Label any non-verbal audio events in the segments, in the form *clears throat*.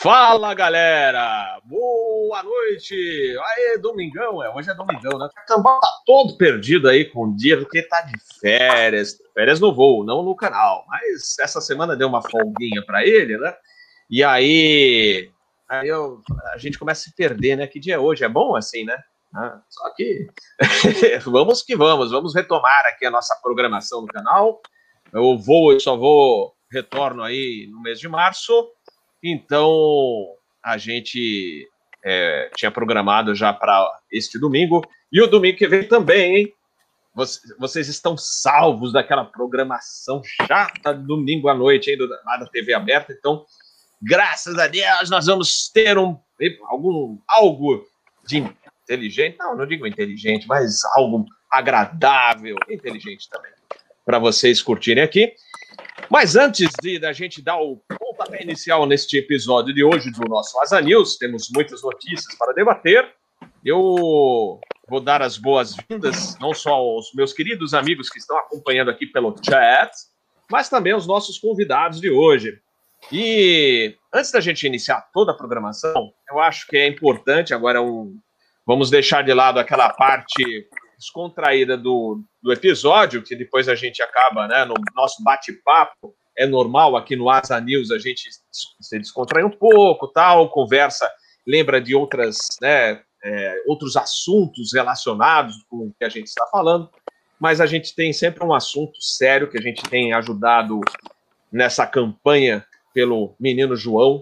Fala galera, boa noite. Aê, domingão, é, hoje é domingão, né? O Cambal tá todo perdido aí com o dia, porque tá de férias. Férias no voo, não no canal. Mas essa semana deu uma folguinha para ele, né? E aí, aí eu, a gente começa a se perder, né? Que dia é hoje? É bom assim, né? Ah, só que *laughs* vamos que vamos, vamos retomar aqui a nossa programação no canal. Eu vou, eu só vou, retorno aí no mês de março então, a gente é, tinha programado já para este domingo. E o domingo que vem também, hein? Vocês estão salvos daquela programação chata domingo à noite, hein, lá da TV aberta. Então, graças a Deus, nós vamos ter um, algum, algo de inteligente. Não, não digo inteligente, mas algo agradável, inteligente também, para vocês curtirem aqui. Mas antes de da gente dar o pontapé inicial neste episódio de hoje do nosso Asa News, temos muitas notícias para debater. Eu vou dar as boas-vindas não só aos meus queridos amigos que estão acompanhando aqui pelo chat, mas também aos nossos convidados de hoje. E antes da gente iniciar toda a programação, eu acho que é importante agora um vamos deixar de lado aquela parte descontraída do, do episódio, que depois a gente acaba, né, no nosso bate-papo, é normal aqui no Asa News a gente se descontrai um pouco, tal, conversa, lembra de outras, né, é, outros assuntos relacionados com o que a gente está falando, mas a gente tem sempre um assunto sério que a gente tem ajudado nessa campanha pelo menino João,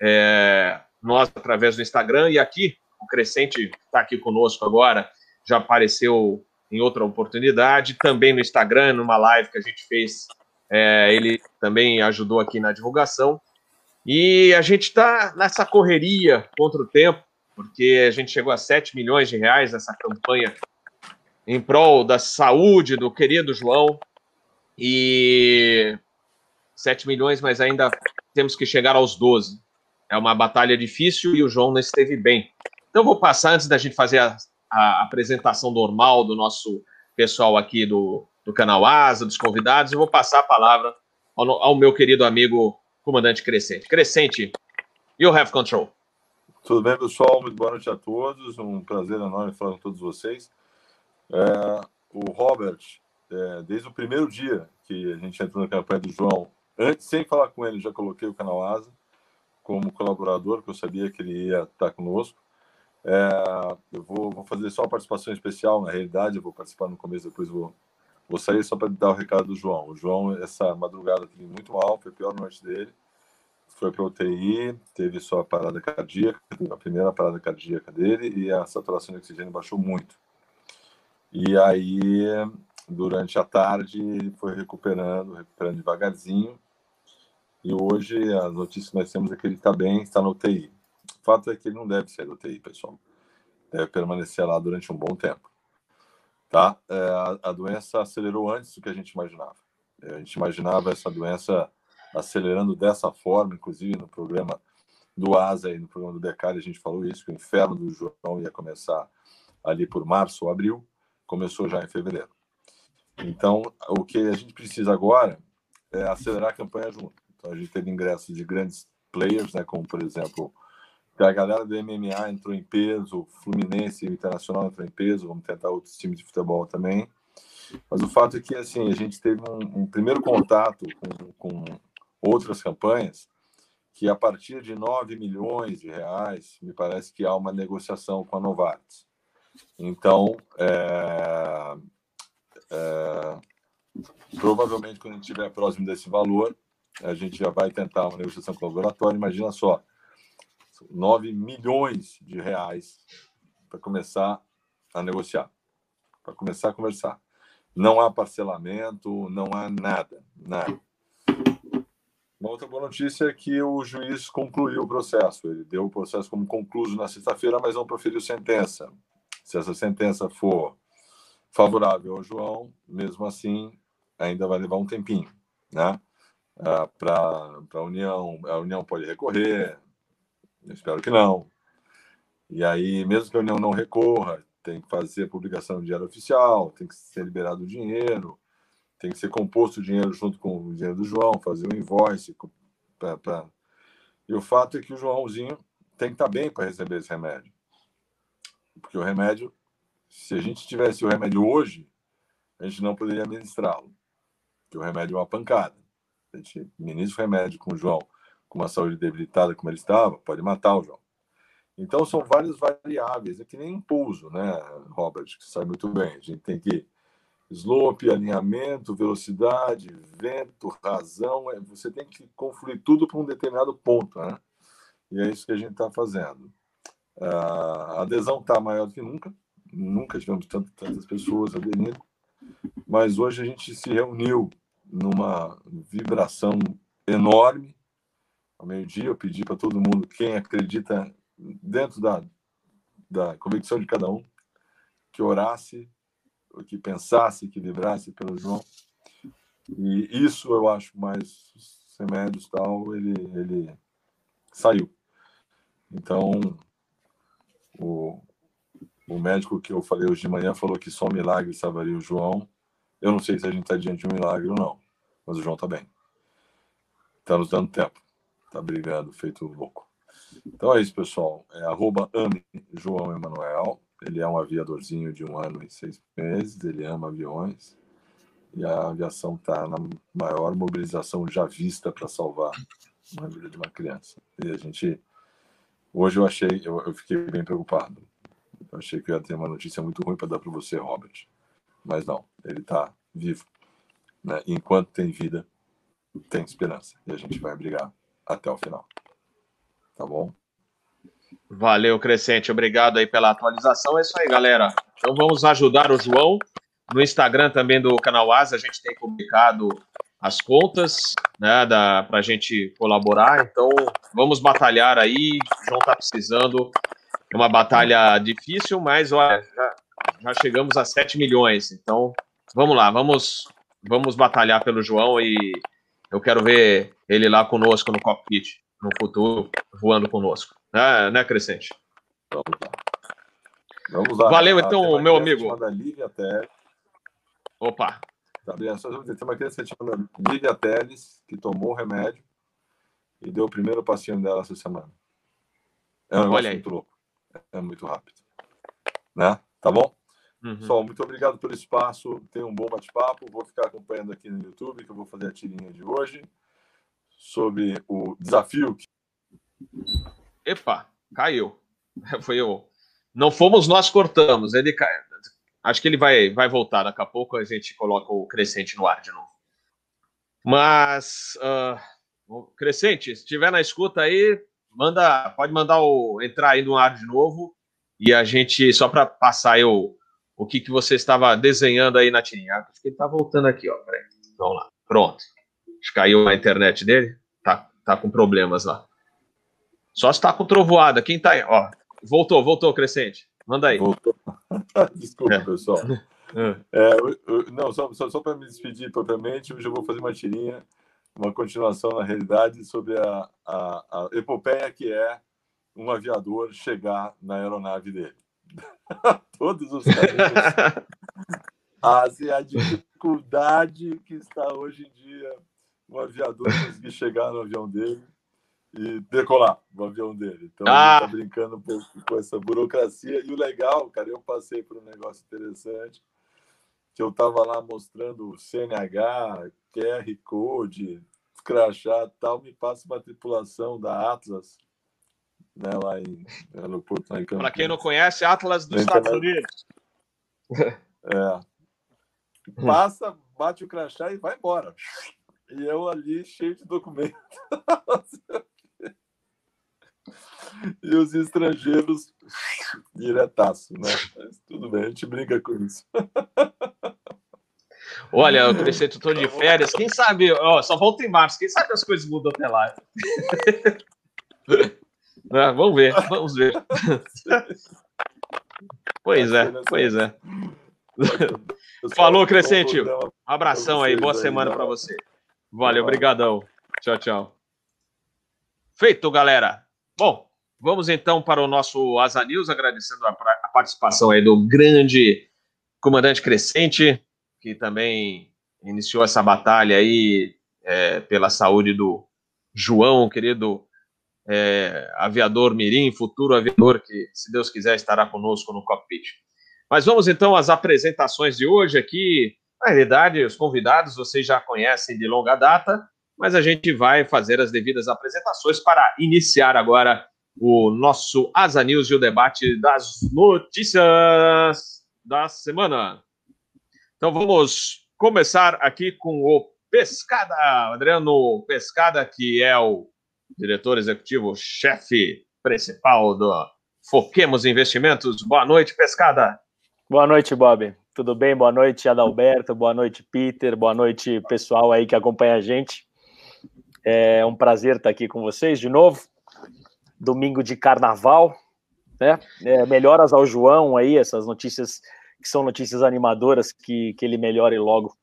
é, nós através do Instagram e aqui o Crescente está aqui conosco agora já apareceu em outra oportunidade, também no Instagram, numa live que a gente fez, é, ele também ajudou aqui na divulgação. E a gente está nessa correria contra o tempo, porque a gente chegou a 7 milhões de reais nessa campanha em prol da saúde do querido João. E 7 milhões, mas ainda temos que chegar aos 12. É uma batalha difícil e o João não esteve bem. Então, vou passar, antes da gente fazer a a apresentação normal do nosso pessoal aqui do, do canal Asa, dos convidados, eu vou passar a palavra ao, ao meu querido amigo comandante Crescente. Crescente, you have control. Tudo bem, pessoal? Muito boa noite a todos. Um prazer enorme falar com todos vocês. É, o Robert, é, desde o primeiro dia que a gente entrou na campanha do João, antes, sem falar com ele, já coloquei o canal Asa como colaborador, porque eu sabia que ele ia estar conosco. É, eu vou, vou, fazer só uma participação especial, na realidade, eu vou participar no começo, depois vou, vou sair só para dar o recado do João. O João, essa madrugada, teve muito mal, foi a pior noite dele. Foi para UTI, teve só a parada cardíaca, a primeira parada cardíaca dele, e a saturação de oxigênio baixou muito. E aí, durante a tarde, ele foi recuperando, recuperando devagarzinho. E hoje, as notícias que nós temos é que ele está bem, está na UTI. O fato é que ele não deve sair do UTI, pessoal. Deve permanecer lá durante um bom tempo. Tá? É, a, a, doença acelerou antes do que a gente imaginava. É, a gente imaginava essa doença acelerando dessa forma, inclusive no programa do ASA e no programa do Decari, a gente falou isso, que o inferno do João ia começar ali por março ou abril, começou já em fevereiro. Então, o que a gente precisa agora é acelerar a campanha junto. Então, a gente teve ingressos de grandes players, né, como, por exemplo, a galera do MMA entrou em peso, Fluminense e Internacional entrou em peso, vamos tentar outros times de futebol também. Mas o fato é que assim, a gente teve um, um primeiro contato com, com, outras campanhas que a partir de 9 milhões de reais, me parece que há uma negociação com a Novartis. Então, é, é, provavelmente quando a gente estiver próximo desse valor, a gente já vai tentar uma negociação com o laboratório. Imagina só, 9 milhões de reais para começar a negociar, para começar a conversar. Não há parcelamento, não há nada, nada. Uma outra boa notícia é que o juiz concluiu o processo. Ele deu o processo como concluído na sexta-feira, mas não proferiu sentença. Se essa sentença for favorável ao João, mesmo assim, ainda vai levar um tempinho, né? Ah, para a União, a União pode recorrer, eu espero que não. E aí, mesmo que a União não recorra, tem que fazer publicação de diário oficial, tem que ser liberado o dinheiro, tem que ser composto o dinheiro junto com o dinheiro do João, fazer um invoice para E o fato é que o Joãozinho tem que estar bem para receber esse remédio. Porque o remédio, se a gente tivesse o remédio hoje, a gente não poderia ministrá-lo. Porque o remédio é uma pancada. A gente ministra o remédio com o João com uma saúde debilitada como ele estava, pode matar o João. Então, são várias variáveis. É que nem impulso, né, Robert, que sabe muito bem. A gente tem que slope, alinhamento, velocidade, vento, razão. É, você tem que confluir tudo para um determinado ponto, né? E é isso que a gente está fazendo. A adesão está maior do que nunca. Nunca tivemos tantas pessoas aderindo. Mas hoje a gente se reuniu numa vibração enorme. Ao meio-dia, eu pedi para todo mundo, quem acredita dentro da, da convicção de cada um, que orasse, que pensasse, que vibrasse pelo João. E isso eu acho mais remédios tal, ele, ele saiu. Então, o, o médico que eu falei hoje de manhã falou que só um milagre salvaria o João. Eu não sei se a gente está diante de um milagre ou não, mas o João está bem. Está nos dando tempo. Está brigando, feito louco. Então é isso, pessoal. É arroba ame João Emanuel. Ele é um aviadorzinho de um ano e seis meses. Ele ama aviões. E a aviação está na maior mobilização já vista para salvar uma vida de uma criança. E a gente. Hoje eu achei, eu, eu fiquei bem preocupado. Eu achei que eu ia ter uma notícia muito ruim para dar para você, Robert. Mas não, ele está vivo. Né? Enquanto tem vida, tem esperança. E a gente vai brigar até o final. Tá bom? Valeu, Crescente. Obrigado aí pela atualização. É isso aí, galera. Então vamos ajudar o João. No Instagram também do canal Asa, a gente tem publicado as contas, né, para a gente colaborar. Então vamos batalhar aí. O João tá precisando. É uma batalha difícil, mas olha, já, já chegamos a 7 milhões. Então vamos lá, vamos, vamos batalhar pelo João e eu quero ver ele lá conosco no cockpit no futuro voando conosco. Né, né Crescente? Vamos lá. Vamos lá. Valeu, então, meu amigo. Teles. Opa. Tá tem uma criança chamada Lívia Teles, que tomou o remédio e deu o primeiro passinho dela essa semana. É um Olha aí. muito louco. É muito rápido. Né? Tá bom? Uhum. Pessoal, muito obrigado pelo espaço. Tenha um bom bate-papo. Vou ficar acompanhando aqui no YouTube, que eu vou fazer a tirinha de hoje sobre o desafio. Epa, caiu. *laughs* Foi eu. Não fomos nós cortamos, ele caiu. Acho que ele vai, vai voltar daqui a pouco, a gente coloca o Crescente no ar de novo. Mas, uh, Crescente, se estiver na escuta aí, manda, pode mandar o entrar aí no ar de novo e a gente, só para passar aí o, que, que você estava desenhando aí na tirinha. Acho que ele está voltando aqui, ó. Peraí. Vamos lá. Pronto. Acho que caiu a internet dele. Tá, tá com problemas lá. Só se tá com trovoada. Quem tá aí? Ó, voltou, voltou, Crescente. Manda aí. Voltou. *laughs* Desculpa, é. pessoal. É, *laughs* é eu, eu, não, só, só, só para me despedir propriamente, hoje eu vou fazer uma tirinha, uma continuação na realidade sobre a, a, a epopeia que é um aviador chegar na aeronave dele. *laughs* Todos os caminhos. assim, a dificuldade que está hoje em dia um aviador conseguir chegar no avião dele e decolar o avião dele. Então, ah. a tá brincando um pouco com essa burocracia. E o legal, cara, eu passei por um negócio interessante, que eu tava lá mostrando o CNH, QR Code, crachá tal, me passa uma tripulação da Atlas, né, lá em aeroporto lá em Para quem não conhece, Atlas dos Estados Unidos. *laughs* É. Passa, bate o crachá e vai embora. E eu ali cheio de documento. *laughs* e os estrangeiros diretaço, né? Mas tudo bem, a gente brinca com isso. *laughs* Olha, eu cresci tutor de férias. Quem sabe, ó, só volta em março. Quem sabe as coisas mudam até lá. Ah, vamos ver, vamos ver. *laughs* pois é, pois é. *laughs* Falou, Crescente. Um abração aí, boa semana para você. Valeu, obrigadão. Tchau, tchau. Feito, galera. Bom, vamos então para o nosso Asa News, agradecendo a, a participação aí do grande comandante Crescente, que também iniciou essa batalha aí é, pela saúde do João, querido é, aviador Mirim, futuro aviador que, se Deus quiser, estará conosco no cockpit. Mas vamos então às apresentações de hoje aqui. Na realidade, os convidados vocês já conhecem de longa data, mas a gente vai fazer as devidas apresentações para iniciar agora o nosso Asa News e o debate das notícias da semana. Então vamos começar aqui com o Pescada, Adriano Pescada, que é o diretor executivo, chefe principal do Foquemos Investimentos. Boa noite, Pescada. Boa noite, Bob. Tudo bem? Boa noite, Adalberto. Boa noite, Peter. Boa noite, pessoal aí que acompanha a gente. É um prazer estar aqui com vocês de novo. Domingo de carnaval, né? É, melhoras ao João aí, essas notícias que são notícias animadoras, que, que ele melhore logo,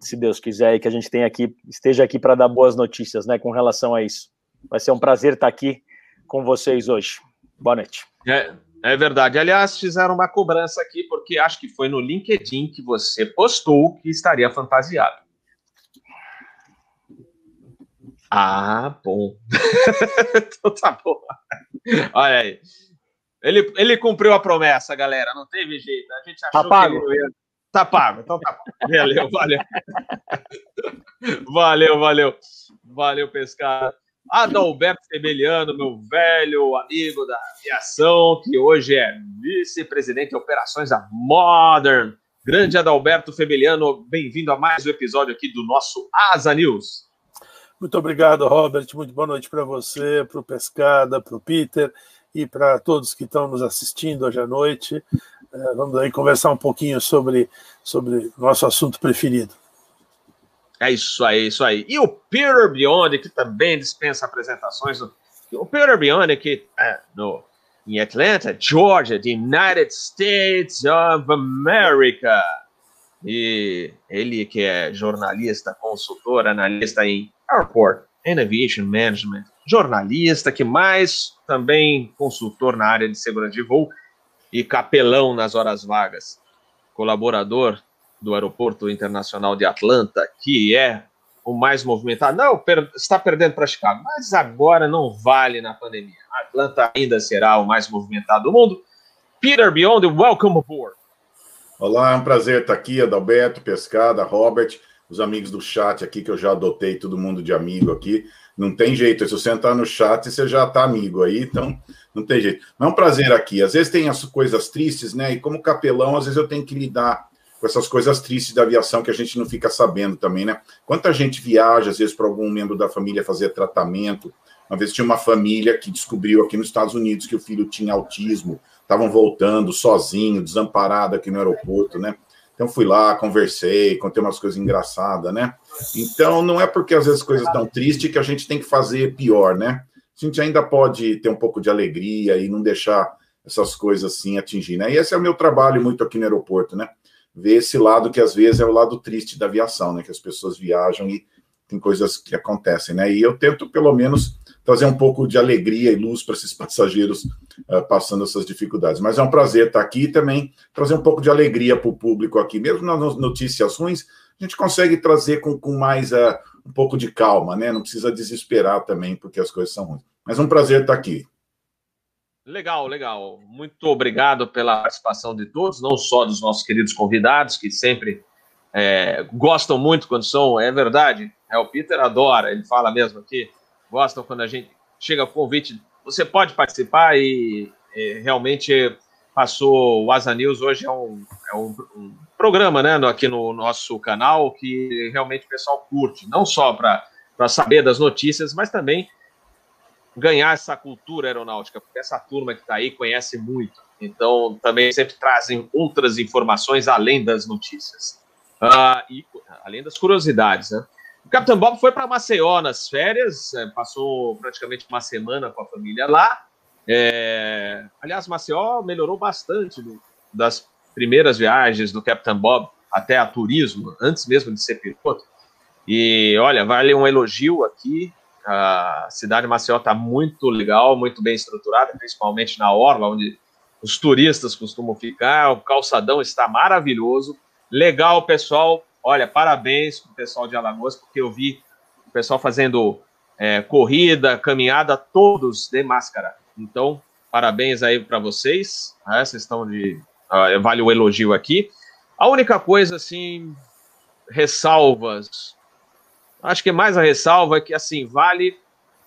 se Deus quiser, e que a gente tenha aqui, esteja aqui para dar boas notícias, né, com relação a isso. Vai ser um prazer estar aqui com vocês hoje. Boa noite. É, é verdade. Aliás, fizeram uma cobrança aqui, porque acho que foi no LinkedIn que você postou que estaria fantasiado. Ah, bom. *laughs* então tá bom. Olha aí. Ele, ele cumpriu a promessa, galera. Não teve jeito. A gente achou tá pago. que ele. Tá pago, então tá pago. Valeu, valeu. *laughs* valeu, valeu. Valeu, pescar. Adalberto Rebeliano, meu velho amigo da aviação, que hoje é vice-presidente de operações da Modern. Grande Adalberto Febeliano, bem-vindo a mais um episódio aqui do nosso Asa News. Muito obrigado, Robert. Muito boa noite para você, para o Pescada, para o Peter e para todos que estão nos assistindo hoje à noite. É, vamos aí conversar um pouquinho sobre, sobre nosso assunto preferido. É isso aí, isso aí. E o Peter Beyond, que também dispensa apresentações. O Peter Beyond, que é no, em Atlanta, Georgia, the United States of America. E ele que é jornalista, consultor, analista em Airport and Aviation Management, jornalista que mais também consultor na área de segurança de voo e capelão nas horas vagas, colaborador do Aeroporto Internacional de Atlanta, que é o mais movimentado. Não, per está perdendo para Chicago, mas agora não vale na pandemia. Atlanta ainda será o mais movimentado do mundo. Peter Beyond, welcome aboard. Olá, é um prazer estar aqui, Adalberto, Pescada, Robert, os amigos do chat aqui, que eu já adotei todo mundo de amigo aqui. Não tem jeito, se você entrar no chat, você já está amigo aí, então não tem jeito. Mas é um prazer aqui. Às vezes tem as coisas tristes, né? E como capelão, às vezes eu tenho que lidar com essas coisas tristes da aviação que a gente não fica sabendo também, né? Quanta gente viaja, às vezes, para algum membro da família fazer tratamento. Uma vez tinha uma família que descobriu aqui nos Estados Unidos que o filho tinha autismo, estavam voltando sozinho, desamparado aqui no aeroporto, né? Então fui lá, conversei, contei umas coisas engraçadas, né? Então não é porque às vezes coisas tão tristes que a gente tem que fazer pior, né? A gente ainda pode ter um pouco de alegria e não deixar essas coisas assim atingir, né? E esse é o meu trabalho muito aqui no aeroporto, né? Ver esse lado que às vezes é o lado triste da aviação, né? Que as pessoas viajam e tem coisas que acontecem, né? E eu tento pelo menos trazer um pouco de alegria e luz para esses *laughs* passageiros uh, passando essas dificuldades. Mas é um prazer estar aqui e também trazer um pouco de alegria para o público aqui. Mesmo nas notícias ruins, a gente consegue trazer com, com mais uh, um pouco de calma, né? Não precisa desesperar também, porque as coisas são ruins. Mas é um prazer estar aqui. Legal, legal. Muito obrigado pela participação de todos, não só dos nossos queridos convidados, que sempre é, gostam muito quando são, é verdade, é, o Peter adora, ele fala mesmo aqui, gostam quando a gente chega com convite. Você pode participar e, e realmente passou o Asa News hoje é um, é um, um programa né, aqui no nosso canal que realmente o pessoal curte, não só para saber das notícias, mas também ganhar essa cultura aeronáutica, porque essa turma que está aí conhece muito. Então, também sempre trazem outras informações além das notícias. Uh, e além das curiosidades, né? O Capitão Bob foi para Maceió nas férias, é, passou praticamente uma semana com a família lá. É, aliás, Maceió melhorou bastante do, das primeiras viagens do Capitão Bob até a turismo, antes mesmo de ser piloto. E olha, vale um elogio aqui. A cidade de Maceió está muito legal, muito bem estruturada, principalmente na orla, onde os turistas costumam ficar. O calçadão está maravilhoso. Legal, pessoal olha, parabéns para o pessoal de Alagoas, porque eu vi o pessoal fazendo é, corrida, caminhada, todos de máscara. Então, parabéns aí para vocês. Né? Vocês estão de. Uh, vale o elogio aqui. A única coisa, assim, ressalvas. Acho que mais a ressalva é que, assim, vale.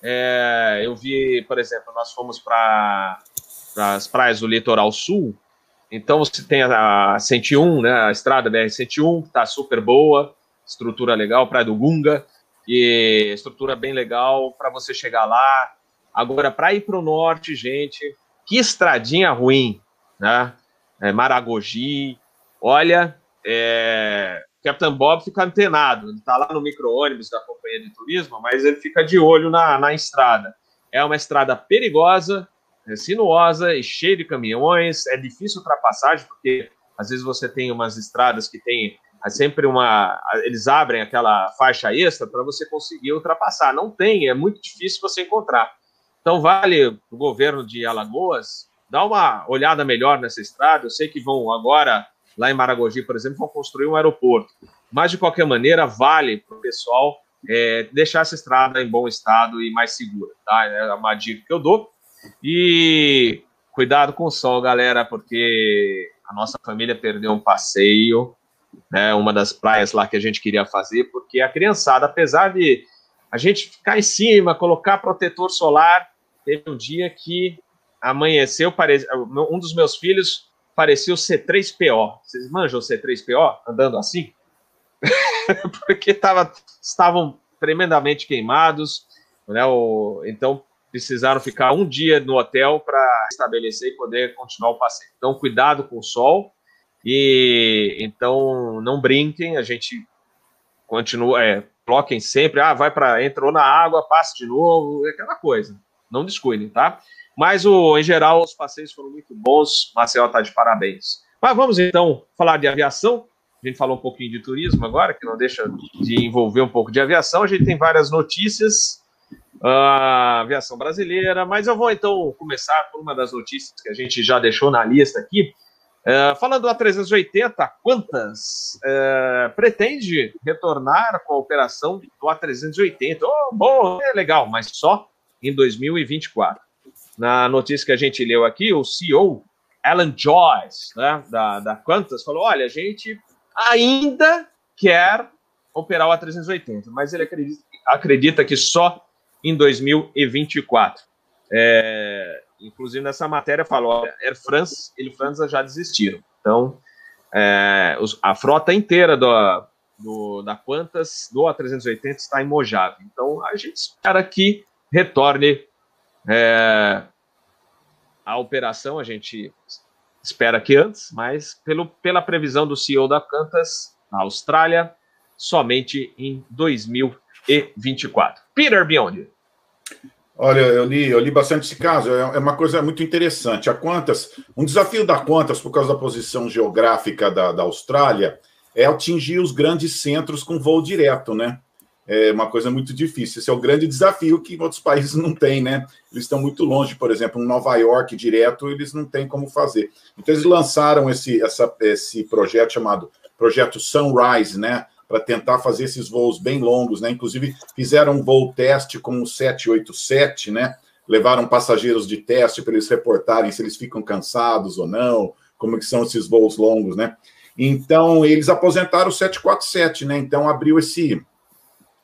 É, eu vi, por exemplo, nós fomos para as praias do litoral sul. Então você tem a, a 101, né, a estrada BR-101, que está super boa, estrutura legal, Praia do Gunga, e estrutura bem legal para você chegar lá. Agora, para ir para o norte, gente, que estradinha ruim, né? É, Maragogi, olha, é, Capitão Bob fica antenado, ele está lá no micro-ônibus da companhia de turismo, mas ele fica de olho na, na estrada. É uma estrada perigosa, é sinuosa e cheia de caminhões, é difícil ultrapassagem, porque às vezes você tem umas estradas que tem é sempre uma. Eles abrem aquela faixa extra para você conseguir ultrapassar. Não tem, é muito difícil você encontrar. Então, vale o governo de Alagoas dar uma olhada melhor nessa estrada. Eu sei que vão agora, lá em Maragogi, por exemplo, vão construir um aeroporto. Mas, de qualquer maneira, vale para o pessoal é, deixar essa estrada em bom estado e mais segura. Tá? É uma dica que eu dou. E cuidado com o sol, galera, porque a nossa família perdeu um passeio né, uma das praias lá que a gente queria fazer, porque a criançada, apesar de a gente ficar em cima, colocar protetor solar, teve um dia que amanheceu, um dos meus filhos parecia o C3PO. Vocês manjam o C3PO andando assim? *laughs* porque tava, estavam tremendamente queimados, né, o... então precisaram ficar um dia no hotel para estabelecer e poder continuar o passeio. Então, cuidado com o sol, e então não brinquem, a gente continua, é, sempre, ah, vai para entrou na água, passe de novo, é aquela coisa. Não descuidem, tá? Mas o, em geral os passeios foram muito bons. Marcel tá de parabéns. Mas vamos então falar de aviação. A gente falou um pouquinho de turismo agora, que não deixa de envolver um pouco de aviação. A gente tem várias notícias, uh, aviação brasileira, mas eu vou então começar por uma das notícias que a gente já deixou na lista aqui, Uh, falando da 380, quantas uh, pretende retornar com a operação do A380? Oh, bom, é legal, mas só em 2024. Na notícia que a gente leu aqui, o CEO Alan Joyce, né, da, da Qantas, falou: olha, a gente ainda quer operar o A380, mas ele acredita, acredita que só em 2024. É, Inclusive, nessa matéria falou, olha, Air France e Lufthansa já desistiram. Então, é, a frota inteira do, do, da Qantas, do A380, está em Mojave. Então, a gente espera que retorne é, a operação, a gente espera que antes, mas pelo, pela previsão do CEO da Qantas, na Austrália, somente em 2024. Peter Biondi. Olha, eu li, eu li bastante esse caso, é, é uma coisa muito interessante. A Qantas, um desafio da Qantas, por causa da posição geográfica da, da Austrália, é atingir os grandes centros com voo direto, né? É uma coisa muito difícil. Esse é o grande desafio que outros países não têm, né? Eles estão muito longe, por exemplo, em Nova York direto, eles não têm como fazer. Então, eles lançaram esse, essa, esse projeto chamado Projeto Sunrise, né? para tentar fazer esses voos bem longos, né? Inclusive fizeram um voo teste com o 787, né? Levaram passageiros de teste para eles reportarem se eles ficam cansados ou não, como que são esses voos longos, né? Então eles aposentaram o 747, né? Então abriu esse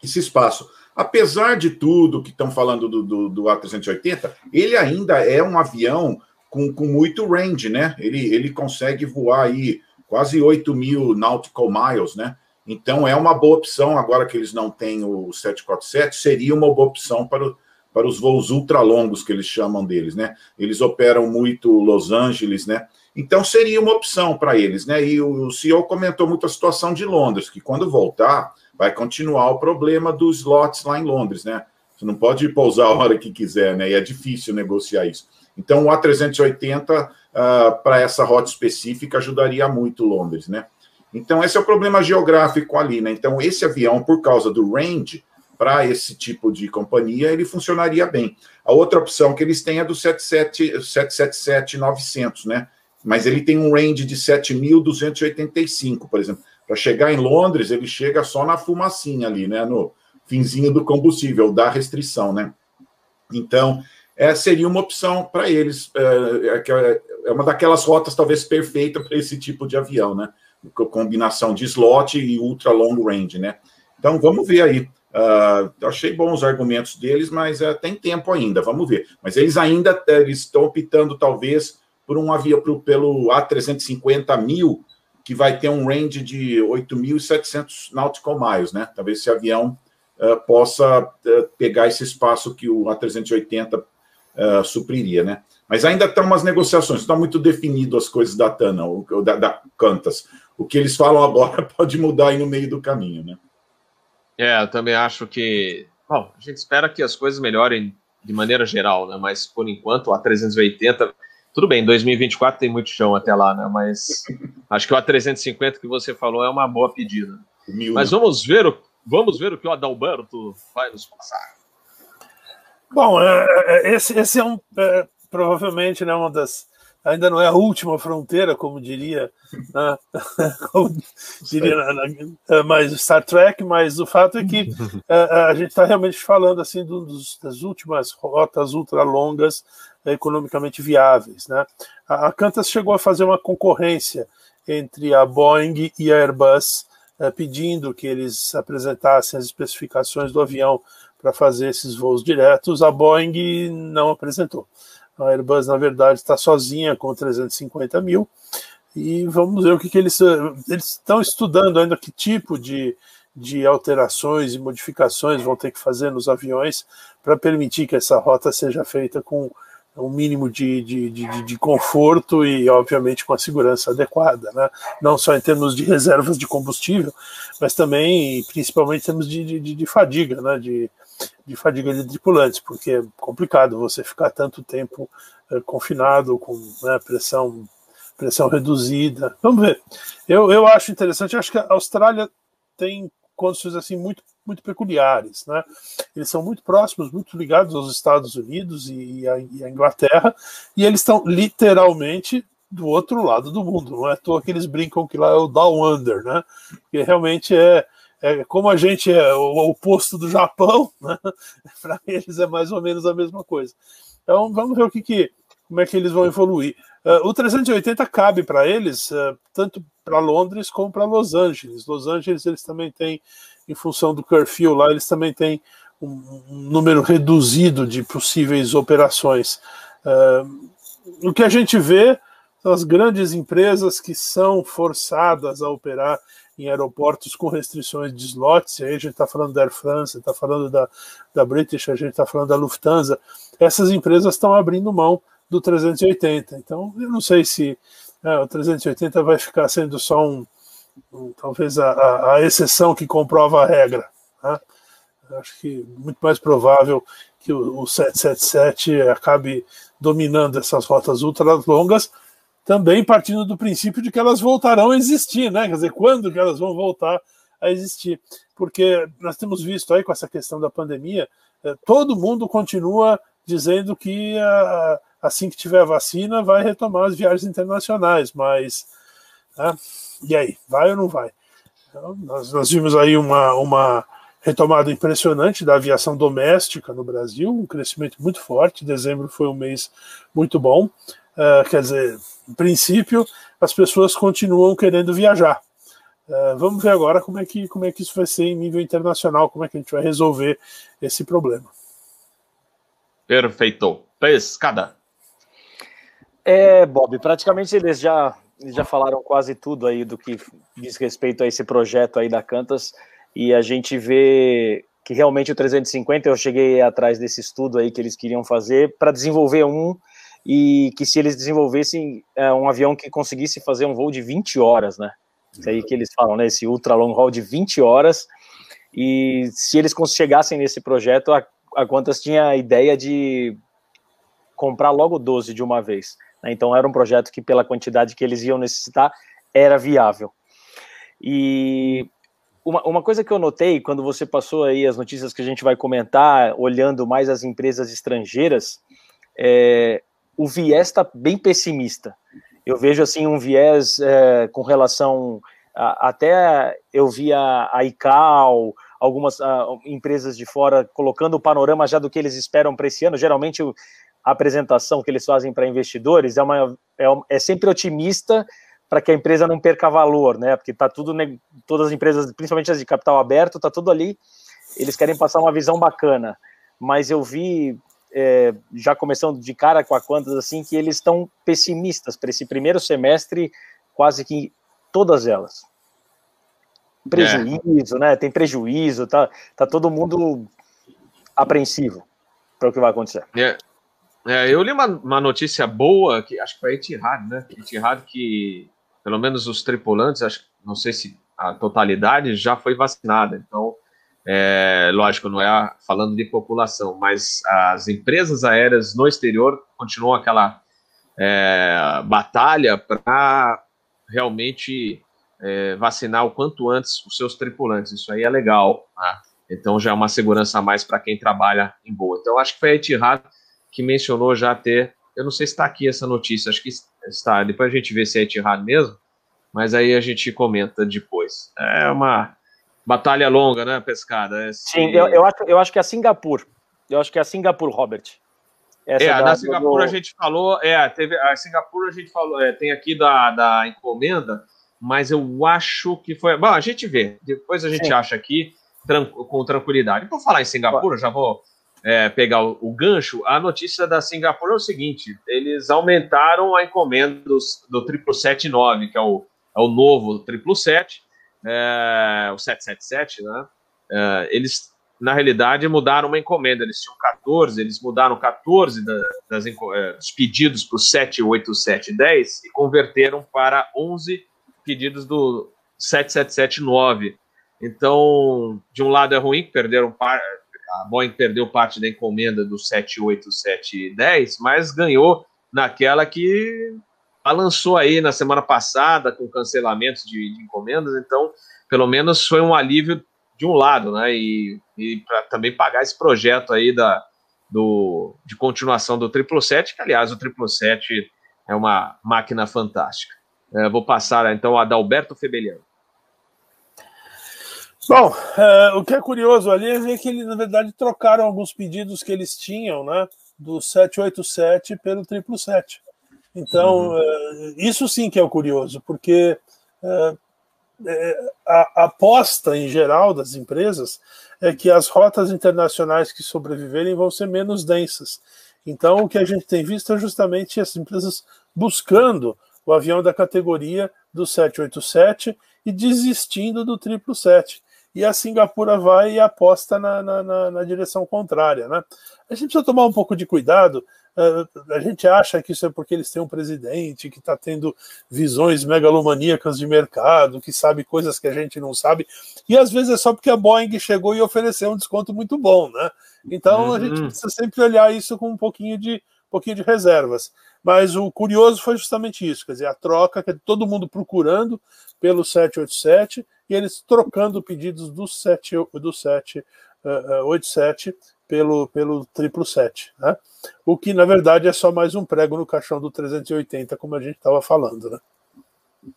esse espaço. Apesar de tudo que estão falando do, do, do A380, ele ainda é um avião com, com muito range, né? Ele, ele consegue voar aí quase 8 mil nautical miles, né? Então, é uma boa opção, agora que eles não têm o 747, seria uma boa opção para, o, para os voos ultralongos, que eles chamam deles, né? Eles operam muito Los Angeles, né? Então, seria uma opção para eles, né? E o, o CEO comentou muito a situação de Londres, que quando voltar, vai continuar o problema dos slots lá em Londres, né? Você não pode pousar a hora que quiser, né? E é difícil negociar isso. Então, o A380, uh, para essa rota específica, ajudaria muito Londres, né? Então, esse é o problema geográfico ali, né? Então, esse avião, por causa do range, para esse tipo de companhia, ele funcionaria bem. A outra opção que eles têm é do 777-900, né? Mas ele tem um range de 7.285, por exemplo. Para chegar em Londres, ele chega só na fumacinha ali, né? No, finzinho do combustível, da restrição, né? Então, é, seria uma opção para eles. É, é, é, uma daquelas rotas talvez perfeita para esse tipo de avião, né? Combinação de slot e ultra long range, né? Então vamos ver aí. Uh, achei bons os argumentos deles, mas uh, tem tempo ainda, vamos ver. Mas eles ainda eles estão optando, talvez, por um avião pro, pelo A350 mil, que vai ter um range de 8.700 nautical miles, né? Talvez esse avião uh, possa pegar esse espaço que o A380 supriria, né? Mas ainda estão umas negociações, está muito definido as coisas da TANA, da, da Cantas. O que eles falam agora *laughs* pode mudar aí no meio do caminho, né? É, eu também acho que. Bom, a gente espera que as coisas melhorem de maneira geral, né? Mas por enquanto a 380. Tudo bem, 2024 tem muito chão até lá, né? Mas acho que o A350 que você falou é uma boa pedida. Mil, Mas vamos ver, o, vamos ver o que o Adalberto vai nos passar. Bom, é, é, esse, esse é um é, provavelmente né, uma das ainda não é a última fronteira, como diria, né? *laughs* como diria na, na, é, mais Star Trek, mas o fato é que a, *laughs* é, é, a gente está realmente falando assim dos, das últimas rotas ultra longas economicamente viáveis. Né? A, a Qantas chegou a fazer uma concorrência entre a Boeing e a Airbus, pedindo que eles apresentassem as especificações do avião para fazer esses voos diretos. A Boeing não apresentou. A Airbus, na verdade, está sozinha com 350 mil. E vamos ver o que, que eles, eles estão estudando ainda, que tipo de, de alterações e modificações vão ter que fazer nos aviões para permitir que essa rota seja feita com um mínimo de, de, de, de, conforto e, obviamente, com a segurança adequada, né? não só em termos de reservas de combustível, mas também, principalmente, em termos de, de, de fadiga, né? de, de fadiga de tripulantes, porque é complicado você ficar tanto tempo é, confinado com né, pressão pressão reduzida. Vamos ver. Eu, eu acho interessante. Acho que a Austrália tem condições assim muito muito peculiares, né? Eles são muito próximos, muito ligados aos Estados Unidos e, a Inglaterra, e eles estão literalmente do outro lado do mundo. Não é à toa que eles brincam que lá é o Down Under, né? Que realmente é é, como a gente é o oposto do Japão, né, *laughs* para eles é mais ou menos a mesma coisa. Então vamos ver o que, que como é que eles vão evoluir. Uh, o 380 cabe para eles, uh, tanto para Londres como para Los Angeles. Los Angeles eles também têm, em função do curfew lá, eles também têm um, número reduzido de possíveis operações. Uh, o que a gente vê são as grandes empresas que são forçadas a operar em aeroportos com restrições de slots, aí a gente está falando da Air France, está falando da, da British, a gente está falando da Lufthansa, essas empresas estão abrindo mão do 380. Então, eu não sei se é, o 380 vai ficar sendo só um talvez a, a, a, exceção que comprova a regra. Né? Acho que muito mais provável que o, o 777 acabe dominando essas rotas ultra longas, também partindo do princípio de que elas voltarão a existir, né? Quer dizer, quando que elas vão voltar a existir? Porque nós temos visto aí com essa questão da pandemia, eh, todo mundo continua dizendo que assim que tiver a vacina vai retomar as viagens internacionais, mas né? e aí, vai ou não vai? Então, nós, nós vimos aí uma, uma retomada impressionante da aviação doméstica no Brasil, um crescimento muito forte. Dezembro foi um mês muito bom. Uh, quer dizer, em princípio, as pessoas continuam querendo viajar. Uh, vamos ver agora como é, que, como é que isso vai ser em nível internacional, como é que a gente vai resolver esse problema. Perfeito. Pescada. É, Bob, praticamente eles já, já falaram quase tudo aí do que diz respeito a esse projeto aí da Cantas, e a gente vê que realmente o 350, eu cheguei atrás desse estudo aí que eles queriam fazer para desenvolver um e que se eles desenvolvessem é, um avião que conseguisse fazer um voo de 20 horas, né? Isso aí que eles falam, né? Esse ultra long haul de 20 horas. E se eles chegassem nesse projeto, a, a Qantas tinha a ideia de comprar logo 12 de uma vez. Né? Então era um projeto que, pela quantidade que eles iam necessitar, era viável. E uma, uma coisa que eu notei quando você passou aí as notícias que a gente vai comentar, olhando mais as empresas estrangeiras, é, o viés está bem pessimista. Eu vejo assim um viés é, com relação a, até eu vi a, a ICAO, algumas uh, empresas de fora colocando o panorama já do que eles esperam para esse ano. Geralmente a apresentação que eles fazem para investidores é, uma, é, é sempre otimista para que a empresa não perca valor, né? Porque tá tudo, todas as empresas, principalmente as de capital aberto, tá tudo ali. Eles querem passar uma visão bacana. Mas eu vi, é, já começando de cara com a Quantas, assim, que eles estão pessimistas para esse primeiro semestre, quase que todas elas. Prejuízo, é. né? Tem prejuízo, tá, tá todo mundo apreensivo para o que vai acontecer. É. É, eu li uma, uma, notícia boa, que acho que foi a Etihad, né? Etihad que pelo menos os tripulantes, acho, não sei se a totalidade já foi vacinada. Então, é, lógico, não é falando de população, mas as empresas aéreas no exterior continuam aquela é, batalha para realmente é, vacinar o quanto antes os seus tripulantes. Isso aí é legal. Né? Então já é uma segurança a mais para quem trabalha em boa. Então acho que foi a Etihad que mencionou já ter eu não sei se está aqui essa notícia, acho que está. Depois a gente vê se é Etihad mesmo, mas aí a gente comenta depois. É uma batalha longa, né, pescada? Esse... Sim, eu, eu, acho, eu acho que é a Singapura. Eu acho que é a Singapura, Robert. Essa é, na Singapura do... a gente falou, é, teve, a Singapura a gente falou, é, tem aqui da, da encomenda, mas eu acho que foi. Bom, a gente vê, depois a gente Sim. acha aqui tran com tranquilidade. Vou falar em Singapura, já vou é, pegar o, o, gancho, a notícia da Singapura é o seguinte: eles aumentaram a encomenda dos, do 779, que é o, é o novo 777, é, o 777, né? É, eles, na realidade, mudaram uma encomenda. Eles tinham 14, eles mudaram 14 da, das, é, dos pedidos para o 78710 e converteram para 11 pedidos do 7779. Então, de um lado é ruim, perderam a Boeing perdeu parte da encomenda do 78710, mas ganhou naquela que balançou aí na semana passada com cancelamentos de, de encomendas, então pelo menos foi um alívio de um lado, né? E, e para também pagar esse projeto aí da, do, de continuação do 777, que aliás o 777 é uma máquina fantástica. É, vou passar então a Adalberto Febeliano. Bom, é, o que é curioso ali é ver que eles, na verdade, trocaram alguns pedidos que eles tinham, né? Do 787 pelo 777. Então, uhum. é, isso sim que é o curioso, porque é, é, a, a aposta em geral das empresas é que as rotas internacionais que sobreviverem vão ser menos densas. Então, o que a gente tem visto é justamente as empresas buscando o avião da categoria do 787 e desistindo do 777 e a Singapura vai e aposta na, na, na, na direção contrária. Né? A gente precisa tomar um pouco de cuidado. Uh, a gente acha que isso é porque eles têm um presidente que está tendo visões megalomaníacas de mercado, que sabe coisas que a gente não sabe, e às vezes é só porque a Boeing chegou e ofereceu um desconto muito bom, né? Então uhum. a gente uhum. precisa sempre olhar isso com um pouquinho de, um pouquinho de reservas. Mas o curioso foi justamente isso, quer dizer, a troca, que todo mundo procurando pelo 787 e eles trocando pedidos do 7, do 787 uh, pelo, pelo 777, né? O que, na verdade, é só mais um prego no caixão do 380, como a gente estava falando, né?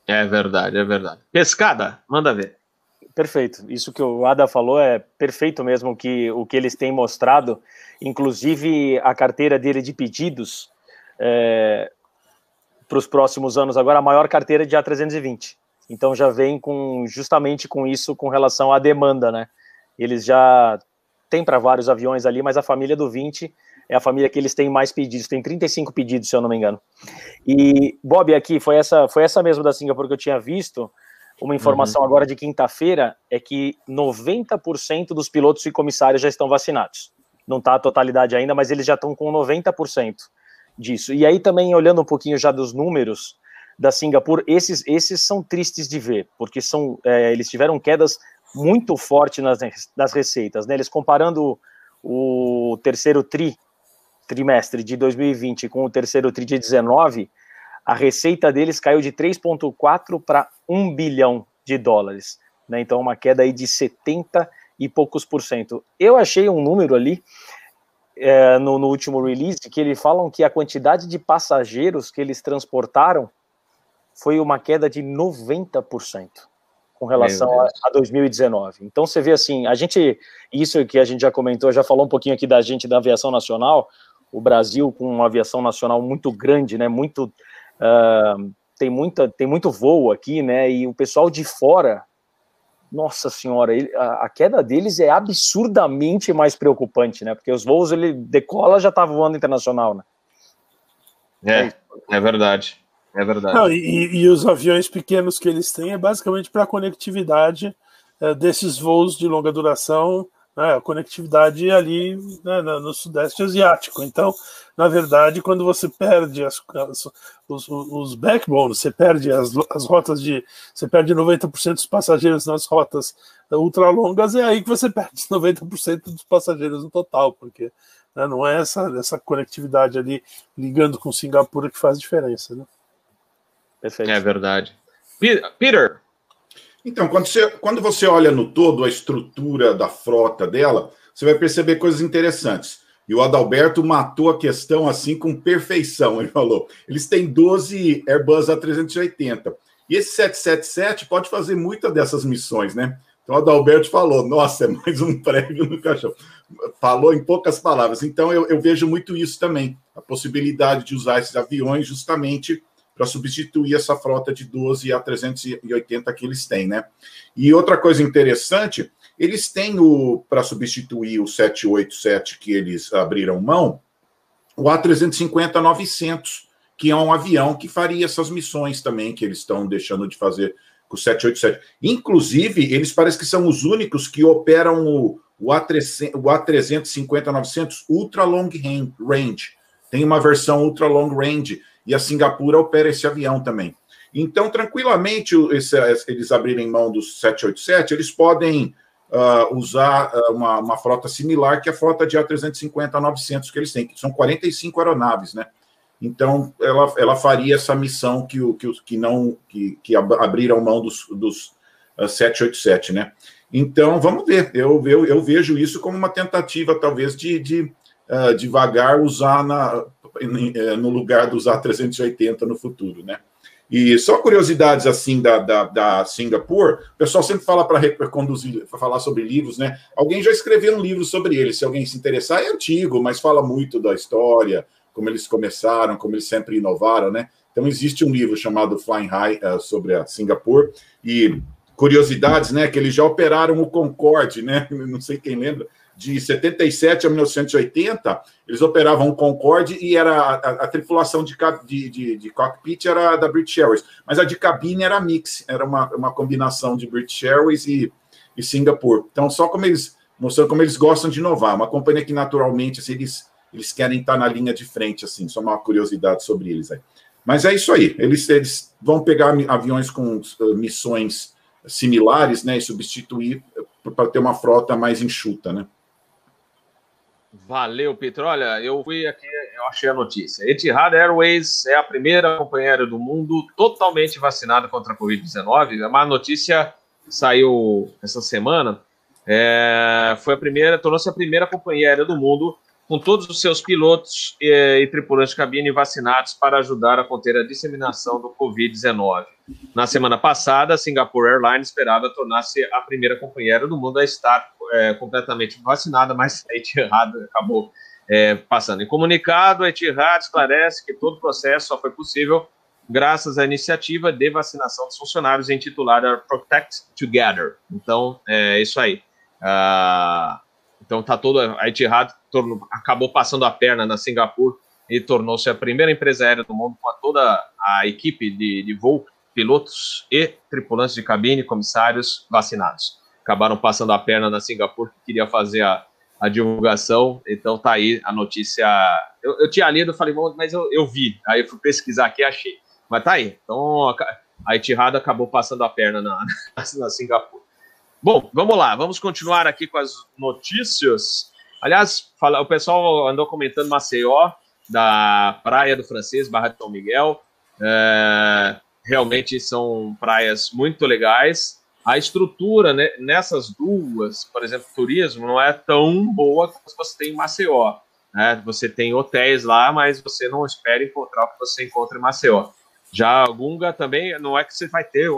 É verdade, é verdade. Pescada, manda ver. Perfeito. Isso que o Ada falou é perfeito mesmo que o que eles têm mostrado, inclusive a carteira dele de pedidos é, para os próximos anos agora a maior carteira de A320. Então já vem com justamente com isso com relação à demanda, né? Eles já têm para vários aviões ali, mas a família do 20 é a família que eles têm mais pedidos, tem 35 pedidos, se eu não me engano. E Bob, aqui foi essa foi essa mesmo da Singapura que eu tinha visto. Uma informação uhum. agora de quinta-feira é que 90% dos pilotos e comissários já estão vacinados. Não está a totalidade ainda, mas eles já estão com 90% disso. E aí também olhando um pouquinho já dos números, da Singapura, esses, esses são tristes de ver, porque são, é, eles tiveram quedas muito fortes nas, nas receitas. Né? Eles comparando o terceiro tri, trimestre de 2020 com o terceiro tri de 19, a receita deles caiu de 3,4 para 1 bilhão de dólares. Né? Então, uma queda aí de 70 e poucos por cento. Eu achei um número ali é, no, no, último release que eles falam que a quantidade de passageiros que eles transportaram foi uma queda de 90%. com relação a, a, 2019. Então você vê assim, a gente, isso que a gente já comentou, já falou um pouquinho aqui da gente da aviação nacional, o Brasil com uma aviação nacional muito grande, né, muito uh, tem muita tem muito voo aqui, né, e o pessoal de fora, nossa senhora, ele, a, a, queda deles é absurdamente mais preocupante, né, porque os voos ele decola já tá voando internacional, né. É, é verdade. É verdade. Não, e, e, os aviões pequenos que eles têm é basicamente para a conectividade é, desses voos de longa duração, né, a conectividade ali né, no Sudeste Asiático. Então, na verdade, quando você perde as, as, os, os backbones, você perde as, as rotas de. Você perde 90% dos passageiros nas rotas ultralongas, é aí que você perde *laughs* 90% dos passageiros no total, porque né, não é essa, essa conectividade ali ligando com Singapura que faz diferença. Né? Perfeito. É verdade. Peter. Então, quando você, quando você olha no todo a estrutura da frota dela, você vai perceber coisas interessantes. E o Adalberto matou a questão assim com perfeição. Ele falou: eles têm 12 Airbus A380. E esse 777 pode fazer muitas dessas missões, né? Então o Adalberto falou: nossa, é mais um *laughs* prego no caixão. Falou em poucas palavras. Então eu, eu vejo muito isso também, a possibilidade de usar esses aviões justamente para substituir essa frota de 12 a 380 que eles têm, né? E outra coisa interessante, eles têm o para substituir o 787 que eles abriram mão, o A350-900, que é um avião que faria essas missões também que eles estão deixando de fazer com o 787. Inclusive, eles parecem que são os únicos que operam o, o, A350-900 Ultra Long Range. Tem uma versão Ultra Long Range e a Singapura opera esse avião também. Então, tranquilamente, esse, eles abrirem mão do 787, eles podem uh, usar uh, uma, uma, frota similar que a frota de A350-900 que eles têm, que são 45 aeronaves, né? Então, ela, ela faria essa missão que, que, que não que, que abriram mão dos, dos uh, ah, 787, né? Então, vamos ver. Eu, eu, eu vejo isso como uma tentativa, talvez, de, de uh, devagar usar na, no lugar dos A380 no futuro, né? E só curiosidades assim da, da, da Singapura, o pessoal sempre fala para reconduzir, para falar sobre livros, né? Alguém já escreveu um livro sobre ele, se alguém se interessar, é antigo, mas fala muito da história, como eles começaram, como eles sempre inovaram, né? Então existe um livro chamado Flying High uh, sobre a Singapura e curiosidades, né? Que eles já operaram o Concorde, né? *laughs* Não sei quem lembra de 77 a 1980, eles operavam o Concorde e era a, a, a tripulação de, de, de, de, cockpit era da British Airways, mas a de cabine era mix, era uma, uma combinação de British Airways e, e Singapore. Então, só como eles mostrando como eles gostam de inovar, uma companhia que naturalmente assim, eles, eles querem estar na linha de frente, assim, só uma curiosidade sobre eles aí. Mas é isso aí, eles, eles vão pegar aviões com uh, missões similares, né, e substituir uh, para ter uma frota mais enxuta, né? Valeu, Peter. Olha, eu fui aqui, eu achei a notícia. Etihad Airways é a primeira companhia aérea do mundo totalmente vacinada contra a Covid-19. É uma notícia saiu essa semana. É, foi a primeira, tornou-se a primeira companhia aérea do mundo com todos os seus pilotos e, e, tripulantes de cabine vacinados para ajudar a conter a disseminação do Covid-19. Na semana passada, a Singapore Airlines esperava tornar-se a primeira companhia aérea do mundo a estar é, completamente vacinada, mas a Etihad acabou é, passando. Em comunicado, a Etihad esclarece que todo o processo só foi possível graças à iniciativa de vacinação dos funcionários intitulada Protect Together. Então, é isso aí. Uh, então, tá todo a Etihad tornou, acabou passando a perna na Singapura e tornou-se a primeira empresa aérea do mundo com toda a equipe de, de voo, pilotos e tripulantes de cabine, comissários vacinados acabaram passando a perna na Singapura, que queria fazer a, a divulgação. Então tá aí a notícia. Eu, eu tinha lido, falei, mas eu, eu vi. Aí eu fui pesquisar aqui e achei. Mas tá aí. Então a Etihad acabou passando a perna na, *laughs* na Singapura. Bom, vamos lá, vamos continuar aqui com as notícias. Aliás, fala, o pessoal andou comentando Maceió, da Praia do Francês, Barra de São Miguel. É, realmente são praias muito legais a estrutura né, nessas duas, por exemplo, turismo, não é tão boa quanto você tem em Maceió. Né? Você tem hotéis lá, mas você não espera encontrar o que você encontra em Maceió. Já a Gunga também não é que você vai ter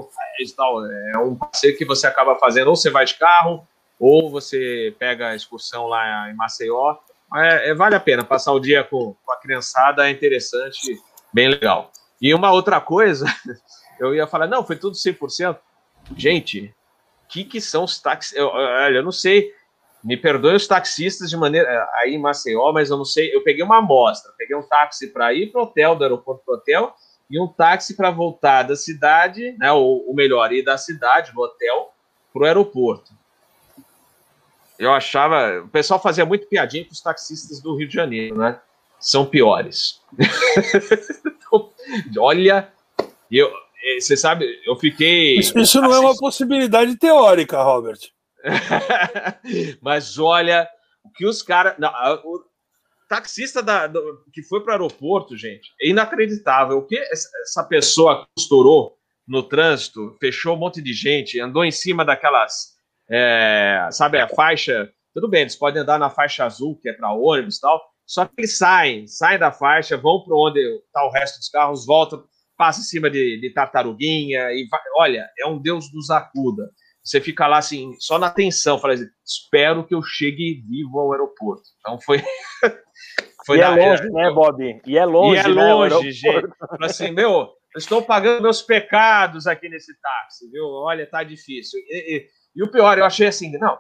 tal, é um passeio que você acaba fazendo, ou você vai de carro, ou você pega a excursão lá em Maceió. É, é, vale a pena passar o dia com, com a criançada, é interessante, bem legal. E uma outra coisa, *laughs* eu ia falar, não, foi tudo 100%. Gente, o que, que são os táxis? Eu, eu não sei, me perdoe os taxistas de maneira. Aí em Maceió, mas eu não sei. Eu peguei uma amostra, peguei um táxi para ir para o hotel, do aeroporto para o hotel, e um táxi para voltar da cidade, né, ou, ou melhor, ir da cidade, do hotel, para o aeroporto. Eu achava. O pessoal fazia muito piadinha com os taxistas do Rio de Janeiro, né? São piores. *laughs* Olha, eu, você sabe, eu fiquei. Isso, isso não é uma possibilidade teórica, Robert. *laughs* Mas olha, o que os caras. Taxista da, do, que foi para o aeroporto, gente, é inacreditável. O que essa pessoa costurou no trânsito, fechou um monte de gente, andou em cima daquelas. É, sabe, a faixa. Tudo bem, eles podem andar na faixa azul, que é para ônibus e tal. Só que eles saem, saem da faixa, vão para onde está o resto dos carros, voltam, passa em cima de, de tartaruguinha e vai, olha, é um Deus nos acuda. Você fica lá assim, só na tensão, fala assim, espero que eu chegue vivo ao aeroporto. Então foi. *laughs* foi e é na, é longe, né, Bob? E é longe, e é né, longe, gente. Assim, meu, eu estou pagando meus pecados aqui nesse táxi, viu? Olha, tá difícil. E, e, e o pior, eu achei assim, não,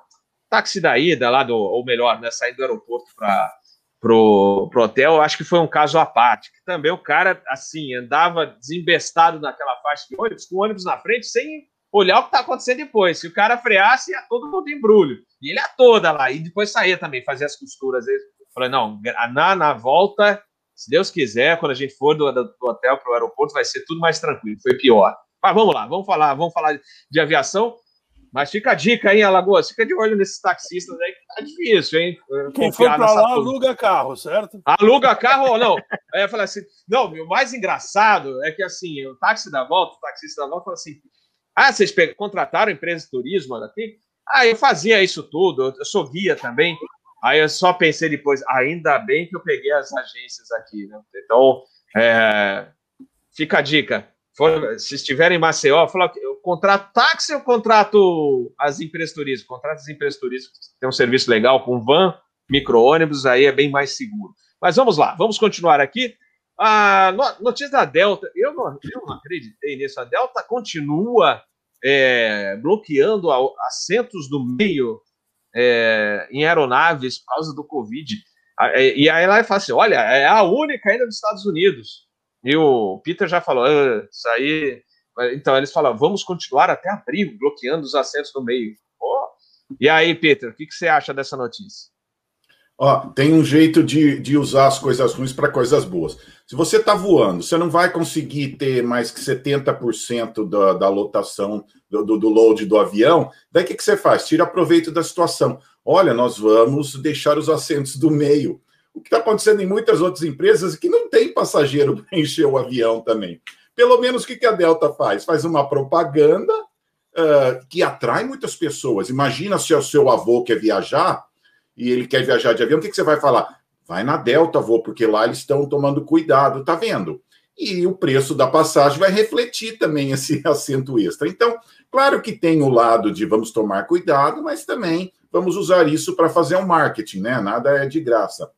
táxi da ida lá do, ou melhor, né, saindo do aeroporto para pro, pro hotel, eu acho que foi um caso à parte, que também o cara, assim, andava desembestado naquela faixa de ônibus, com o ônibus na frente, sem olhar o que está acontecendo depois. Se o cara freasse, ia todo mundo embrulho. E ele ia toda lá, e depois saía também, fazia as costuras. Eu falei, não, na, na volta, se Deus quiser, quando a gente for do, do hotel para o aeroporto, vai ser tudo mais tranquilo, foi pior. Mas vamos lá, vamos falar, vamos falar de aviação. Mas fica a dica aí, Alagoas, fica de olho nesses taxistas aí, que tá difícil, hein? Quem for para lá, aluga carro, certo? Aluga carro ou não? Aí eu falei assim, não, o mais engraçado é que assim, o táxi da volta, o taxista da volta falou assim, ah, vocês contrataram empresa de turismo aqui? Ah, eu fazia isso tudo, eu sou guia também. Aí eu só pensei depois, ainda bem que eu peguei as agências aqui, né? Então, é, fica a dica, for, se estiver em Maceió, fala, eu contrato táxi ou contrato as empresas turísticas? Contrato as empresas turísticas, tem um serviço legal com van, micro-ônibus, aí é bem mais seguro. Mas vamos lá, vamos continuar aqui. A notícia da Delta, eu não, eu não acreditei nisso. A Delta continua é, bloqueando assentos do meio é, em aeronaves por causa do Covid. E aí ela fala assim: olha, é a única ainda dos Estados Unidos. E o Peter já falou, ah, isso aí. Então eles falam, vamos continuar até abril, bloqueando os assentos no meio. Oh. E aí, Peter, o que, que você acha dessa notícia? Ó, tem um jeito de, de usar as coisas ruins para coisas boas. Se você está voando, você não vai conseguir ter mais que 70% da, da lotação do, do, load do avião. Daí o que, que você faz? Tira proveito da situação. Olha, nós vamos deixar os assentos do meio o que está acontecendo em muitas outras empresas que não tem passageiro *laughs* para encher o avião também. Pelo menos o que a Delta faz? Faz uma propaganda uh, que atrai muitas pessoas. Imagina se o seu avô quer viajar e ele quer viajar de avião, o que, que você vai falar? Vai na Delta, avô, porque lá eles estão tomando cuidado, tá vendo? E o preço da passagem vai refletir também esse *laughs* assento extra. Então, claro que tem o lado de vamos tomar cuidado, mas também vamos usar isso para fazer um marketing, né? Nada é de graça.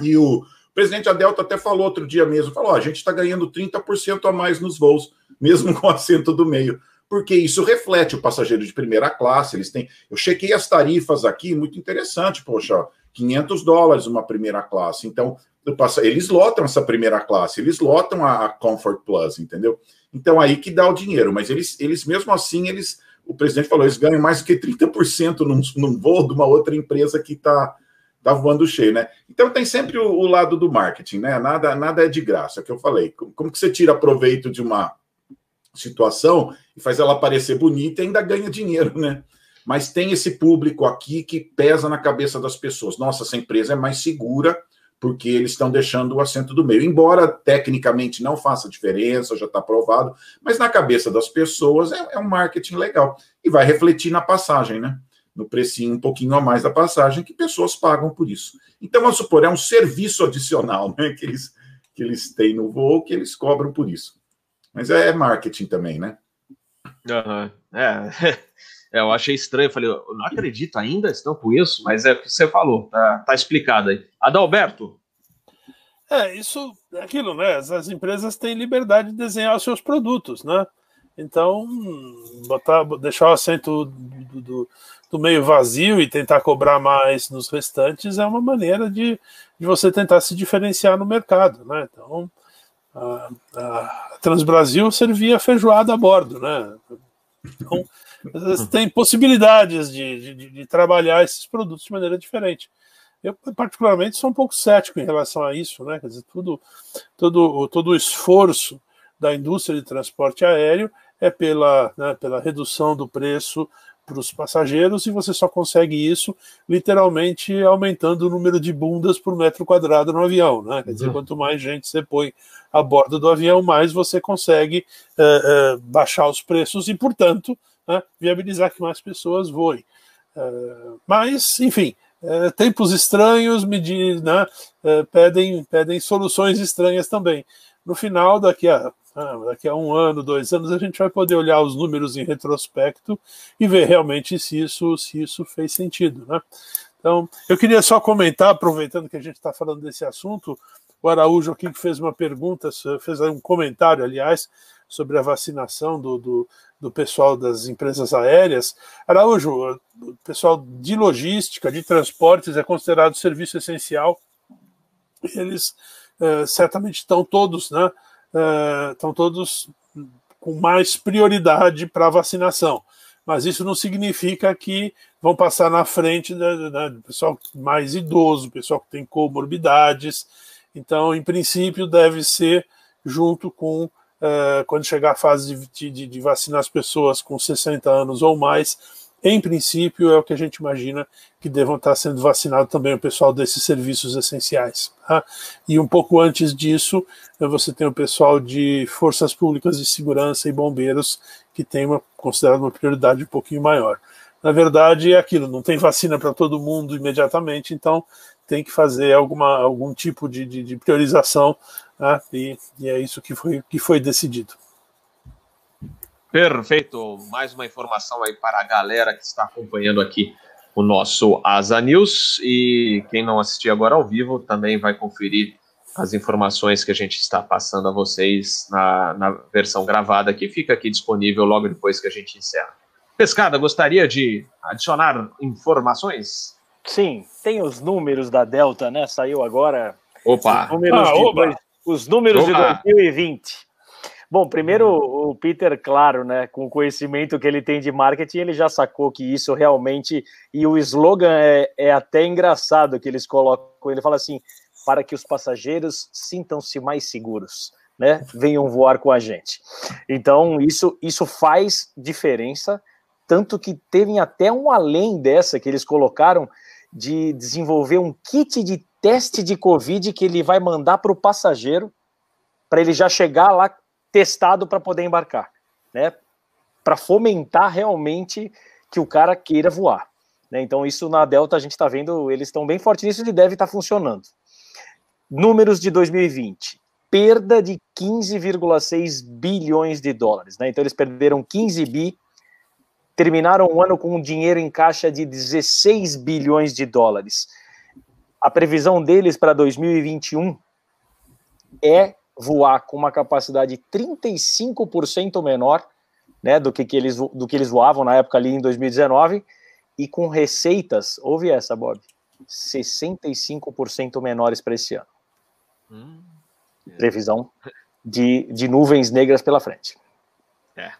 E o presidente Adelto até falou outro dia mesmo, falou, a gente está ganhando 30% a mais nos voos, mesmo *laughs* com assento do meio, porque isso reflete o passageiro de primeira classe, eles têm... Eu chequei as tarifas aqui, muito interessante, poxa, 500 dólares uma primeira classe, então eles lotam essa primeira classe, eles lotam a Comfort Plus, entendeu? Então aí que dá o dinheiro, mas eles, eles mesmo assim, eles, o presidente falou, eles ganham mais do que 30% num, num voo de uma outra empresa que está tá voando cheio, né? Então tem sempre o, o, lado do marketing, né? Nada, nada é de graça, é que eu falei. Como, como, que você tira proveito de uma situação e faz ela parecer bonita e ainda ganha dinheiro, né? Mas tem esse público aqui que pesa na cabeça das pessoas. Nossa, essa empresa é mais segura porque eles estão deixando o assento do meio. Embora tecnicamente não faça diferença, já está provado, mas na cabeça das pessoas é, é um marketing legal. E vai refletir na passagem, né? no precinho um pouquinho a mais da passagem, que pessoas pagam por isso. Então, vamos supor, é um serviço adicional né, que, eles, que eles têm no voo, que eles cobram por isso. Mas é marketing também, né? Uhum. É. *laughs* é, eu achei estranho. Falei, eu não acredito ainda, estão com isso, mas é o que você falou, tá, tá explicado aí. Adalberto. É, isso é aquilo, né? As empresas têm liberdade de desenhar os seus produtos, né? Então, botar, deixar o assento do, do, do, meio vazio e tentar cobrar mais nos restantes é uma maneira de, de você tentar se diferenciar no mercado, né? Então, a, a Transbrasil servia feijoada a bordo, né? Então, *laughs* tem possibilidades de, de, de, trabalhar esses produtos de maneira diferente. Eu, particularmente, sou um pouco cético em relação a isso, né? Quer dizer, tudo, todo, todo o esforço da indústria de transporte aéreo é pela, né, pela redução do preço para os passageiros e você só consegue isso literalmente aumentando o número de bundas por metro quadrado no avião, né? Quer dizer, uhum. quanto mais gente você põe a bordo do avião, mais você consegue é, é, baixar os preços e, portanto, né, viabilizar que mais pessoas voem. É, mas, enfim, tempos estranhos medir, né, pedem, pedem soluções estranhas também. No final, daqui a ah, daqui a um ano, dois anos, a gente vai poder olhar os números em retrospecto e ver realmente se isso, se isso fez sentido. Né? Então, eu queria só comentar, aproveitando que a gente está falando desse assunto, o Araújo aqui que fez uma pergunta, fez um comentário, aliás, sobre a vacinação do, do, do pessoal das empresas aéreas. Araújo, o pessoal de logística, de transportes, é considerado serviço essencial. Eles eh, certamente estão todos, né? Estão uh, todos com mais prioridade para vacinação. Mas isso não significa que vão passar na frente do pessoal mais idoso, pessoal que tem comorbidades. Então, em princípio, deve ser junto com, uh, quando chegar a fase de, de, de vacinar as pessoas com 60 anos ou mais, em princípio, é o que a gente imagina que devam estar sendo vacinados também o pessoal desses serviços essenciais. Tá? E um pouco antes disso, você tem o pessoal de forças públicas de segurança e bombeiros, que tem uma considerada uma prioridade um pouquinho maior. Na verdade, é aquilo, não tem vacina para todo mundo imediatamente, então tem que fazer alguma, algum tipo de, de, de priorização, tá? e, e é isso que foi, que foi decidido. Perfeito. Mais uma informação aí para a galera que está acompanhando aqui o nosso Asa News. E quem não assistiu agora ao vivo também vai conferir as informações que a gente está passando a vocês na, na versão gravada, que fica aqui disponível logo depois que a gente encerra. Pescada, gostaria de adicionar informações? Sim, tem os números da Delta, né? Saiu agora. Opa! Os números, ah, de, dois, os números de 2020. Bom, primeiro uhum. o Peter, claro, né, com o conhecimento que ele tem de marketing, ele já sacou que isso realmente e o slogan é, é até engraçado que eles colocam. Ele fala assim: para que os passageiros sintam-se mais seguros, né? Venham voar com a gente. Então isso isso faz diferença, tanto que teve até um além dessa que eles colocaram de desenvolver um kit de teste de Covid que ele vai mandar para o passageiro para ele já chegar lá testado para poder embarcar, né? Para fomentar realmente que o cara queira voar. Né? Então, isso na Delta a gente está vendo, eles estão bem fortes nisso e deve estar tá funcionando. Números de 2020. Perda de 15,6 bilhões de dólares. Né? Então, eles perderam 15 bi, terminaram o ano com um dinheiro em caixa de 16 bilhões de dólares. A previsão deles para 2021 é voar com uma capacidade 35% menor né, do, que, que eles, do que eles voavam na época ali em 2019 e com receitas, ouve essa, Bob, 65% menores para esse ano. Hum, é. Previsão de, de nuvens negras pela frente. É.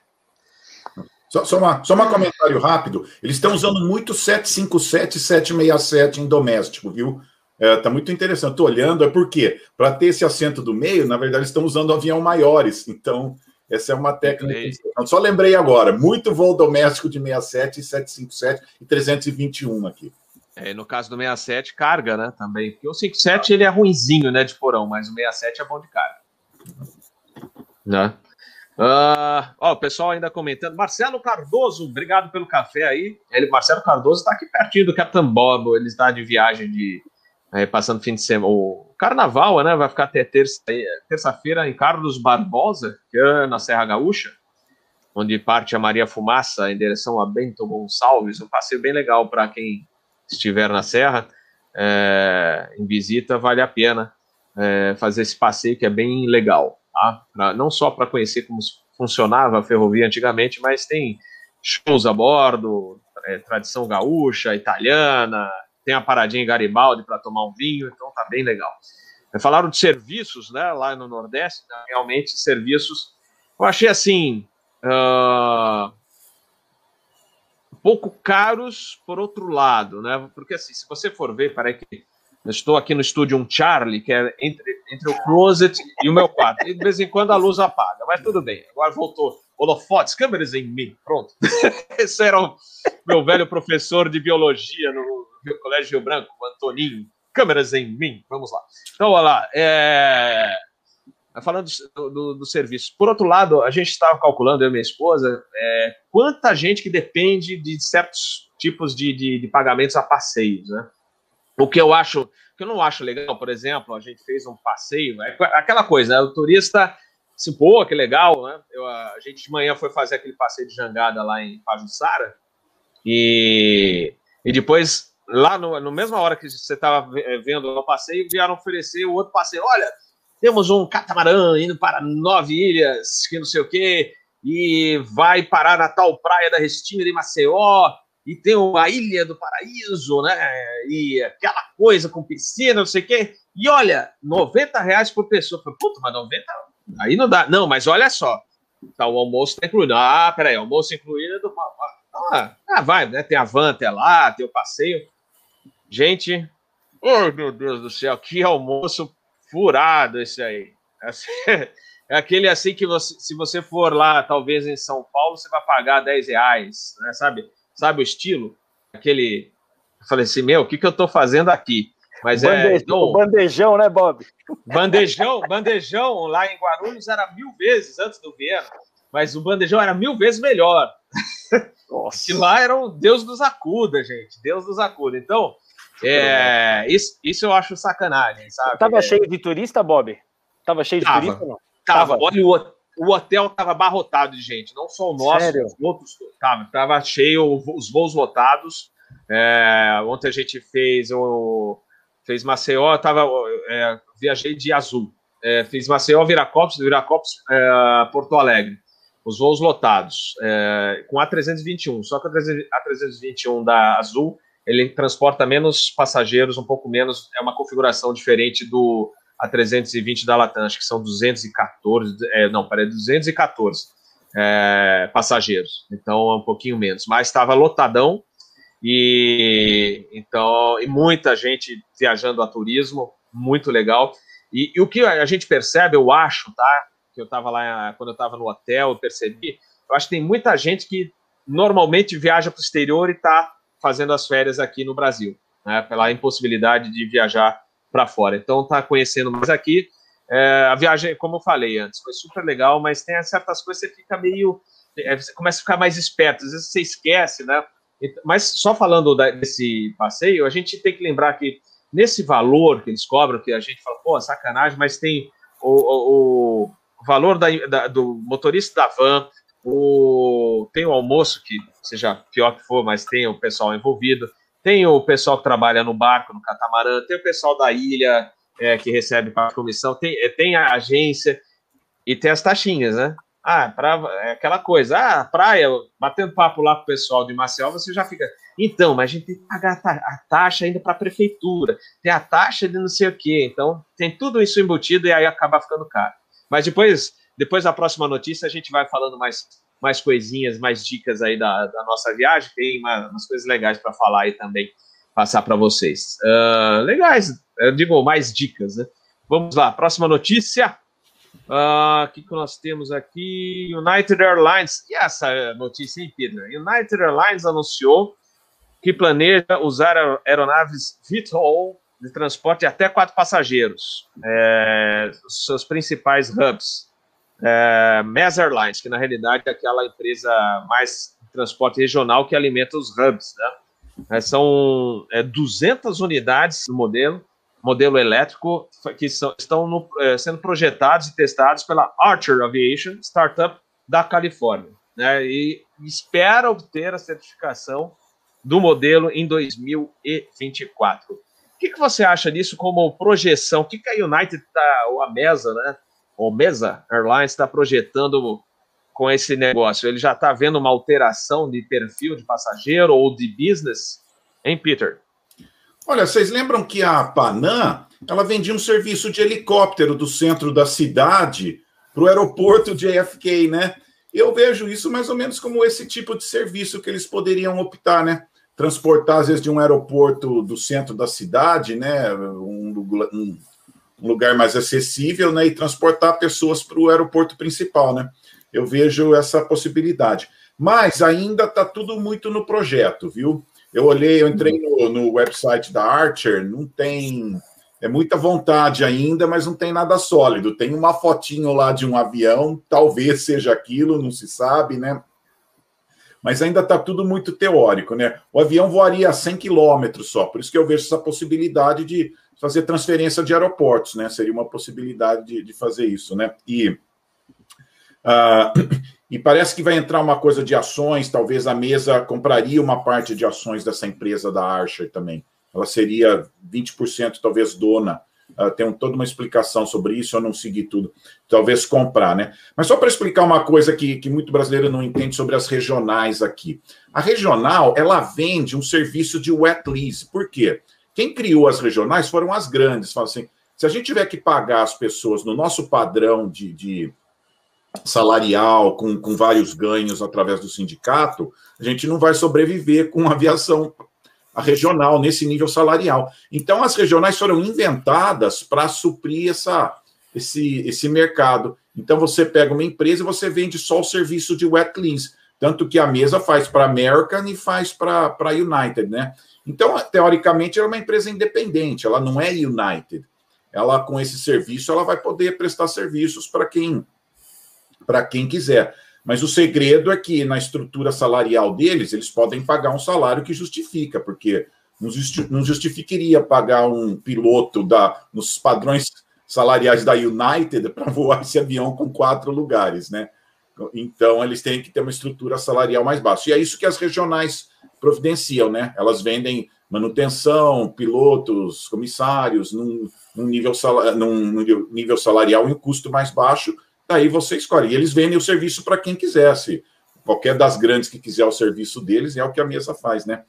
Só, só, uma, só um comentário rápido. Eles estão usando muito 757 e 767 em doméstico, viu? É, tá muito interessante. Estou olhando, é porque para ter esse assento do meio, na verdade, estão usando avião maiores. Então, essa é uma técnica. Só lembrei agora, muito voo doméstico de 67, 757 e 321 aqui. É, no caso do 67, carga, né? Também. Porque o 57 ele é ruinzinho, né? De porão, mas o 67 é bom de carga. Né? Uh, ó, o pessoal ainda comentando. Marcelo Cardoso, obrigado pelo café aí. Ele, Marcelo Cardoso está aqui pertinho do Capitão Bob. Ele está de viagem de Aí passando fim de semana. O carnaval, né? Vai ficar até terça-feira terça em Carlos Barbosa, que é na Serra Gaúcha, onde parte a Maria Fumaça em direção a Bento Gonçalves. Um passeio bem legal para quem estiver na Serra. É, em visita, vale a pena é, fazer esse passeio que é bem legal. Tá? Pra, não só para conhecer como funcionava a ferrovia antigamente, mas tem shows a bordo, é, tradição gaúcha, italiana, tem a paradinha em Garibaldi para tomar um vinho, então tá bem legal. É, falaram de serviços, né, lá no Nordeste, né, realmente serviços, eu achei assim, uh, um pouco caros por outro lado, né, porque assim, se você for ver, para que estou aqui no estúdio um Charlie, que é entre, entre o closet e o meu quarto. E de vez em quando a luz apaga, mas tudo bem. Agora voltou. Holofotes, câmeras em mim. Pronto. *laughs* Esse era o meu velho professor de biologia no Colégio Rio Branco, o Antoninho. Câmeras em mim. Vamos lá. Então, olha lá. É... Falando do, do, do, serviço. Por outro lado, a gente estava calculando, eu e minha esposa, é, quanta gente que depende de certos tipos de, de, de pagamentos a passeios, né? O que eu acho, que eu não acho legal, por exemplo, a gente fez um passeio, é aquela coisa, né? o turista se pô, que legal, né? Eu, a gente de manhã foi fazer aquele passeio de jangada lá em Pajussara e, e depois lá no, no mesma hora que você estava vendo o passeio, vieram oferecer o outro passeio. Olha, temos um catamarã indo para nove ilhas, que não sei o quê, e vai parar na tal praia da Restinga de Maceió, e tem a Ilha do Paraíso, né? E aquela coisa com piscina, não sei o quê. E olha, 90 reais por pessoa. Puta, mas 90 aí não dá. Não, mas olha só. Tá, o almoço tá incluído. Ah, peraí, almoço incluído do. Ah, ah, vai, né? Tem a van até lá, tem o passeio. Gente, oh meu Deus do céu, que almoço furado esse aí. *laughs* É aquele assim que você, se você for lá, talvez em São Paulo, você vai pagar 10 reais, né? Sabe? Sabe o estilo? Aquele. Eu falei assim, meu, o que, que eu tô fazendo aqui? Mas bandejão, é. Então, bandejão, né, Bob? *laughs* Bandejão, bandejão lá em Guarulhos era mil vezes antes do Viena, mas o bandejão era mil vezes melhor. *laughs* Nossa. Que lá era o Deus dos acuda, gente. Deus dos acuda. Então, é, isso, isso eu acho sacanagem, sabe? Tava é... cheio de turista, Bob? Tava cheio de tava, turista? Não? Tava. Olha, o, o hotel tava abarrotado de gente, não só o nosso, Sério? os outros. Tava, tava cheio, os voos lotados. É, ontem a gente fez o fez Maceió, tava, é, viajei de azul. É, fiz Maceió, Viracopos, Viracopos, é, Porto Alegre. Os voos lotados, é, com a 321. Só que a 321 da Azul, ele transporta menos passageiros, um pouco menos, é uma configuração diferente do A320 da Latam, acho que são 214, é, não, peraí, 214 é, passageiros. Então, é um pouquinho menos. Mas estava lotadão, e então, e muita gente viajando a turismo, muito legal. E, e o que a gente percebe, eu acho, tá? Que eu estava lá quando eu estava no hotel, eu percebi. Eu acho que tem muita gente que normalmente viaja para o exterior e está fazendo as férias aqui no Brasil, né? Pela impossibilidade de viajar para fora. Então, está conhecendo mais aqui. É, a viagem, como eu falei antes, foi super legal, mas tem certas coisas que você fica meio. É, você começa a ficar mais esperto, às vezes você esquece, né? Mas só falando desse passeio, a gente tem que lembrar que nesse valor que eles cobram, que a gente fala, pô, sacanagem, mas tem o, o, o valor da, da, do motorista da van, o, tem o almoço, que seja pior que for, mas tem o pessoal envolvido, tem o pessoal que trabalha no barco, no catamarã, tem o pessoal da ilha é, que recebe para a comissão, tem, tem a agência e tem as taxinhas, né? Ah, pra, é aquela coisa, ah, praia, batendo papo lá com o pessoal de Maceió, você já fica. Então, mas a gente tem que pagar a taxa ainda para a prefeitura, tem a taxa de não sei o quê, então tem tudo isso embutido e aí acaba ficando caro. Mas depois, depois da próxima notícia, a gente vai falando mais, mais coisinhas, mais dicas aí da, da nossa viagem, tem uma, umas coisas legais para falar aí também, passar para vocês. Uh, legais, eu digo mais dicas, né? Vamos lá, próxima notícia. O ah, que, que nós temos aqui? United Airlines. E essa notícia, hein, Pedro? United Airlines anunciou que planeja usar aeronaves VTOL de transporte de até quatro passageiros. É, seus principais hubs. É, Mass Airlines, que na realidade é aquela empresa mais transporte regional que alimenta os hubs. Né? É, são é, 200 unidades do modelo modelo elétrico que são, estão no, é, sendo projetados e testados pela Archer Aviation, startup da Califórnia, né, e espera obter a certificação do modelo em 2024. O que, que você acha disso como projeção? O que, que a United está, ou a Mesa, né, ou Mesa Airlines está projetando com esse negócio? Ele já está vendo uma alteração de perfil de passageiro ou de business? Hein, Peter? Olha, vocês lembram que a Panam ela vendia um serviço de helicóptero do centro da cidade para o aeroporto de JFK, né? Eu vejo isso mais ou menos como esse tipo de serviço que eles poderiam optar, né? Transportar, às vezes, de um aeroporto do centro da cidade, né? Um, um, um lugar mais acessível, né? E transportar pessoas para o aeroporto principal, né? Eu vejo essa possibilidade. Mas ainda está tudo muito no projeto, viu? Eu olhei, eu entrei no, no website da Archer, não tem. É muita vontade ainda, mas não tem nada sólido. Tem uma fotinho lá de um avião, talvez seja aquilo, não se sabe, né? Mas ainda está tudo muito teórico, né? O avião voaria a 100 quilômetros só, por isso que eu vejo essa possibilidade de fazer transferência de aeroportos, né? Seria uma possibilidade de, de fazer isso, né? E, uh, *clears throat* e parece que vai entrar uma coisa de ações, talvez a mesa compraria uma parte de ações dessa empresa da Archer também. Ela seria 20% talvez dona. Uh, tem toda uma explicação sobre isso, eu não segui tudo. Talvez comprar, né? Mas só para explicar uma coisa que, que muito brasileiro não entende sobre as regionais aqui. A regional, ela vende um serviço de wet lease. Por quê? Quem criou as regionais foram as grandes. Fala assim, se a gente tiver que pagar as pessoas no nosso padrão de, de salarial, com, com vários ganhos através do sindicato, a gente não vai sobreviver com aviação a regional nesse nível salarial. Então, as regionais foram inventadas para suprir essa, esse, esse mercado. Então, você pega uma empresa e você vende só o serviço de wet lease. Tanto que a mesa faz para American e faz para United, né? Então, teoricamente, ela é uma empresa independente, ela não é United. Ela, com esse serviço, ela vai poder prestar serviços para quem para quem quiser. Mas o segredo é que na estrutura salarial deles, eles podem pagar um salário que justifica, porque não justificaria pagar um piloto da, nos padrões salariais da United para *laughs* voar esse avião com quatro lugares, né? Então, eles têm que ter uma estrutura salarial mais baixa. E é isso que as regionais providenciam, né? Elas vendem manutenção, pilotos, comissários, num, num nível, num nível salarial em um custo mais baixo, Daí você escolhe. E eles vendem o serviço para quem quisesse. Qualquer das grandes que quiser o serviço deles, é o que a mesa faz, né?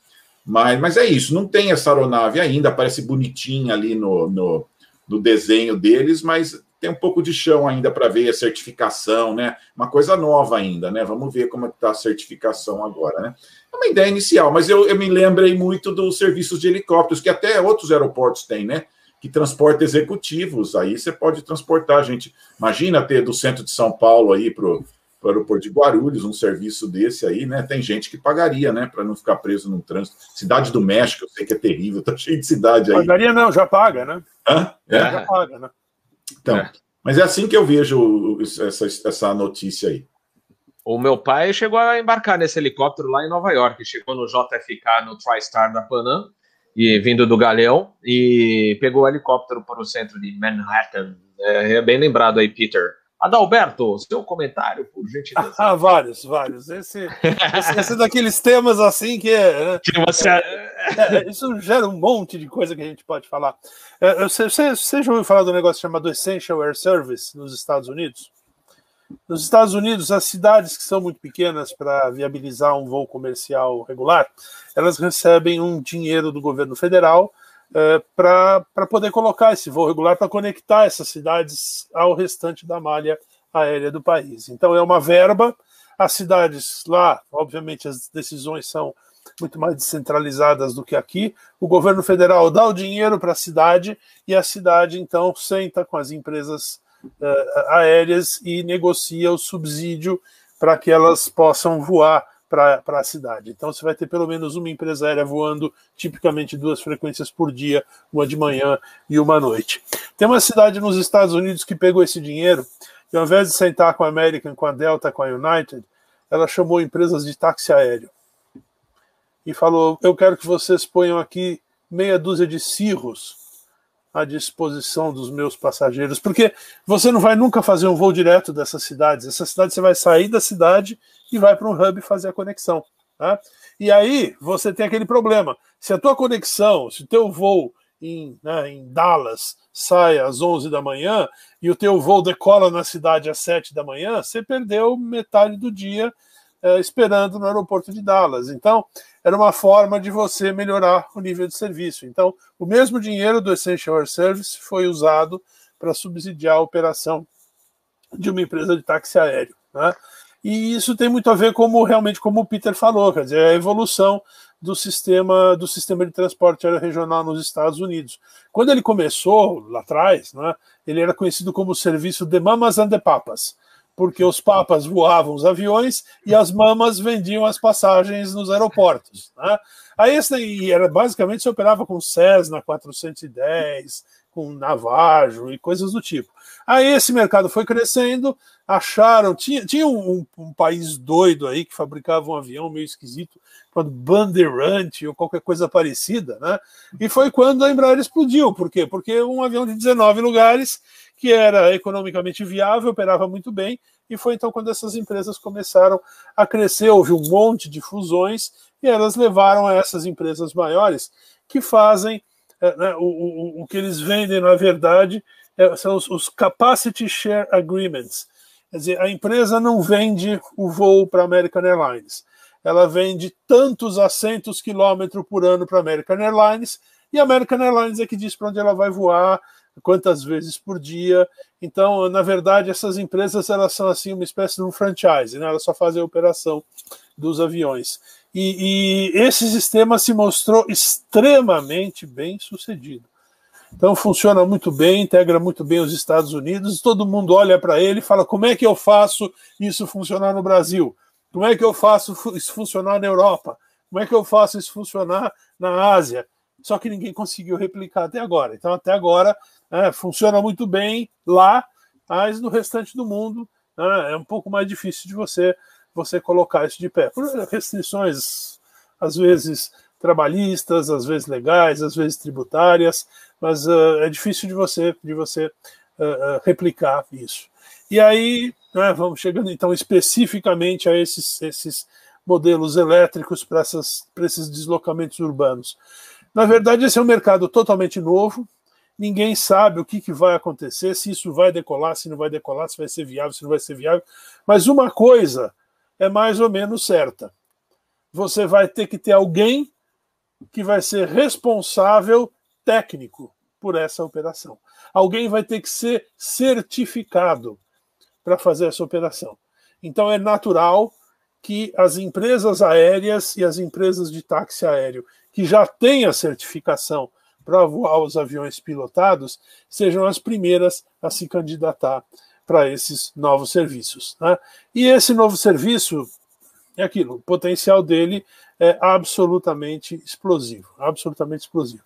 Mas, mas é isso, não tem essa aeronave ainda, parece bonitinha ali no, no, no desenho deles, mas tem um pouco de chão ainda para ver a certificação, né? Uma coisa nova ainda, né? Vamos ver como está a certificação agora, né? É uma ideia inicial, mas eu, eu me lembrei muito dos serviços de helicópteros, que até outros aeroportos têm, né? que transporta executivos. Aí você pode transportar, gente. Imagina ter do centro de São Paulo aí para o aeroporto de Guarulhos um serviço desse aí, né? Tem gente que pagaria, né? Para não ficar preso num trânsito. Cidade do México, eu sei que é terrível, tá *laughs* cheio de cidade aí. Pagaria não, já paga, né? Hã? É. Já paga, né? Então, é. mas é assim que eu vejo essa, essa notícia aí. O meu pai chegou a embarcar nesse helicóptero lá em Nova York, chegou no JFK, no TriStar da Panam, e vindo do Galeão e pegou o helicóptero para o centro de Manhattan. É, é bem lembrado aí, Peter. Adalberto, seu comentário, por gentileza. *laughs* Ah, vários, vários. Esse, esse, esse é daqueles temas assim que. Né, que você... É, é, isso gera um monte de coisa que a gente pode falar. É, você, você já ouviu falar do negócio chamado Essential Air Service nos Estados Unidos? Nos Estados Unidos, as cidades que são muito pequenas para viabilizar um voo comercial regular, elas recebem um dinheiro do governo federal é, para poder colocar esse voo regular para conectar essas cidades ao restante da malha aérea do país. Então é uma verba. As cidades lá, obviamente, as decisões são muito mais descentralizadas do que aqui. O governo federal dá o dinheiro para a cidade e a cidade então senta com as empresas uh, aéreas e negocia o subsídio para que elas possam voar para a cidade. Então você vai ter pelo menos uma empresa aérea voando, tipicamente duas frequências por dia, uma de manhã e uma à noite. Tem uma cidade nos Estados Unidos que pegou esse dinheiro e ao invés de sentar com a American, com a Delta, com a United, ela chamou empresas de táxi aéreo e falou: Eu quero que vocês ponham aqui meia dúzia de cirros à disposição dos meus passageiros, porque você não vai nunca fazer um voo direto dessas cidades. Essa cidade você vai sair da cidade e vai para um hub fazer a conexão. Tá? E aí você tem aquele problema. Se a tua conexão, se o teu voo em, né, em Dallas sai às 11 da manhã e o teu voo decola na cidade às 7 da manhã, você perdeu metade do dia é, esperando no aeroporto de Dallas. Então, era uma forma de você melhorar o nível de serviço. Então, o mesmo dinheiro do Essential Air Service foi usado para subsidiar a operação de uma empresa de táxi aéreo. Né? E isso tem muito a ver como realmente como o Peter falou, quer dizer, a evolução do sistema do sistema de transporte aéreo regional nos Estados Unidos. Quando ele começou lá atrás, né, ele era conhecido como o serviço de mamas and the papas, porque os papas voavam os aviões e as mamas vendiam as passagens nos aeroportos. Né? Aí esse era basicamente se operava com Cessna 410, com Navajo e coisas do tipo. Aí esse mercado foi crescendo, acharam, tinha, tinha um, um, país doido aí que fabricava um avião meio esquisito, chamado Bandeirante ou qualquer coisa parecida, né? E foi quando a Embraer explodiu. Por quê? Porque um avião de 19 lugares, que era economicamente viável, operava muito bem, e foi então quando essas empresas começaram a crescer, houve um monte de fusões, e elas levaram a essas empresas maiores que fazem é, né, o, o, o que eles vendem, na verdade, são os, os, Capacity Share Agreements. Quer dizer, a empresa não vende o voo para a American Airlines. Ela vende tantos assentos quilômetro por ano para a American Airlines, e a American Airlines é que diz para onde ela vai voar, quantas vezes por dia. Então, na verdade, essas empresas elas são assim uma espécie de um franchise, né? elas só fazem a operação dos aviões. E, e esse sistema se mostrou extremamente bem sucedido. Então funciona muito bem, integra muito bem os Estados Unidos, todo mundo olha para ele e fala: como é que eu faço isso funcionar no Brasil? Como é que eu faço isso funcionar na Europa? Como é que eu faço isso funcionar na Ásia? Só que ninguém conseguiu replicar até agora. Então, até agora, é, funciona muito bem lá, mas no restante do mundo é, é um pouco mais difícil de você você colocar isso de pé. Por restrições, às vezes trabalhistas, às vezes legais, às vezes tributárias, mas uh, é difícil de você, de você uh, replicar isso. E aí, né, vamos chegando então especificamente a esses, esses modelos elétricos para esses deslocamentos urbanos. Na verdade, esse é um mercado totalmente novo, ninguém sabe o que, que vai acontecer, se isso vai decolar, se não vai decolar, se vai ser viável, se não vai ser viável, mas uma coisa é mais ou menos certa. Você vai ter que ter alguém que vai ser responsável técnico por essa operação. Alguém vai ter que ser certificado para fazer essa operação. Então é natural que as empresas aéreas e as empresas de táxi aéreo que já têm a certificação para voar os aviões pilotados sejam as primeiras a se candidatar para esses novos serviços. Né? E esse novo serviço é aquilo, o potencial dele é absolutamente explosivo, absolutamente explosivo.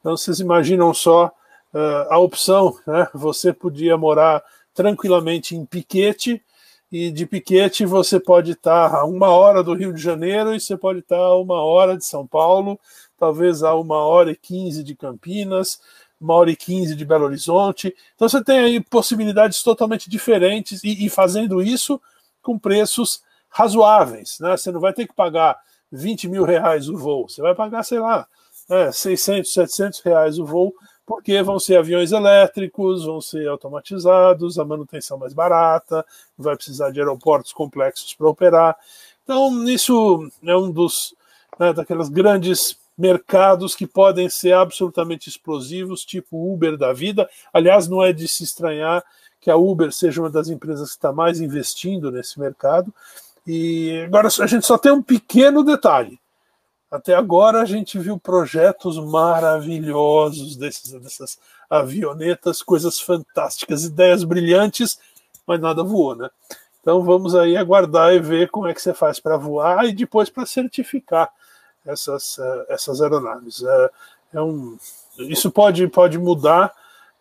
Então vocês imaginam só uh, a opção, né? Você podia morar tranquilamente em Piquete e de Piquete você pode estar a uma hora do Rio de Janeiro e você pode estar a uma hora de São Paulo, talvez a uma hora e quinze de Campinas, uma hora e quinze de Belo Horizonte. Então você tem aí possibilidades totalmente diferentes e, e, fazendo isso com preços razoáveis. Né? Você não vai ter que pagar 20 mil reais o voo, você vai pagar, sei lá, né, 600, 700 reais o voo, porque vão ser aviões elétricos, vão ser automatizados, a manutenção mais barata, vai precisar de aeroportos complexos para operar. Então, isso é um dos né, daquelas grandes mercados que podem ser absolutamente explosivos, tipo Uber da vida. Aliás, não é de se estranhar que a Uber seja uma das empresas que está mais investindo nesse mercado. E agora a gente só tem um pequeno detalhe. Até agora a gente viu projetos maravilhosos desses, dessas avionetas, coisas fantásticas, ideias brilhantes, mas nada voou, né? Então vamos aí aguardar e ver como é que você faz para voar e depois para certificar essas, eh, essas aeronaves. É, é um, isso pode, pode mudar,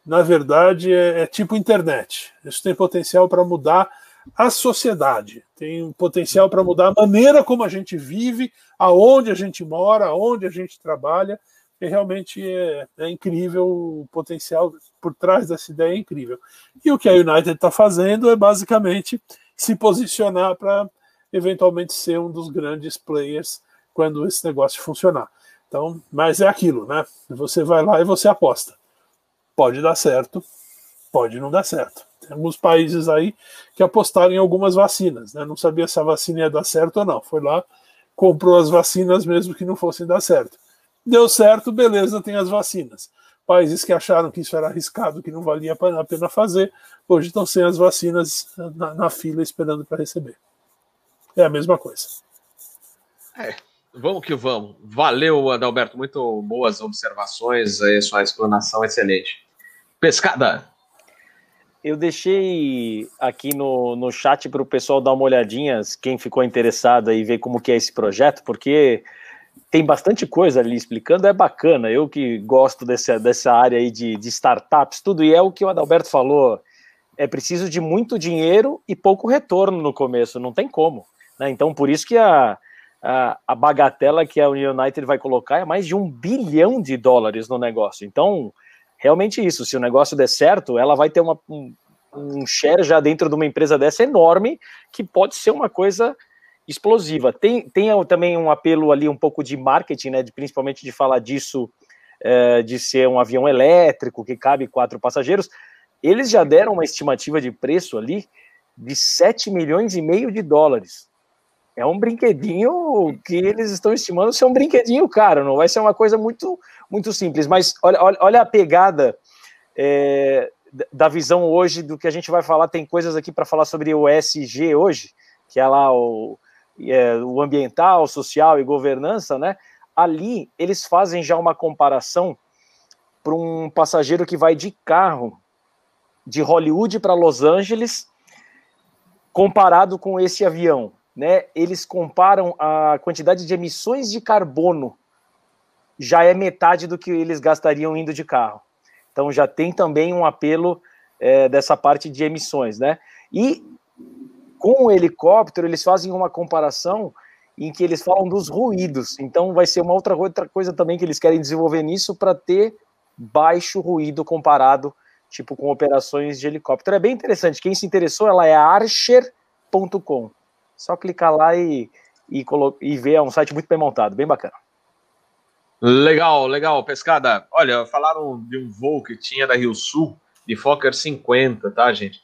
na verdade, é, é tipo internet. Isso tem potencial para mudar a sociedade, tem potencial para mudar a maneira como a gente vive, aonde a gente mora, aonde a gente trabalha. E realmente é, é incrível o potencial por trás dessa ideia é incrível. E o que a United está fazendo é basicamente se posicionar para eventualmente ser um dos grandes players quando esse negócio funcionar. Então, mas é aquilo, né? Você vai lá e você aposta. Pode dar certo, pode não dar certo. Tem alguns países aí que apostaram em algumas vacinas, né? Não sabia se a vacina ia dar certo ou não. Foi lá, comprou as vacinas mesmo que não fossem dar certo. Deu certo, beleza, tem as vacinas. Países que acharam que isso era arriscado, que não valia a pena fazer, hoje estão sem as vacinas na, na fila esperando para receber. É a mesma coisa. É, vamos que vamos. Valeu, Adalberto. Muito boas observações, aí, sua explanação excelente. Pescada. Eu deixei aqui no, no chat para o pessoal dar uma olhadinha, quem ficou interessado e ver como que é esse projeto, porque tem bastante coisa ali explicando, é bacana. Eu que gosto dessa, dessa área aí de, de startups, tudo, e é o que o Adalberto falou, é preciso de muito dinheiro e pouco retorno no começo, não tem como. Né? Então, por isso que a, a, a, bagatela que a United vai colocar é mais de um bilhão de dólares no negócio. Então, realmente isso, se o negócio der certo, ela vai ter uma, um, um share já dentro de uma empresa dessa enorme, que pode ser uma coisa explosiva. Tem, tem também um apelo ali um pouco de marketing, né, de, principalmente de falar disso, é, de ser um avião elétrico que cabe quatro passageiros. Eles já deram uma estimativa de preço ali de 7 milhões e meio de dólares é um brinquedinho que eles estão estimando ser um brinquedinho caro, não vai ser uma coisa muito, muito simples. Mas olha, olha, olha a pegada é, da visão hoje do que a gente vai falar. Tem coisas aqui para falar sobre o ESG hoje, que é lá o, é, o ambiental, social e governança, né? Ali eles fazem já uma comparação para um passageiro que vai de carro de Hollywood para Los Angeles comparado com esse avião né, eles comparam a quantidade de emissões de carbono já é metade do que eles gastariam indo de carro. Então já tem também um apelo é, dessa parte de emissões, né? E com o helicóptero eles fazem uma comparação em que eles falam dos ruídos. Então vai ser uma outra, outra coisa também que eles querem desenvolver nisso para ter baixo ruído comparado, tipo com operações de helicóptero. É bem interessante. Quem se interessou, ela é archer.com. Só clicar lá e, e, e ver, é um site muito bem montado, bem bacana. Legal, legal, pescada. Olha, falaram de um voo que tinha da Rio Sul, de Fokker 50, tá, gente?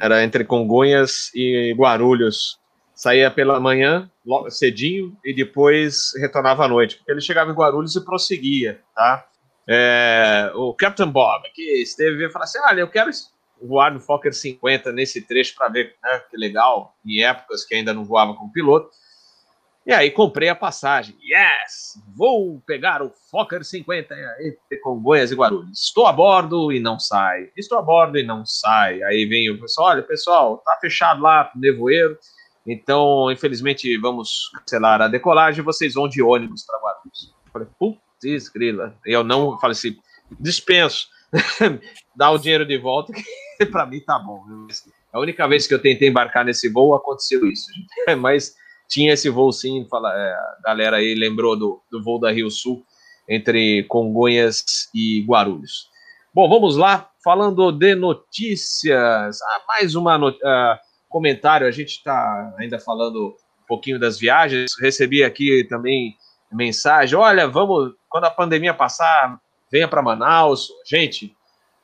Era entre Congonhas e Guarulhos. Saía pela manhã, cedinho, e depois retornava à noite, porque ele chegava em Guarulhos e prosseguia, tá? É, o Captain Bob, que esteve falou assim: olha, eu quero voar no Fokker 50 nesse trecho para ver né, que legal, em épocas que ainda não voava como piloto. E aí comprei a passagem. Yes! Vou pegar o Fokker 50 entre Congonhas e Guarulhos. Estou a bordo e não sai. Estou a bordo e não sai. Aí vem o pessoal, olha, pessoal, tá fechado lá nevoeiro. Então, infelizmente, vamos cancelar a decolagem. Vocês vão de ônibus para Guarulhos. Eu falei, putz, grila. Eu não falei assim, dispenso. *laughs* Dá o dinheiro de volta, que *laughs* para mim tá bom. A única vez que eu tentei embarcar nesse voo aconteceu isso. *laughs* Mas tinha esse voo sim, fala, é, a galera aí lembrou do, do voo da Rio Sul entre Congonhas e Guarulhos. Bom, vamos lá, falando de notícias. Ah, mais uma not uh, comentário, a gente está ainda falando um pouquinho das viagens. Recebi aqui também mensagem: olha, vamos, quando a pandemia passar, venha para Manaus. Gente,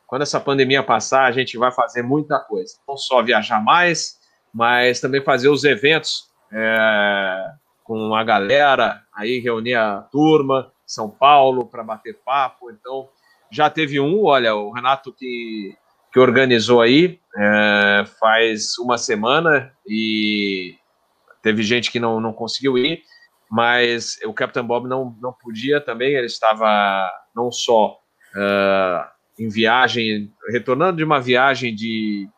quando essa pandemia passar, a gente vai fazer muita coisa. Não só viajar mais, mas também fazer os eventos é, com a galera, aí reunir a turma, São Paulo, para bater papo. Então, já teve um, olha, o Renato que, que organizou aí é, faz uma semana e teve gente que não, não conseguiu ir mas o Captain Bob não, não podia também, ele estava não só uh, em viagem, retornando de uma viagem de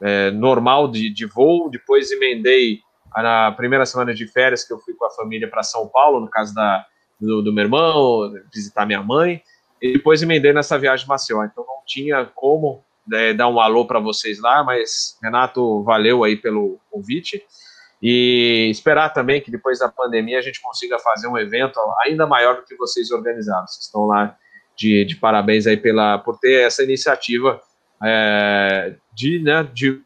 uh, normal de, de voo, depois emendei na primeira semana de férias que eu fui com a família para São Paulo, no caso da, do, do, meu irmão, visitar minha mãe, e depois emendei nessa viagem de Maceió, então não tinha como né, dar um alô para vocês lá, mas Renato, valeu aí pelo convite. E esperar também que depois da pandemia a gente consiga fazer um evento ainda maior do que vocês organizaram. Vocês estão lá de, de parabéns aí pela, por ter essa iniciativa é, de, né, de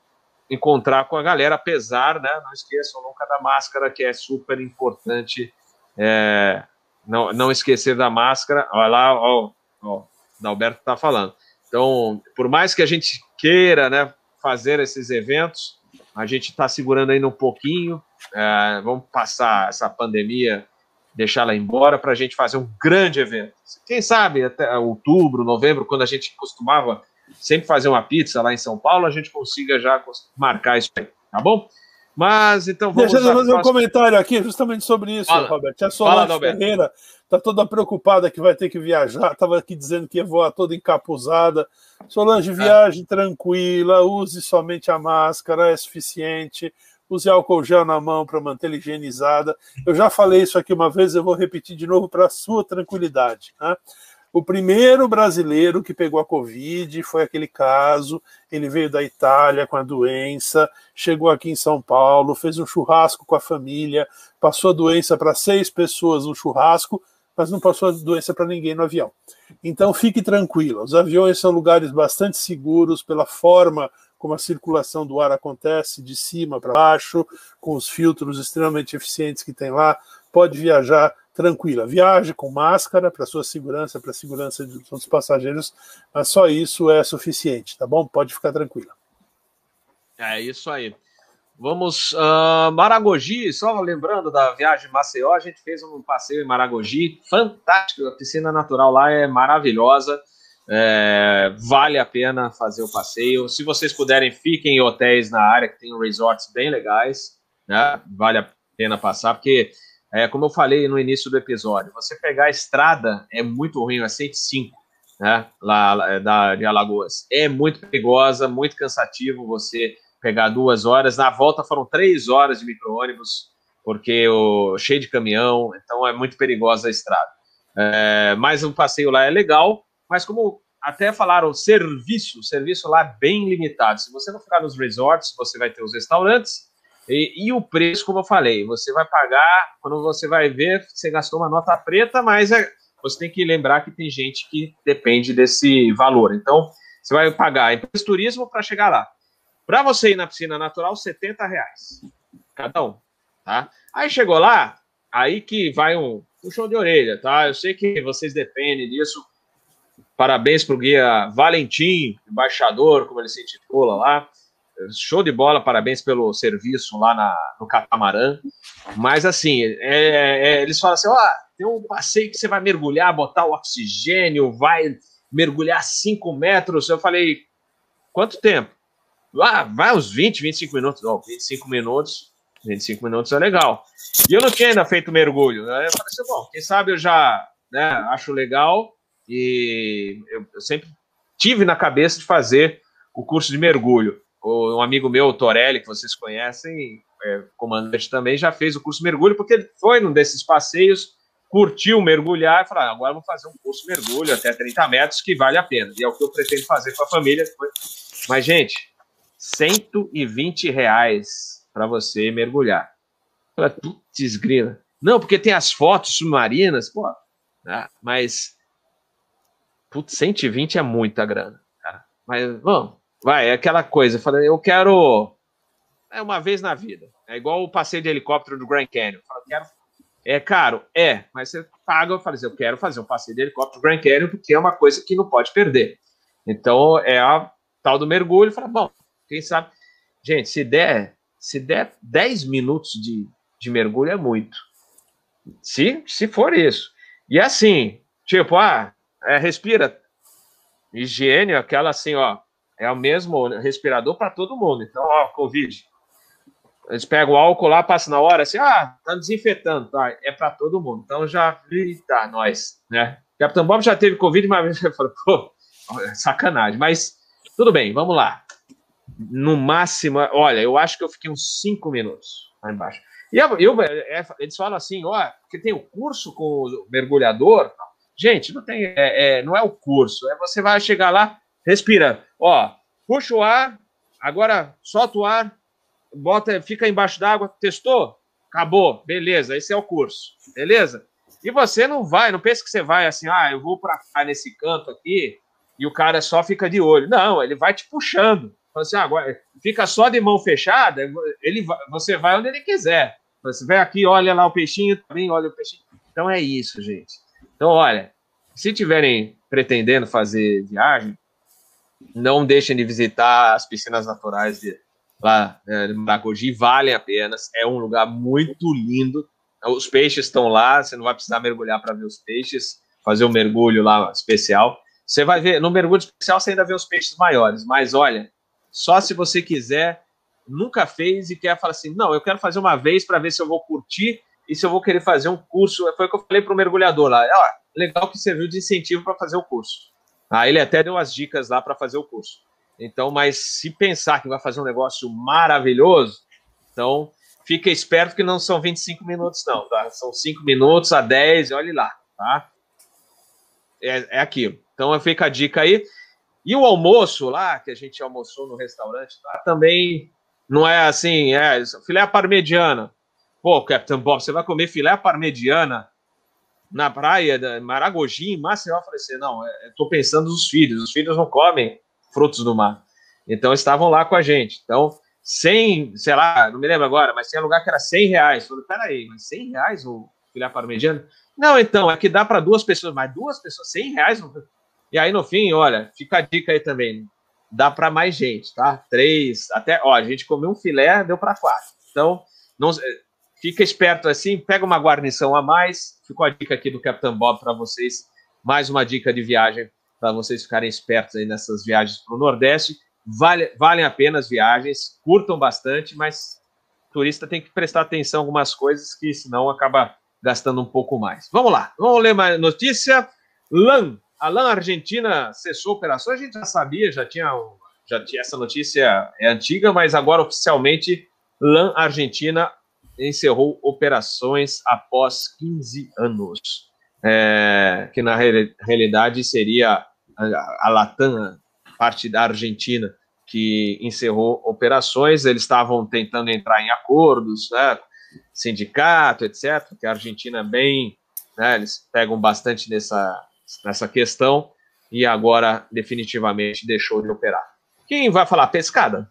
encontrar com a galera, apesar, né, não esqueçam nunca da máscara, que é super importante, é, não, não esquecer da máscara, olha lá, ó, ó, o Alberto está falando. Então, por mais que a gente queira, né, fazer esses eventos, a gente está segurando ainda um pouquinho, é, vamos passar essa pandemia, deixá-la embora para a gente fazer um grande evento. Quem sabe até outubro, novembro, quando a gente costumava sempre fazer uma pizza lá em São Paulo, a gente consiga já marcar isso aí, tá bom? Mas então vamos. Deixa eu fazer um comentário aqui justamente sobre isso, Fala. Robert. A Solange Fala, Ferreira está toda preocupada que vai ter que viajar, estava aqui dizendo que ia voar toda encapuzada. Solange, é. viaje tranquila, use somente a máscara, é suficiente. Use álcool gel na mão para mantê-la higienizada. Eu já falei isso aqui uma vez, eu vou repetir de novo para a sua tranquilidade. Né? O primeiro brasileiro que pegou a Covid foi aquele caso. Ele veio da Itália com a doença, chegou aqui em São Paulo, fez um churrasco com a família, passou a doença para seis pessoas no churrasco, mas não passou a doença para ninguém no avião. Então fique tranquila. Os aviões são lugares bastante seguros pela forma como a circulação do ar acontece de cima para baixo, com os filtros extremamente eficientes que tem lá. Pode viajar tranquila. Viaje com máscara para sua segurança, para a segurança dos passageiros, mas só isso é suficiente, tá bom? Pode ficar tranquila. É isso aí. Vamos, uh, Maragogi, só lembrando da viagem Maceió, a gente fez um passeio em Maragogi, fantástico, a piscina natural lá é maravilhosa, é, vale a pena fazer o passeio. Se vocês puderem, fiquem em hotéis na área, que tem resorts bem legais, né? vale a pena passar, porque é, como eu falei no início do episódio, você pegar a estrada é muito ruim, é 105, né, lá é, da, de Alagoas. É muito perigosa, muito cansativo você pegar duas horas. Na volta foram três horas de micro-ônibus, porque o, cheio de caminhão, então é muito perigosa a estrada. É, mas o passeio lá é legal, mas como até falaram, serviço, serviço lá é bem limitado. Se você não ficar nos resorts, você vai ter os restaurantes, e, e, o preço, como eu falei, você vai pagar, quando você vai ver, você gastou uma nota preta, mas é, você tem que lembrar que tem gente que depende desse valor. Então, você vai pagar empresa turismo para chegar lá. Para você ir na piscina natural, 70 reais. Cada um. Tá? Aí chegou lá, aí que vai um puxão de orelha, tá? Eu sei que vocês dependem disso. Parabéns para o guia Valentim, embaixador, como ele se intitula lá show de bola, parabéns pelo serviço lá na, no catamarã. Mas assim, é, é, eles falam assim: ó, tem um passeio que você vai mergulhar, botar o oxigênio, vai mergulhar 5 metros. Eu falei, quanto tempo? Ah, vai uns 20, 25 minutos. Oh, 25 minutos, 25 minutos é legal. E eu não tinha ainda feito mergulho. Eu falei assim, bom, quem sabe eu já né, acho legal e eu, eu sempre tive na cabeça de fazer o curso de mergulho um amigo meu, o Torelli, que vocês conhecem, é, comandante também, já fez o curso mergulho, porque ele foi num desses passeios, curtiu mergulhar e falou: ah, agora vou fazer um curso mergulho até 30 metros, que vale a pena. E é o que eu pretendo fazer com a família. Mas, gente, 120 reais para você mergulhar. Putz, grila. Não, porque tem as fotos submarinas, pô. Né? Mas, putz, 120 é muita grana, cara. Mas, vamos Vai, é aquela coisa. Falei, eu quero. É uma vez na vida. É igual o passeio de helicóptero do Grand Canyon. Quero. É caro? É, mas você paga. Eu falei, eu quero fazer um passeio de helicóptero do Grand Canyon porque é uma coisa que não pode perder. Então, é a tal do mergulho. Falei, bom, quem sabe. Gente, se der, se der 10 minutos de, de mergulho é muito. Se, se for isso. E assim, tipo, ah, é, respira. Higiene, aquela assim, ó, é o mesmo respirador para todo mundo. Então, ó, Covid. Eles pegam o álcool lá, passam na hora, assim, ah, tá desinfetando, tá? É para todo mundo. Então já, tá, nós, né? Capitão Bob já teve Covid *laughs* eu falei, pô, sacanagem. Mas tudo bem, vamos lá. No máximo, olha, eu acho que eu fiquei uns cinco minutos lá embaixo. E eu, eu é, eles falam assim, ó, porque tem o curso com o mergulhador. Gente, não tem, é, é, não é o curso, é você vai chegar lá, respira. Ó, puxa o ar, agora solta o ar, bota, fica embaixo d'água, testou, acabou, beleza, esse é o curso, beleza? E você não vai, não pensa que você vai assim, ah, eu vou para cá nesse canto aqui e o cara só fica de olho. Não, ele vai te puxando. Assim, ah, agora fica só de mão fechada, ele vai, você vai onde ele quiser. Você vai aqui, olha lá o peixinho, também olha o peixinho. Então é isso, gente. Então, olha, se tiverem pretendendo fazer viagem, não deixem de visitar as piscinas naturais de, lá é, de Maragogi, valem a pena. É um lugar muito lindo. Os peixes estão lá, você não vai precisar mergulhar para ver os peixes, fazer um mergulho lá especial. Você vai ver, no mergulho especial você ainda vê os peixes maiores, mas olha, só se você quiser, nunca fez e quer falar assim, não, eu quero fazer uma vez para ver se eu vou curtir e se eu vou querer fazer um curso. Foi o que eu falei para o mergulhador lá. Ó, legal que serviu de incentivo para fazer o curso. Ah, ele até deu as dicas lá para fazer o curso. Então, mas se pensar que vai fazer um negócio maravilhoso, então fica esperto que não são 25 minutos, não, tá? São 5 minutos a 10, olhe lá, tá? É, é aquilo. Então fica a dica aí. E o almoço lá, que a gente almoçou no restaurante, tá? também não é assim, é filé parmegiana. Pô, Captain Bob, você vai comer filé parmegiana na praia de Maragogi, em Maceió? Eu falei assim, não, estou é, pensando nos filhos. Os filhos não comem frutos do mar. Então estavam lá com a gente. Então, 100, sei lá, não me lembro agora, mas tinha lugar que era 100 reais. Eu falei, peraí, mas 100 reais o filé parmegiana? Não, então, é que dá para duas pessoas, mas duas pessoas, 100 reais? E aí, no fim, olha, fica a dica aí também. Dá para mais gente, tá? Três, até, ó, a gente comeu um filé, deu para quatro. Então, não, fica esperto assim, pega uma guarnição a mais. Ficou a dica aqui do Capitão Bob para vocês. Mais uma dica de viagem para vocês ficarem espertos aí nessas viagens para o Nordeste. Vale, valem a pena as viagens, curtam bastante, mas turista tem que prestar atenção em algumas coisas que senão acaba gastando um pouco mais. Vamos lá, vamos ler mais notícia. LAN, a LAN Argentina cessou operações, a gente já sabia, já tinha, já tinha essa notícia é antiga, mas agora oficialmente LAN Argentina encerrou operações após 15 anos, é, que na realidade seria a, Latam, parte da Argentina, que encerrou operações. Eles estavam tentando entrar em acordos, né, sindicato, etc. Que a Argentina é bem, né, eles pegam bastante nessa, nessa questão e agora definitivamente deixou de operar. Quem vai falar pescada?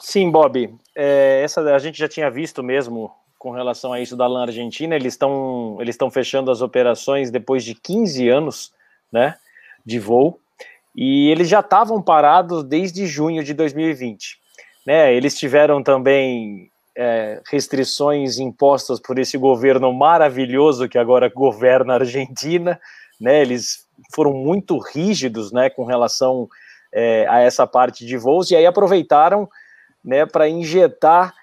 Sim, Bob. É, essa a gente já tinha visto mesmo com relação a isso da LAN Argentina. Eles estão eles estão fechando as operações depois de 15 anos, né? de voo, e eles já estavam parados desde junho de 2020. Né? Eles tiveram também é, restrições impostas por esse governo maravilhoso que agora governa a Argentina. Né? Eles foram muito rígidos né, com relação é, a essa parte de voos, e aí aproveitaram né, para injetar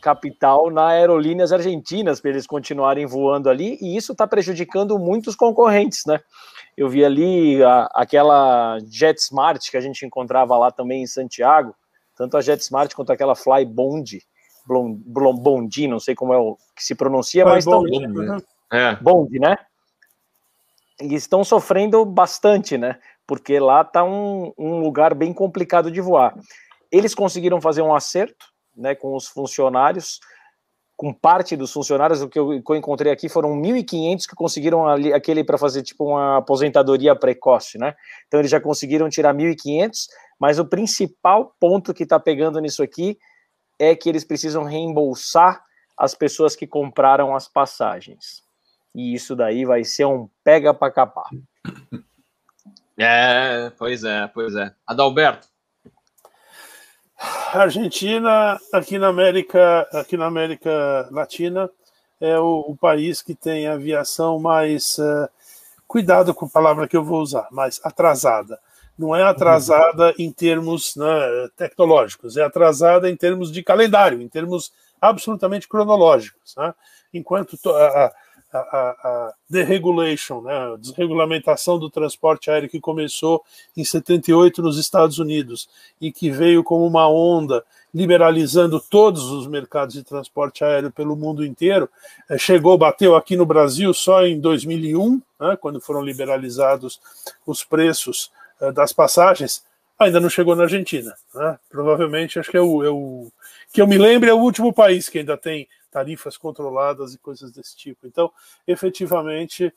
capital na aerolíneas argentinas para eles continuarem voando ali, e isso está prejudicando muitos concorrentes, né? Eu vi ali a, aquela JetSmart que a gente encontrava lá também em Santiago, tanto a JetSmart quanto aquela Fly Bond, Bondi, não sei como é o que se pronuncia, Fly mas Bond, também né? é. Bond, né? E estão sofrendo bastante, né? Porque lá está um, um lugar bem complicado de voar. Eles conseguiram fazer um acerto, né, com os funcionários, com parte dos funcionários, o que eu, que eu encontrei aqui foram 1.500 que conseguiram ali, aquele para fazer tipo uma aposentadoria precoce, né? Então eles já conseguiram tirar 1.500, mas o principal ponto que está pegando nisso aqui é que eles precisam reembolsar as pessoas que compraram as passagens. E isso daí vai ser um pega para capar. É, pois é, pois é. Adalberto, Argentina, aqui na América, aqui na América Latina, é o, o país que tem aviação mais uh, cuidado com a palavra que eu vou usar, mais atrasada. Não é atrasada uhum. em termos né, tecnológicos, é atrasada em termos de calendário, em termos absolutamente cronológicos. Né? Enquanto a, a, a deregulation, né, a desregulamentação do transporte aéreo que começou em 78 nos Estados Unidos e que veio como uma onda liberalizando todos os mercados de transporte aéreo pelo mundo inteiro, eh, chegou, bateu aqui no Brasil só em 2001, né, quando foram liberalizados os preços eh, das passagens, ainda não chegou na Argentina. Né? Provavelmente, acho que é o, é o que eu me lembre, é o último país que ainda tem tarifas controladas e coisas desse tipo. Então, efetivamente,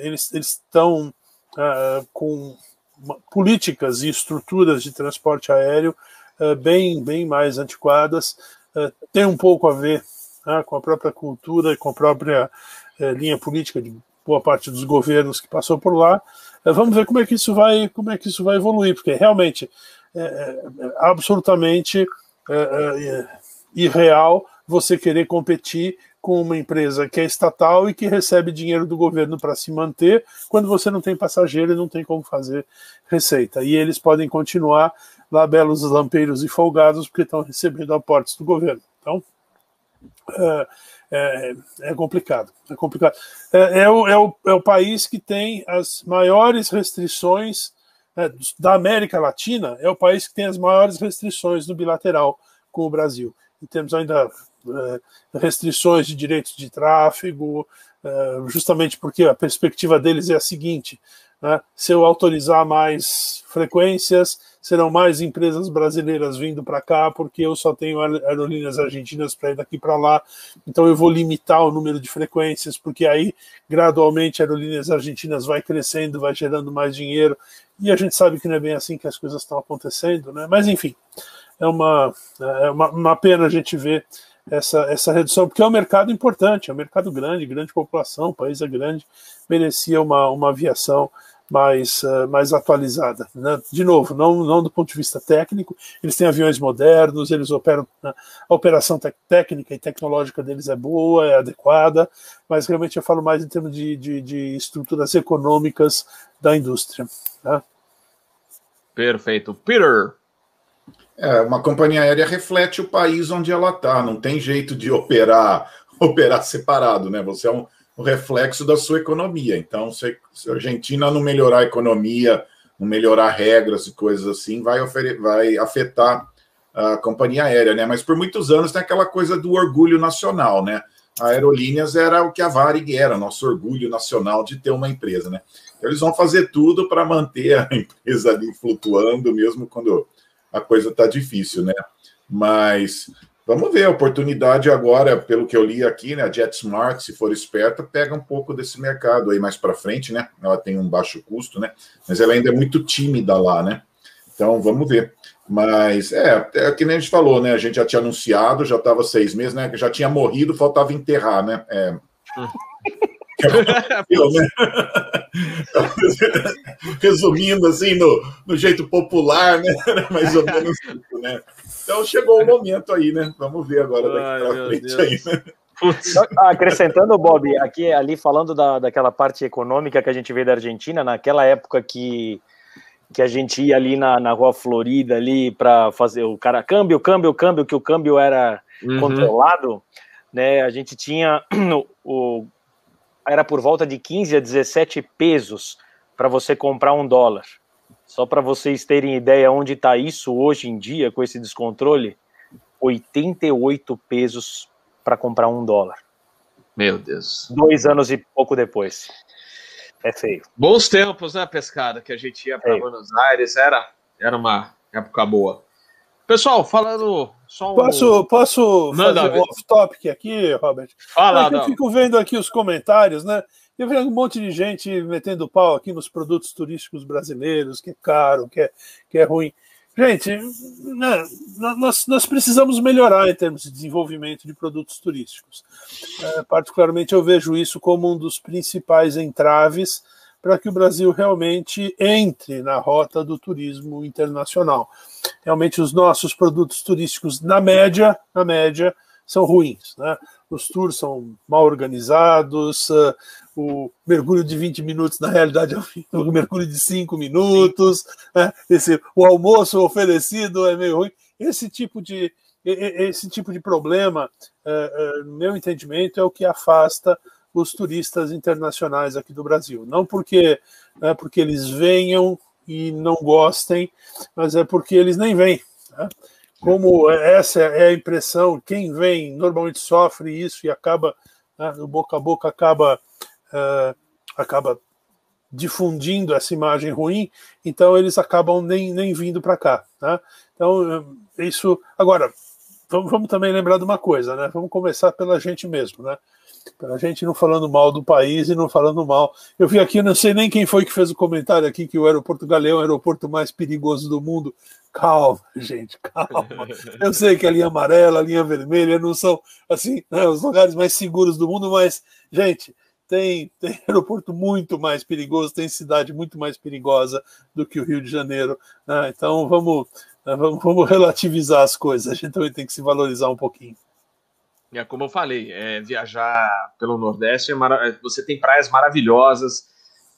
eles estão com políticas e estruturas de transporte aéreo bem, bem mais antiquadas. Tem um pouco a ver né, com a própria cultura e com a própria linha política de boa parte dos governos que passou por lá. Vamos ver como é que isso vai, como é que isso vai evoluir, porque realmente é, absolutamente irreal você querer competir com uma empresa que é estatal e que recebe dinheiro do governo para se manter, quando você não tem passageiro e não tem como fazer receita. E eles podem continuar lá belos lampeiros e folgados porque estão recebendo aportes do governo. Então, é, é, é complicado. É complicado. É, é, o, é, o, é o país que tem as maiores restrições é, da América Latina, é o país que tem as maiores restrições no bilateral com o Brasil. E temos ainda restrições de direitos de tráfego, é, justamente porque a perspectiva deles é a seguinte: né, se eu autorizar mais frequências, serão mais empresas brasileiras vindo para cá, porque eu só tenho aerolíneas argentinas para ir daqui para lá, então eu vou limitar o número de frequências, porque aí gradualmente aerolíneas argentinas vai crescendo, vai gerando mais dinheiro, e a gente sabe que não é bem assim que as coisas estão acontecendo, né? Mas enfim, é uma, é uma, uma pena a gente ver essa, essa redução, porque é um mercado importante, é um mercado grande, grande população, o país é grande, merecia uma, uma aviação mais, uh, mais atualizada. Né? De novo, não, não do ponto de vista técnico, eles têm aviões modernos, eles operam, né? a operação técnica e tecnológica deles é boa, é adequada, mas realmente eu falo mais em termos de, de, de estruturas econômicas da indústria. Né? Perfeito. Peter. É, uma companhia aérea reflete o país onde ela está, não tem jeito de operar *laughs* operar separado, né? Você é um, o reflexo da sua economia. Então, se, se a Argentina não melhorar a economia, não melhorar regras e coisas assim, vai, vai afetar a companhia aérea, né? Mas por muitos anos tem aquela coisa do orgulho nacional, né? A Aerolíneas era o que a Varig era, nosso orgulho nacional de ter uma empresa, né? Então, eles vão fazer tudo para manter a *laughs* empresa ali flutuando, mesmo quando a coisa está difícil, né? Mas Vamos ver, a oportunidade agora, pelo que eu li aqui, né? A JetSmart, se for esperta, pega um pouco desse mercado aí mais para frente, né? Ela tem um baixo custo, né? Mas ela ainda é muito tímida lá, né? Então vamos ver. Mas é, é que nem a gente falou, né? A gente já tinha anunciado, já estava seis meses, né? Já tinha morrido, faltava enterrar, né? É. *laughs* Eu, né? *laughs* Resumindo assim, no, no jeito popular, né? Mais ou menos isso, né? Então chegou o momento aí, né? Vamos ver agora daqui para frente aí, né? Acrescentando, Bob, aqui ali falando da, daquela parte econômica que a gente vê da Argentina, naquela época que, que a gente ia ali na, na rua Florida ali para fazer o cara câmbio, câmbio, câmbio, que o câmbio era uhum. controlado, né? A gente tinha *clears throat* o, era por volta de 15 a 17 pesos para você comprar um dólar. Só para vocês terem ideia onde está isso hoje em dia, com esse descontrole, 88 pesos para comprar um dólar. Meu Deus. Dois anos e pouco depois. É feio. Bons tempos, né, pescada? Que a gente ia para Buenos Aires, era, era uma época boa. Pessoal, falando só um... Posso, posso Manda, fazer um off-topic aqui, Robert? Fala, Eu fico vendo aqui os comentários, né? Eu vejo um monte de gente metendo pau aqui nos produtos turísticos brasileiros, que é caro, que é, que é ruim. Gente, né, nós, nós precisamos melhorar em termos de desenvolvimento de produtos turísticos. É, particularmente, eu vejo isso como um dos principais entraves para que o Brasil realmente entre na rota do turismo internacional. Realmente, os nossos produtos turísticos, na média, na média, são ruins. Né? Os tours são mal organizados, uh, o mergulho de 20 minutos, na realidade, é um *laughs* mergulho de 5 minutos, né? Esse, o almoço oferecido é meio ruim. Esse tipo de, esse tipo de problema, uh, uh, no meu entendimento, é o que afasta os turistas internacionais aqui do Brasil. Não porque, né, porque eles venham e não gostem, mas é porque eles nem vêm. Né? como essa é a impressão, quem vem normalmente sofre isso e acaba, né, o boca a boca acaba, uh, acaba difundindo essa imagem ruim, então eles acabam nem, nem vindo para cá. Tá? Então, isso. Agora, vamos, vamos também lembrar de uma coisa, né? Vamos começar pela gente mesmo, né? Pela gente não falando mal do país e não falando mal. Eu vi aqui, não sei nem quem foi que fez o comentário aqui que o aeroporto Galeão é o aeroporto mais perigoso do mundo. Calma, gente, calma. Eu sei que a linha amarela, a linha vermelha não são assim né, os lugares mais seguros do mundo, mas, gente, tem, tem aeroporto muito mais perigoso, tem cidade muito mais perigosa do que o Rio de Janeiro. Né? Então vamos, né, vamos, vamos relativizar as coisas. A gente também tem que se valorizar um pouquinho. É como eu falei, é, viajar pelo Nordeste, é você tem praias maravilhosas,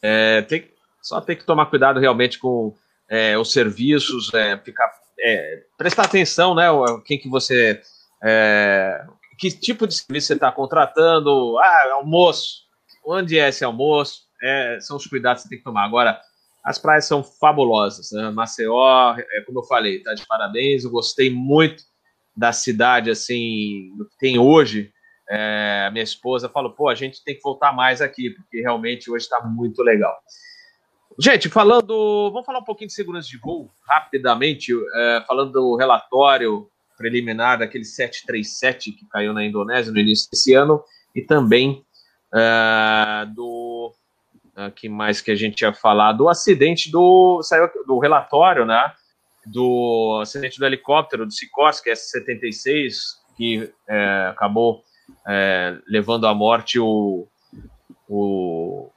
é, tem, só tem que tomar cuidado realmente com é, os serviços, é, ficar, é, prestar atenção, né, quem que você, que tipo de serviço você está contratando, ah, almoço, onde é esse almoço, são os cuidados que você tem que tomar. Agora, as praias são fabulosas, né? Maceió, como eu falei, tá de parabéns, eu gostei muito da cidade, assim, do que tem hoje, é, minha esposa falou, pô, a gente tem que voltar mais aqui, porque realmente hoje está muito legal. Gente, falando, vamos falar um pouquinho de segurança de voo, rapidamente, é, falando do relatório preliminar daquele 737 que caiu na Indonésia no início desse ano, e também é, do é, que mais que a gente ia falar do acidente do saiu do relatório, né? Do acidente do helicóptero do Sikorsky S-76, que é, acabou é, levando à morte o, o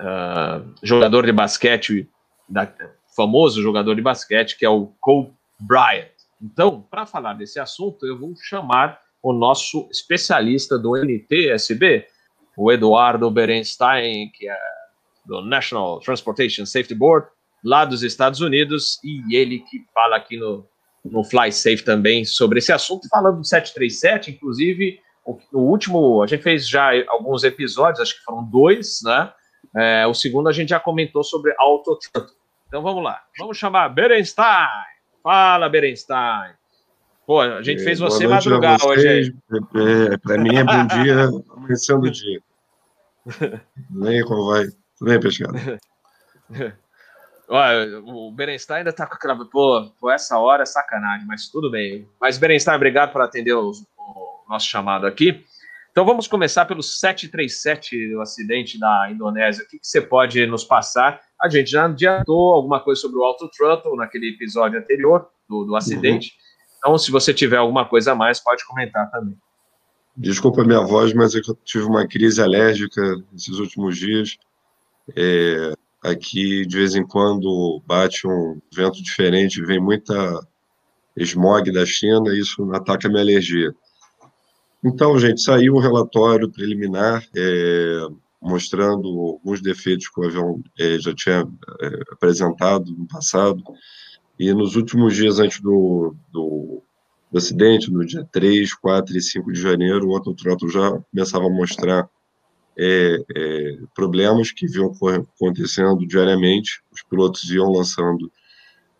uh, jogador de basquete, da, famoso jogador de basquete, que é o Cole Bryant. Então, para falar desse assunto, eu vou chamar o nosso especialista do NTSB, o Eduardo Berenstein, que é do National Transportation Safety Board, lá dos Estados Unidos, e ele que fala aqui no, no Fly Safe também sobre esse assunto, falando do 737, inclusive, o, o último, a gente fez já alguns episódios, acho que foram dois, né? É, o segundo a gente já comentou sobre autotranto. Então vamos lá, vamos chamar Berenstein. Fala, Berenstein. Pô, a gente fez você madrugar hoje. É, é Para mim é bom dia, *laughs* amanhecendo o dia. *laughs* Nem como vai? Tudo bem, pescado? *laughs* Olha, o Berenstein ainda tá com aquela. Pô, por essa hora é sacanagem, mas tudo bem. Mas, Berenstein, obrigado por atender o, o nosso chamado aqui. Então vamos começar pelo 737, o acidente da Indonésia. O que, que você pode nos passar? A gente já adiantou alguma coisa sobre o Auto Throttle naquele episódio anterior do, do acidente. Uhum. Então, se você tiver alguma coisa a mais, pode comentar também. Desculpa a minha voz, mas é eu tive uma crise alérgica nesses últimos dias. É, Aqui, de vez em quando, bate um vento diferente, vem muita smog da China, isso ataca a minha alergia. Então, gente, saiu um relatório preliminar é, mostrando alguns defeitos que o avião é, já tinha é, apresentado no passado, e nos últimos dias antes do, do, do, acidente, no dia 3, 4 e 5 de janeiro, o autotroto já começava a mostrar é, é, problemas que vinham acontecendo diariamente, os pilotos iam lançando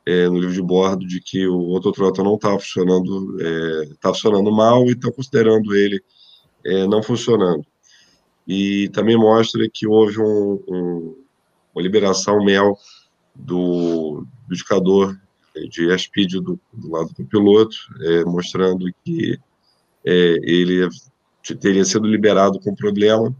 é, no livro de bordo de que o autotrota não estava funcionando, está é, funcionando mal e estão considerando ele é, não funcionando. E também mostra que houve um, um, uma liberação mel do, do indicador de airspeed do, do lado do piloto, é, mostrando que ele teria sido liberado com problema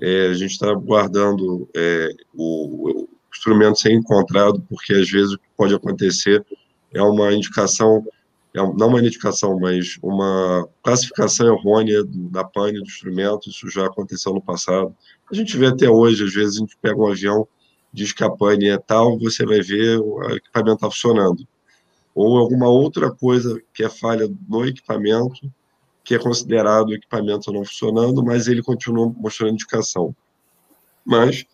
é, a gente está guardando é, o, o, instrumento ser encontrado, porque às vezes o que pode acontecer é uma indicação, é, não uma indicação, mas uma classificação errônea da pane do instrumento, isso já aconteceu no passado. A gente vê até hoje, às vezes a gente pega um avião, diz que a pane é tal, você vai ver o equipamento está funcionando. Ou alguma outra coisa que é falha no equipamento, que é considerado equipamento não funcionando, mas ele continua mostrando indicação. Mas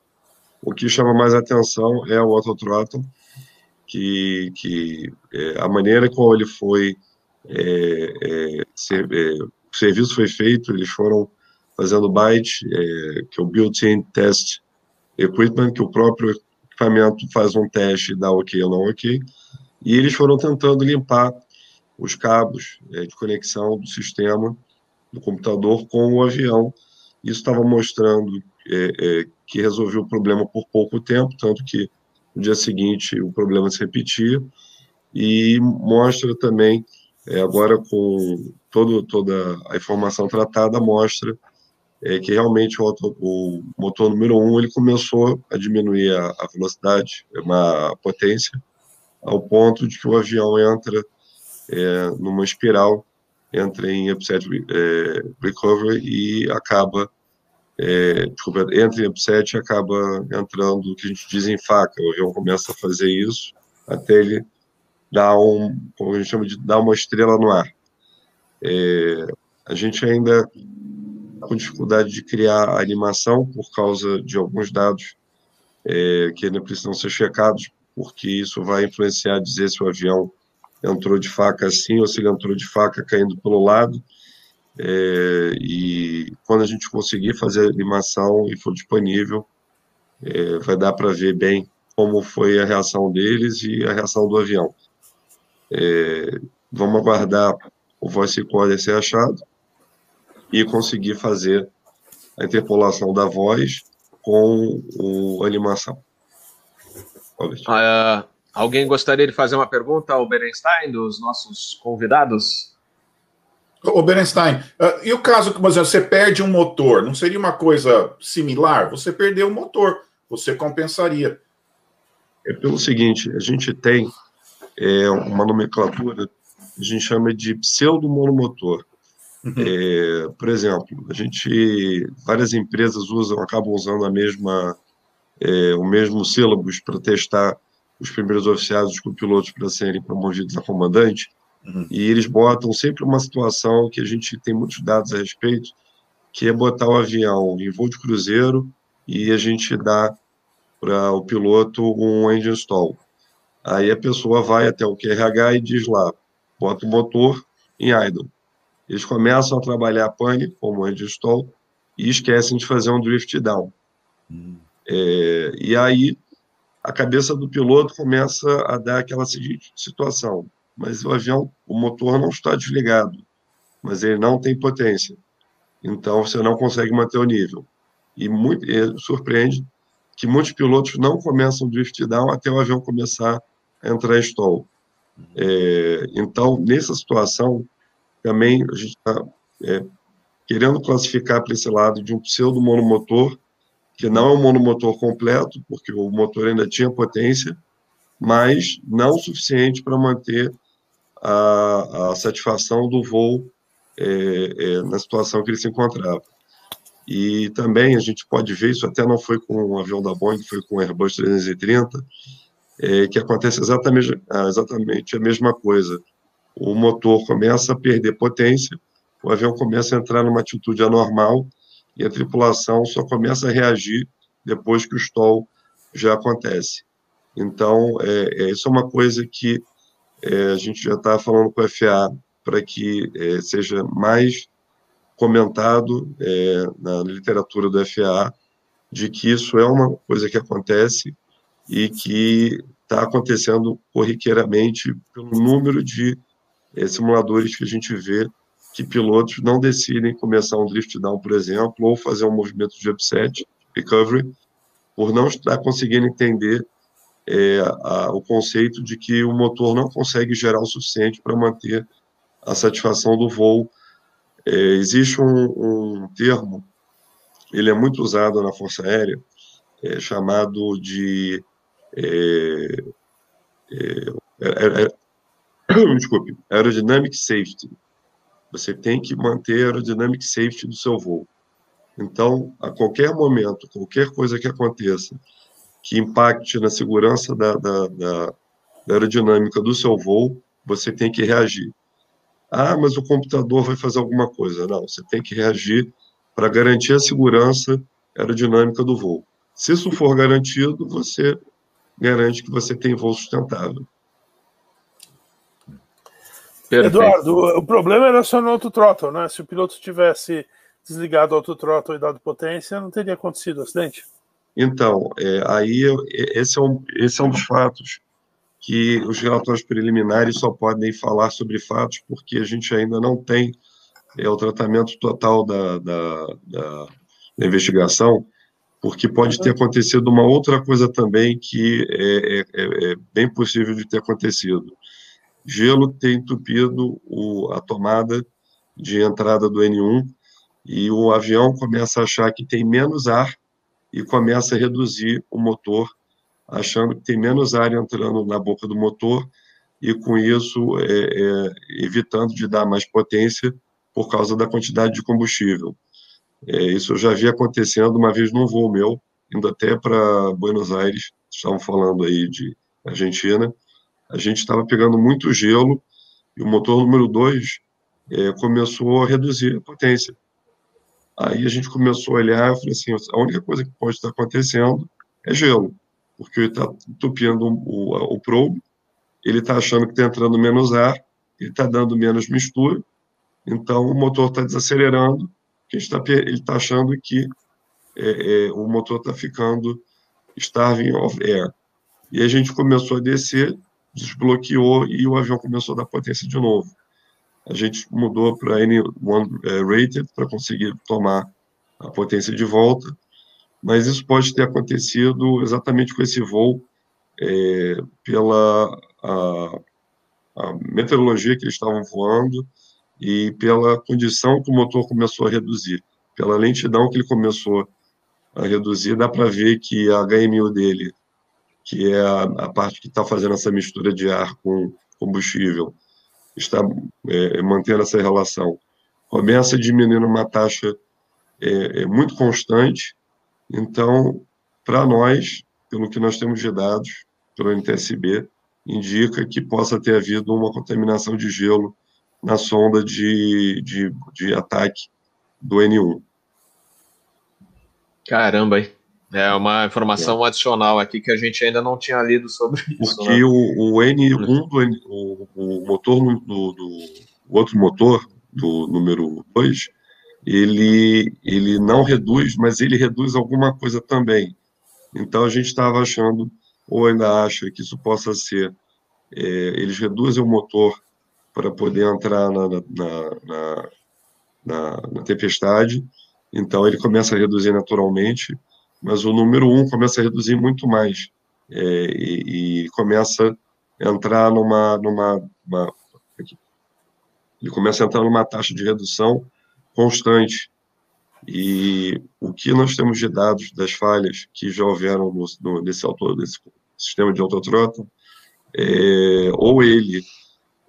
o que chama mais atenção é o autothrottle, que, que é, a maneira como ele foi, é, é, ser, é, o serviço foi feito, eles foram fazendo byte, é, que é o built-in test equipment, que o próprio equipamento faz um teste e dá ok ou não ok, e eles foram tentando limpar os cabos é, de conexão do sistema do computador com o avião. Isso estava mostrando é, é, que resolveu o problema por pouco tempo, tanto que no dia seguinte o problema se repetia, e mostra também agora com todo, toda a informação tratada, mostra que realmente o, o, motor número 1 um, ele começou a diminuir a, a velocidade, uma potência, ao ponto de que o avião entra é, numa espiral, entra em upset é, recovery e acaba, é, desculpa, entra em upset e acaba entrando, o que a gente diz em faca, o avião começa a fazer isso até ele dar um, como a gente chama de dar uma estrela no ar. É, a gente ainda com dificuldade de criar a animação por causa de alguns dados é, que ainda precisam ser checados, porque isso vai influenciar dizer se o avião entrou de faca assim ou se ele entrou de faca caindo pelo lado. É, e quando a gente conseguir fazer a animação e for disponível, é, vai dar para ver bem como foi a reação deles e a reação do avião. É, vamos aguardar o voice recorder ser achado e conseguir fazer a interpolação da voz com o, a animação. Uh, alguém gostaria de fazer uma pergunta ao Berenstein, dos nossos convidados? Ô, Berenstein, uh, e o caso que você perde um motor, não seria uma coisa similar? Você perdeu o motor, você compensaria. É pelo seguinte, a gente tem é, uma nomenclatura a gente chama de pseudo-monomotor. Uhum. É, por exemplo, a gente, várias empresas usam, acabam usando a mesma, é, o mesmo sílabus para testar os primeiros oficiais, os copilotos para serem promovidos a comandante, uhum. e eles botam sempre uma situação que a gente tem muitos dados a respeito, que é botar o avião em voo de cruzeiro e a gente dá para o piloto um engine stall. Aí a pessoa vai até o QRH e diz lá, bota o motor em idle. Eles começam a trabalhar a pane, como engine stall, e esquecem de fazer um drift down. Hum. É, e aí a cabeça do piloto começa a dar aquela situação, mas o avião, o motor não está desligado, mas ele não tem potência. Então você não consegue manter o nível. E muito e surpreende que muitos pilotos não começam o drift down até o avião começar a entrar em stall. É, então, nessa situação, também a gente está é, querendo classificar para esse lado de um pseudo monomotor, que não é um monomotor completo, porque o motor ainda tinha potência, mas não o suficiente para manter a, a, satisfação do voo é, é, na situação que ele se encontrava. E também a gente pode ver, isso até não foi com o avião da Boeing, foi com o Airbus 330, é, que acontece exatamente, exatamente a mesma coisa. O motor começa a perder potência, o avião começa a entrar numa atitude anormal e a tripulação só começa a reagir depois que o stall já acontece. Então, é, é isso é uma coisa que é, a gente já está falando com a FAA para que é, seja mais comentado é, na literatura do FAA de que isso é uma coisa que acontece e que está acontecendo corriqueiramente pelo número de é, simuladores que a gente vê que pilotos não decidem começar um drift down, por exemplo, ou fazer um movimento de upset, recovery, por não estar conseguindo entender é, a, o conceito de que o motor não consegue gerar o suficiente para manter a satisfação do voo é, existe um, um, termo, ele é muito usado na Força Aérea, é, chamado de. É, é, é, *coughs* desculpe, Aerodynamic Safety. Você tem que manter a Aerodynamic Safety do seu voo. Então, a qualquer momento, qualquer coisa que aconteça que impacte na segurança da, da, da, da aerodinâmica do seu voo, você tem que reagir. Ah, mas o computador vai fazer alguma coisa. Não, você tem que reagir para garantir a segurança aerodinâmica do voo. Se isso for garantido, você garante que você tem voo sustentável. Perfeito. Eduardo, o problema era só no autothrottle, né? Se o piloto tivesse desligado o autothrottle e dado potência, não teria acontecido o acidente? Então, é, aí esse é, um, esse é um dos fatos que os relatórios preliminares só podem falar sobre fatos porque a gente ainda não tem é, o tratamento total da, da, da, da investigação, porque pode ter acontecido uma outra coisa também que é, é, é, é bem possível de ter acontecido. Gelo ter entupido o, a tomada de entrada do N1 e o avião começa a achar que tem menos ar e começa a reduzir o motor, achando que tem menos ar entrando na boca do motor e com isso é, é, evitando de dar mais potência por causa da quantidade de combustível. É, isso eu já vi acontecendo uma vez num voo meu, indo até para Buenos Aires, estavam falando aí de Argentina, a gente estava pegando muito gelo e o motor número 2 é, começou a reduzir a potência. Aí a gente começou a olhar e falei assim, a única coisa que pode estar acontecendo é gelo, porque ele está entupindo o, o probe, ele está achando que está entrando menos ar, ele está dando menos mistura, então o motor está desacelerando, ele está tá achando que é, é, o motor está ficando starving of air. E a gente começou a descer, desbloqueou e o avião começou a dar potência de novo. A gente mudou para N1 é, rated para conseguir tomar a potência de volta, mas isso pode ter acontecido exatamente com esse voo, é, pela a, a meteorologia que eles estavam voando e pela condição que o motor começou a reduzir, pela lentidão que ele começou a reduzir, dá para ver que a HMU dele, que é a, a parte que está fazendo essa mistura de ar com combustível, está é, mantendo essa relação. Começa a diminuir uma taxa é, é muito constante. Então, para nós, pelo que nós temos de dados, pelo NTSB, indica que possa ter havido uma contaminação de gelo na sonda de, de, de ataque do N1. Caramba, hein? É uma informação é. adicional aqui que a gente ainda não tinha lido sobre isso. Porque né? o, o, N1, do, o, o motor do, do o outro motor do número 2, ele, ele não reduz, mas ele reduz alguma coisa também. Então a gente estava achando, ou ainda acha que isso possa ser, é, eles reduzem o motor para poder entrar na, na, na, na, na tempestade, então ele começa a reduzir naturalmente, mas o número um começa a reduzir muito mais é, e, e, começa a entrar numa, numa uma, ele começa a entrar numa taxa de redução constante. E o que nós temos de dados das falhas que já houveram no, no, nesse, auto, nesse sistema de autotrota, é, ou ele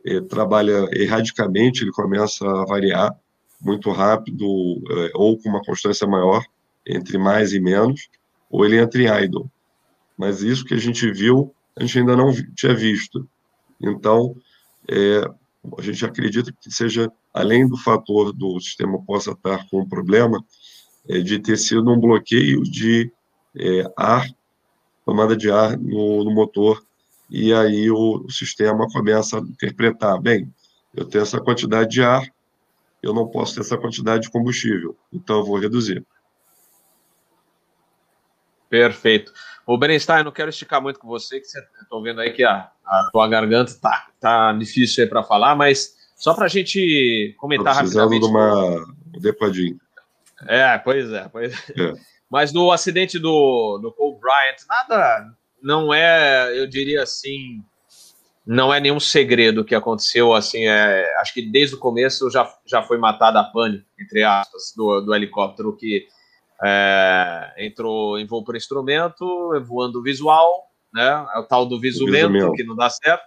é, trabalha erradicamente, ele começa a variar muito rápido, é, ou com uma constância maior, entre mais e menos, ou ele entra em idle. Mas isso que a gente viu, a gente ainda não tinha visto. Então, é, a gente acredita que seja, além do fator do sistema possa estar com um problema, é, de ter sido um bloqueio de é, ar, tomada de ar no, no motor, e aí o, o, sistema começa a interpretar, bem, eu tenho essa quantidade de ar, eu não posso ter essa quantidade de combustível, então eu vou reduzir. Perfeito. O Berenstein, não quero esticar muito com você, que estou vendo aí que a, a tua garganta tá, tá difícil aí para falar, mas só para a gente comentar rapidamente. de uma depadinha. É, pois é, pois é. Mas do acidente do, do Cole Bryant, nada, não é, eu diria assim, não é nenhum segredo que aconteceu, assim, é, acho que desde o começo já, já foi matada a pane, entre aspas, do, do helicóptero que é, entrou em voo por instrumento, voando visual, né? É o tal do visumento, que não dá certo.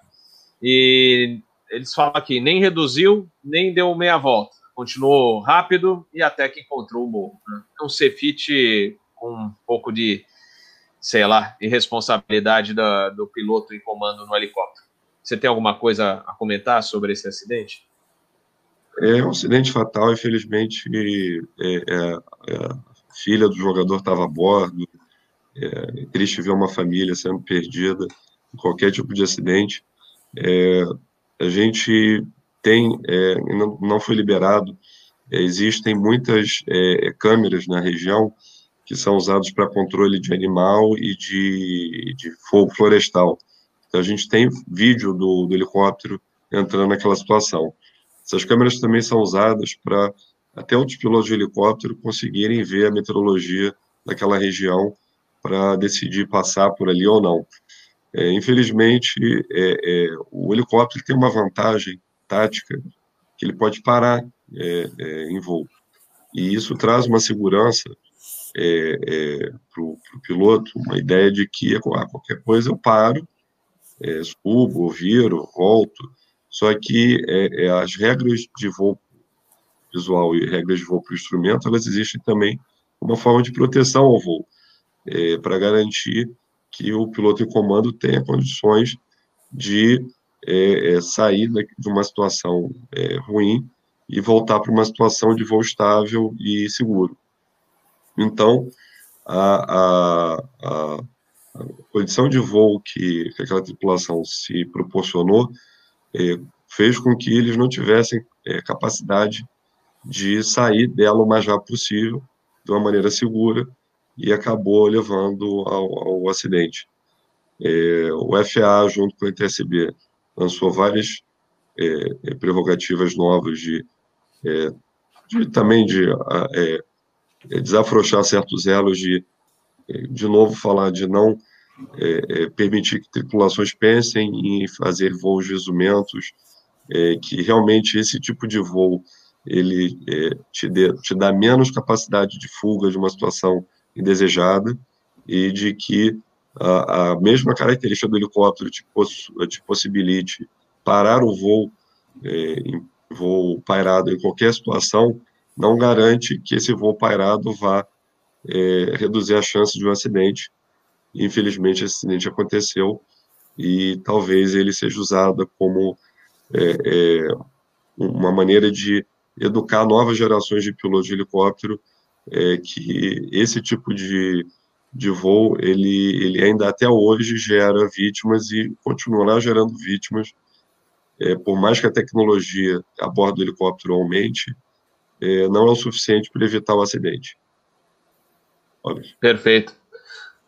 E eles falam aqui, nem reduziu, nem deu meia volta. Continuou rápido e até que encontrou o morro. Né? Um Cefit com um pouco de, sei lá, irresponsabilidade da, do piloto em comando no helicóptero. Você tem alguma coisa a comentar sobre esse acidente? É um acidente fatal, infelizmente. É, é, é, filha do jogador estava a bordo. É, triste ver uma família sendo perdida em qualquer tipo de acidente. É, a gente tem, é, não, não foi liberado, é, existem muitas é, câmeras na região que são usadas para controle de animal e de, de fogo florestal. Então, a gente tem vídeo do, do helicóptero entrando naquela situação. Essas câmeras também são usadas para até outros pilotos de helicóptero conseguirem ver a meteorologia daquela região para decidir passar por ali ou não. é, infelizmente, é, é, o helicóptero tem uma vantagem tática que ele pode parar é, é, em voo. E isso traz uma segurança para o piloto, uma ideia de que ah, qualquer coisa eu paro, subo, viro, volto. Só que as regras de voo visual e regras de voo para o instrumento, elas existem também uma forma de proteção ao voo, para garantir que o piloto em comando tenha condições de é, é, sair de uma situação é, ruim e voltar para uma situação de voo estável e seguro. Então, a, a, a, a condição de voo que, que, aquela tripulação se proporcionou é, fez com que eles não tivessem é, capacidade de sair dela o mais rápido possível, de uma maneira segura, e acabou levando ao, ao acidente. É, o FAA, junto com o ITSB, lançou várias é, é, prerrogativas novas de, é, de também de é, é, desafrouxar certos elos, de, de novo falar de não permitir que tripulações pensem em fazer voos de que realmente esse tipo de voo ele te, dê, te dá menos capacidade de fuga de uma situação indesejada e de que a, a mesma característica do helicóptero te, poss, te possibilite parar o voo, é, em voo pairado em qualquer situação, não garante que esse voo pairado vá é, reduzir a chance de um acidente. Infelizmente, esse acidente aconteceu e talvez ele seja usado como é, é, uma maneira de educar novas gerações de pilotos de helicóptero é que esse tipo de, de voo, ele, ele ainda até hoje gera vítimas e continuará gerando vítimas, é, por mais que a tecnologia a bordo do helicóptero aumente, é, não é o suficiente para evitar o acidente. Perfeito.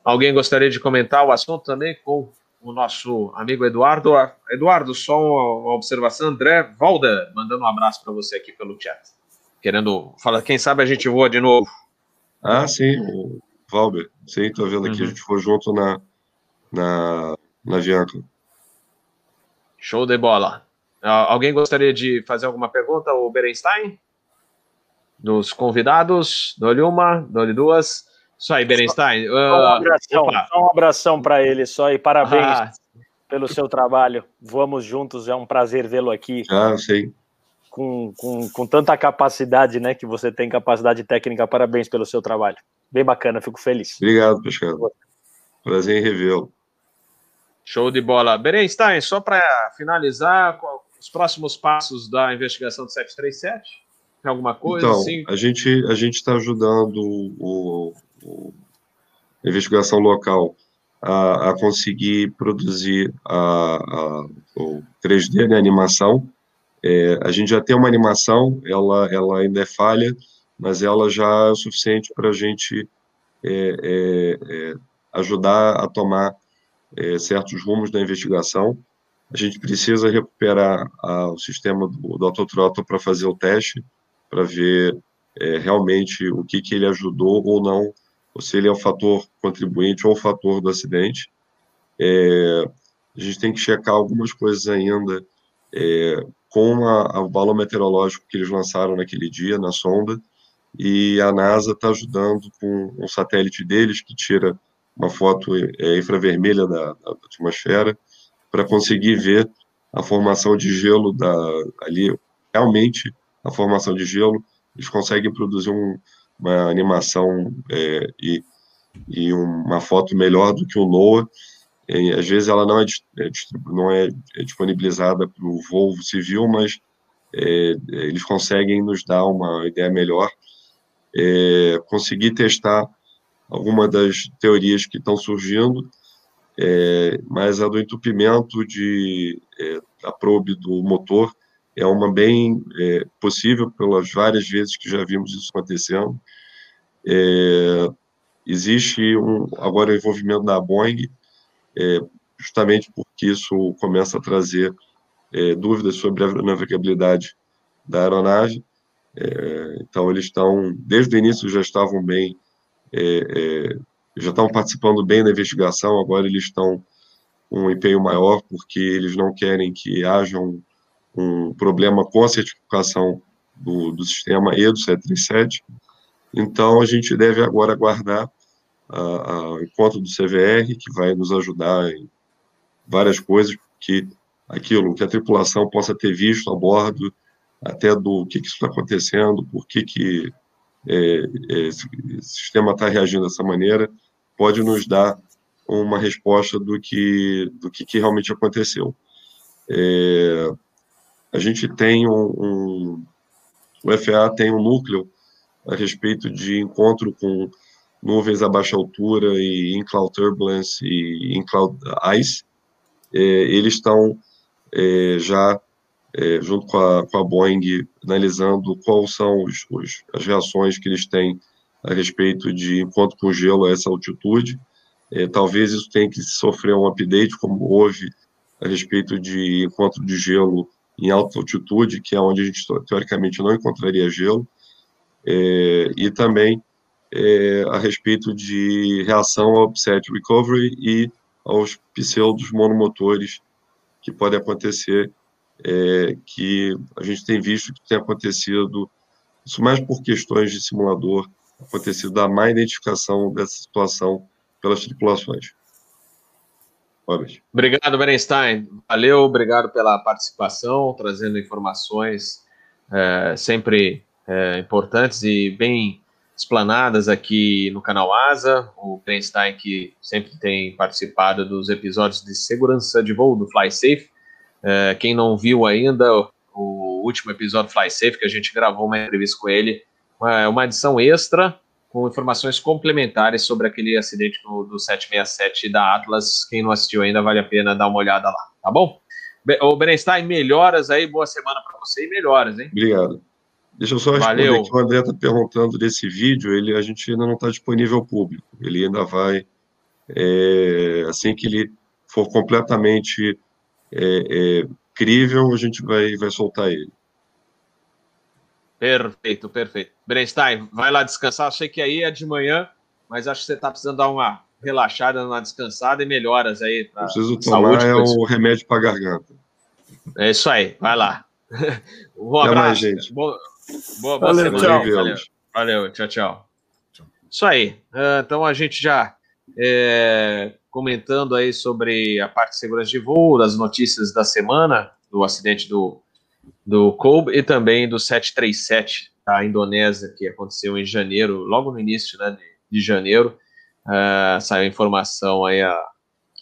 Alguém gostaria de comentar o assunto também com o nosso amigo Eduardo? Eduardo, só uma observação. André Valda, mandando um abraço para você aqui pelo chat querendo falar, quem sabe a gente voa de novo. Ah, sim, o Valber, sim, tô vendo aqui, uhum. a gente foi junto na, na, na Avianca. Show de bola. Alguém gostaria de fazer alguma pergunta ao Berenstein? Dos convidados, dou-lhe uma, dou-lhe duas. Isso aí, Berenstein. Só, uh, um abração, um abração para ele só e parabéns ah. pelo seu trabalho. Voamos juntos, é um prazer vê-lo aqui. Ah, sim com, com, com tanta capacidade, né? Que você tem capacidade técnica. Parabéns pelo seu trabalho. Bem bacana, fico feliz. Obrigado, Pescado. Prazer em revê-lo. Show de bola. Berenstein, só para finalizar, os próximos passos da investigação do 737? Tem alguma coisa então, assim? A gente a está ajudando o, a investigação local a, a conseguir produzir a, a, o 3D, né, animação, é, a gente já tem uma animação, ela, ela ainda é falha, mas ela já é o suficiente para a gente é, é, é, ajudar a tomar é, certos rumos da investigação. A gente precisa recuperar a, o sistema do, do Autothrottle para fazer o teste, para ver é, realmente o que, que ele ajudou ou não, ou se ele é o fator contribuinte ou o fator do acidente. a gente tem que checar algumas coisas ainda, é, com a, a, o balão meteorológico que eles lançaram naquele dia, na sonda, e a NASA está ajudando com um satélite deles que tira uma foto é, infravermelha da, da atmosfera para conseguir ver a formação de gelo da, ali, realmente a formação de gelo, eles conseguem produzir um, uma animação é, e, e uma foto melhor do que o NOAA, e, às vezes ela não é, é não é, é disponibilizada para o voo civil, mas é, eles conseguem nos dar uma ideia melhor, é, conseguir testar alguma das teorias que estão surgindo, é, mas a do entupimento de, é, da probe do motor é uma bem é, possível pelas várias vezes que já vimos isso acontecendo. existe um, agora o envolvimento da Boeing, é, justamente porque isso começa a trazer é, dúvidas sobre a navegabilidade da aeronave. É, então, eles estão, desde o início, já estavam bem, é, é, já estão participando bem da investigação, agora eles estão um empenho maior, porque eles não querem que haja um, um problema com a certificação do, do sistema e do 737. Então, a gente deve agora aguardar o encontro do CVR, que vai nos ajudar em várias coisas, que aquilo que a tripulação possa ter visto a bordo, até do que, que está acontecendo, por que, que é, é, esse sistema está reagindo dessa maneira, pode nos dar uma resposta do que, do que, que realmente aconteceu. É, a gente tem um, um, o FA tem um núcleo a respeito de encontro com nuvens a baixa altura e in cloud turbulence e in cloud ice. É, eles estão é, já é, junto com a, com a Boeing analisando quais são os, os, as reações que eles têm a respeito de encontro com gelo a essa altitude. É, talvez isso tenha que sofrer um update, como houve a respeito de encontro de gelo em alta altitude, que é onde a gente teoricamente não encontraria gelo, é, e também é, a respeito de reação ao upset recovery e aos pseudos monomotores que podem acontecer, é, que a gente tem visto que tem acontecido, isso mais por questões de simulador, acontecido da má identificação dessa situação pelas tripulações. Robert. Obrigado, Berenstein. Valeu, obrigado pela participação, trazendo informações é, sempre é, importantes e bem explanadas aqui no canal Asa. O Berenstein que sempre tem participado dos episódios de segurança de voo do FlySafe. É, quem não viu ainda o último episódio do FlySafe, que a gente gravou uma entrevista com ele, uma, uma edição extra com informações complementares sobre aquele acidente do, do 767 da Atlas. Quem não assistiu ainda, vale a pena dar uma olhada lá, tá bom? Ô, Berenstein, melhoras aí, boa semana para você e melhoras, hein? Obrigado. Deixa eu só responder Valeu. que o André está perguntando desse vídeo, ele, a gente ainda não está disponível ao público. Ele ainda vai, é, assim que ele for completamente é, é, crível, a gente vai, vai soltar ele. Perfeito, perfeito. Brenstein, vai lá descansar. Achei que aí é de manhã, mas acho que você está precisando dar uma relaxada, uma descansada e melhoras aí. Pra Preciso tomar saúde, é o remédio para garganta. É isso aí, vai lá. *laughs* Um abraço. Mais, gente. Boa, boa, boa Valeu, semana. Tchau. Valeu. Valeu, tchau, tchau. Isso aí. Uh, então a gente já é, comentando aí sobre a parte de segurança de voo, das notícias da semana, do acidente do do Kobe e também do 737 da Indonésia, que aconteceu em janeiro, logo no início né, de, de janeiro. Uh, saiu a informação aí, a,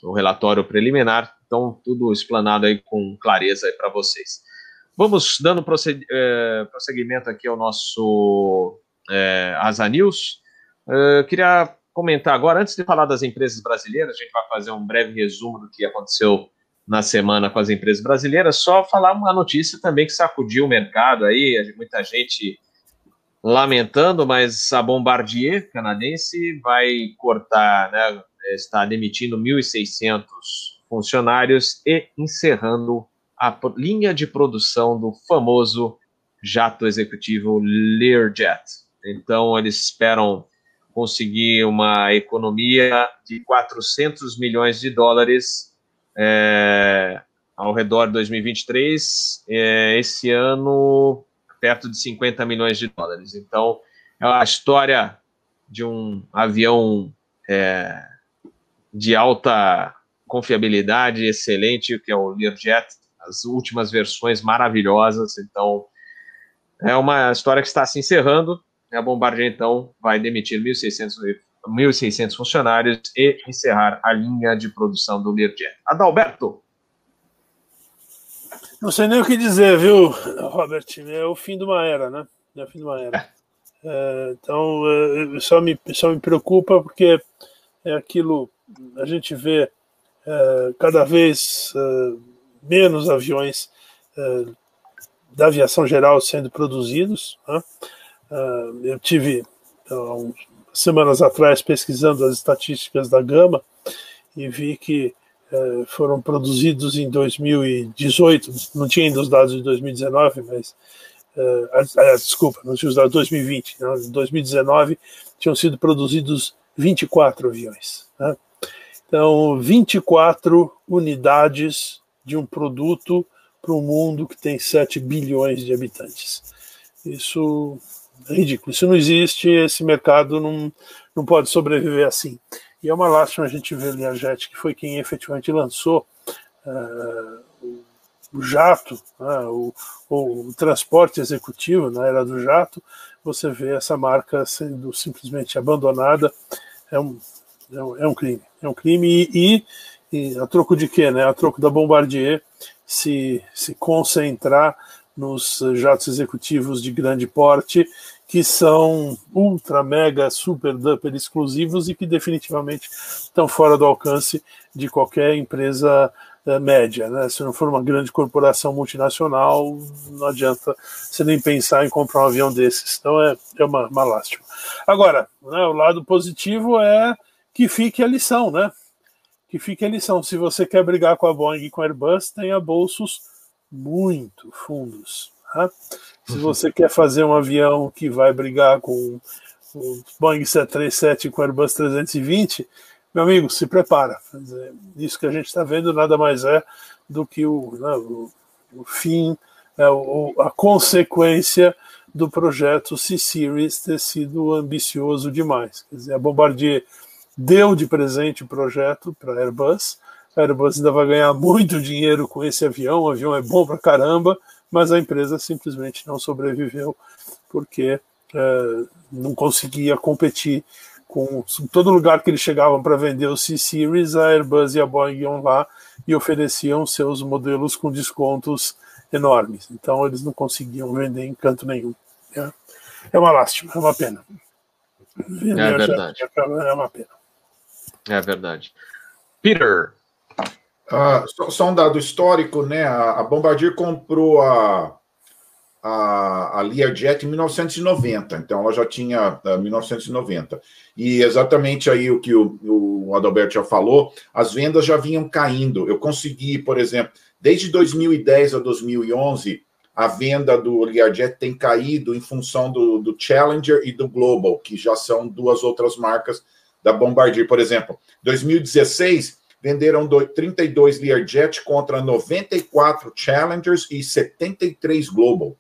o relatório preliminar, então tudo explanado aí com clareza para vocês. Vamos dando eh, prosseguimento aqui ao nosso é, Asa News. Uh, queria comentar agora, antes de falar das empresas brasileiras, a gente vai fazer um breve resumo do que aconteceu na semana com as empresas brasileiras, só falar uma notícia também que sacudiu o mercado aí, muita gente lamentando, mas a Bombardier canadense vai cortar, né, está demitindo 1.600 funcionários e encerrando a linha de produção do famoso jato executivo Learjet. Então, eles esperam conseguir uma economia de 400 milhões de dólares é, ao redor de 2023, é, esse ano perto de 50 milhões de dólares. Então, é a história de um avião é, de alta confiabilidade, excelente, que é o Learjet, as últimas versões maravilhosas. Então, é uma história que está se encerrando. A Bombardier, então, vai demitir 1.600 1.600 funcionários e encerrar a linha de produção do Learjet. Adalberto. Não sei nem o que dizer, viu, Robert? É o fim de uma era, né? É o fim de uma era. É, então, é, só, me, só me preocupa porque é aquilo, a gente vê é, cada vez é, menos aviões é, da aviação geral sendo produzidos. Né? eu tive semanas atrás pesquisando as estatísticas da Gama e vi que eh, foram produzidos em 2018, não tinha ainda os dados de 2019, mas eh, ah, desculpa, não tinha os dados de 2020, não, em 2019 tinham sido produzidos 24 aviões. Né? Então, 24 unidades de um produto para um mundo que tem 7 bilhões de habitantes. Isso ridículo. Isso não existe, esse mercado não, não pode sobreviver assim. E é uma lástima a gente ver a Jet, que foi quem efetivamente lançou uh, o jato, né, o, o, transporte executivo na era do jato, você vê essa marca sendo simplesmente abandonada. É um, é um, é um crime. É um crime e, e, a troco de quê? Né? A troco da Bombardier se, se concentrar nos jatos executivos de grande porte que são ultra, mega, super duper exclusivos e que definitivamente estão fora do alcance de qualquer empresa uh, média. Né? Se não for uma grande corporação multinacional, não adianta você nem pensar em comprar um avião desses. Então é, é uma, uma lástima. Agora, né, o lado positivo é que fique a lição, né? Que fique a lição. Se você quer brigar com a Boeing e com a Airbus, tenha bolsos muito fundos. Tá? Se você quer fazer um avião que vai brigar com o Boeing 737 com o Airbus 320, meu amigo, se prepara. Isso que a gente está vendo nada mais é do que o, né, o, o fim, é, o, a consequência do projeto C-Series ter sido ambicioso demais. Quer dizer, a Bombardier deu de presente o projeto para a Airbus, a Airbus ainda vai ganhar muito dinheiro com esse avião, o avião é bom para caramba, mas a empresa simplesmente não sobreviveu porque é, não conseguia competir com todo lugar que eles chegavam para vender o C-Series, a Airbus e a Boeing iam lá e ofereciam seus modelos com descontos enormes. Então eles não conseguiam vender em canto nenhum. É, é uma lástima, é uma pena. é verdade. É uma pena. É verdade. Peter, Uh, só, só, um dado histórico, né? A, a Bombardier comprou a, a, a Learjet em 1990, então ela já tinha uh, 1990. E exatamente aí o que o, o Adalberto já falou, as vendas já vinham caindo. Eu consegui, por exemplo, desde 2010 a 2011, a venda do Learjet tem caído em função do, do Challenger e do Global, que já são duas outras marcas da Bombardier. Por exemplo, 2016 venderam 32 Learjet contra 94 Challengers e 73 Global.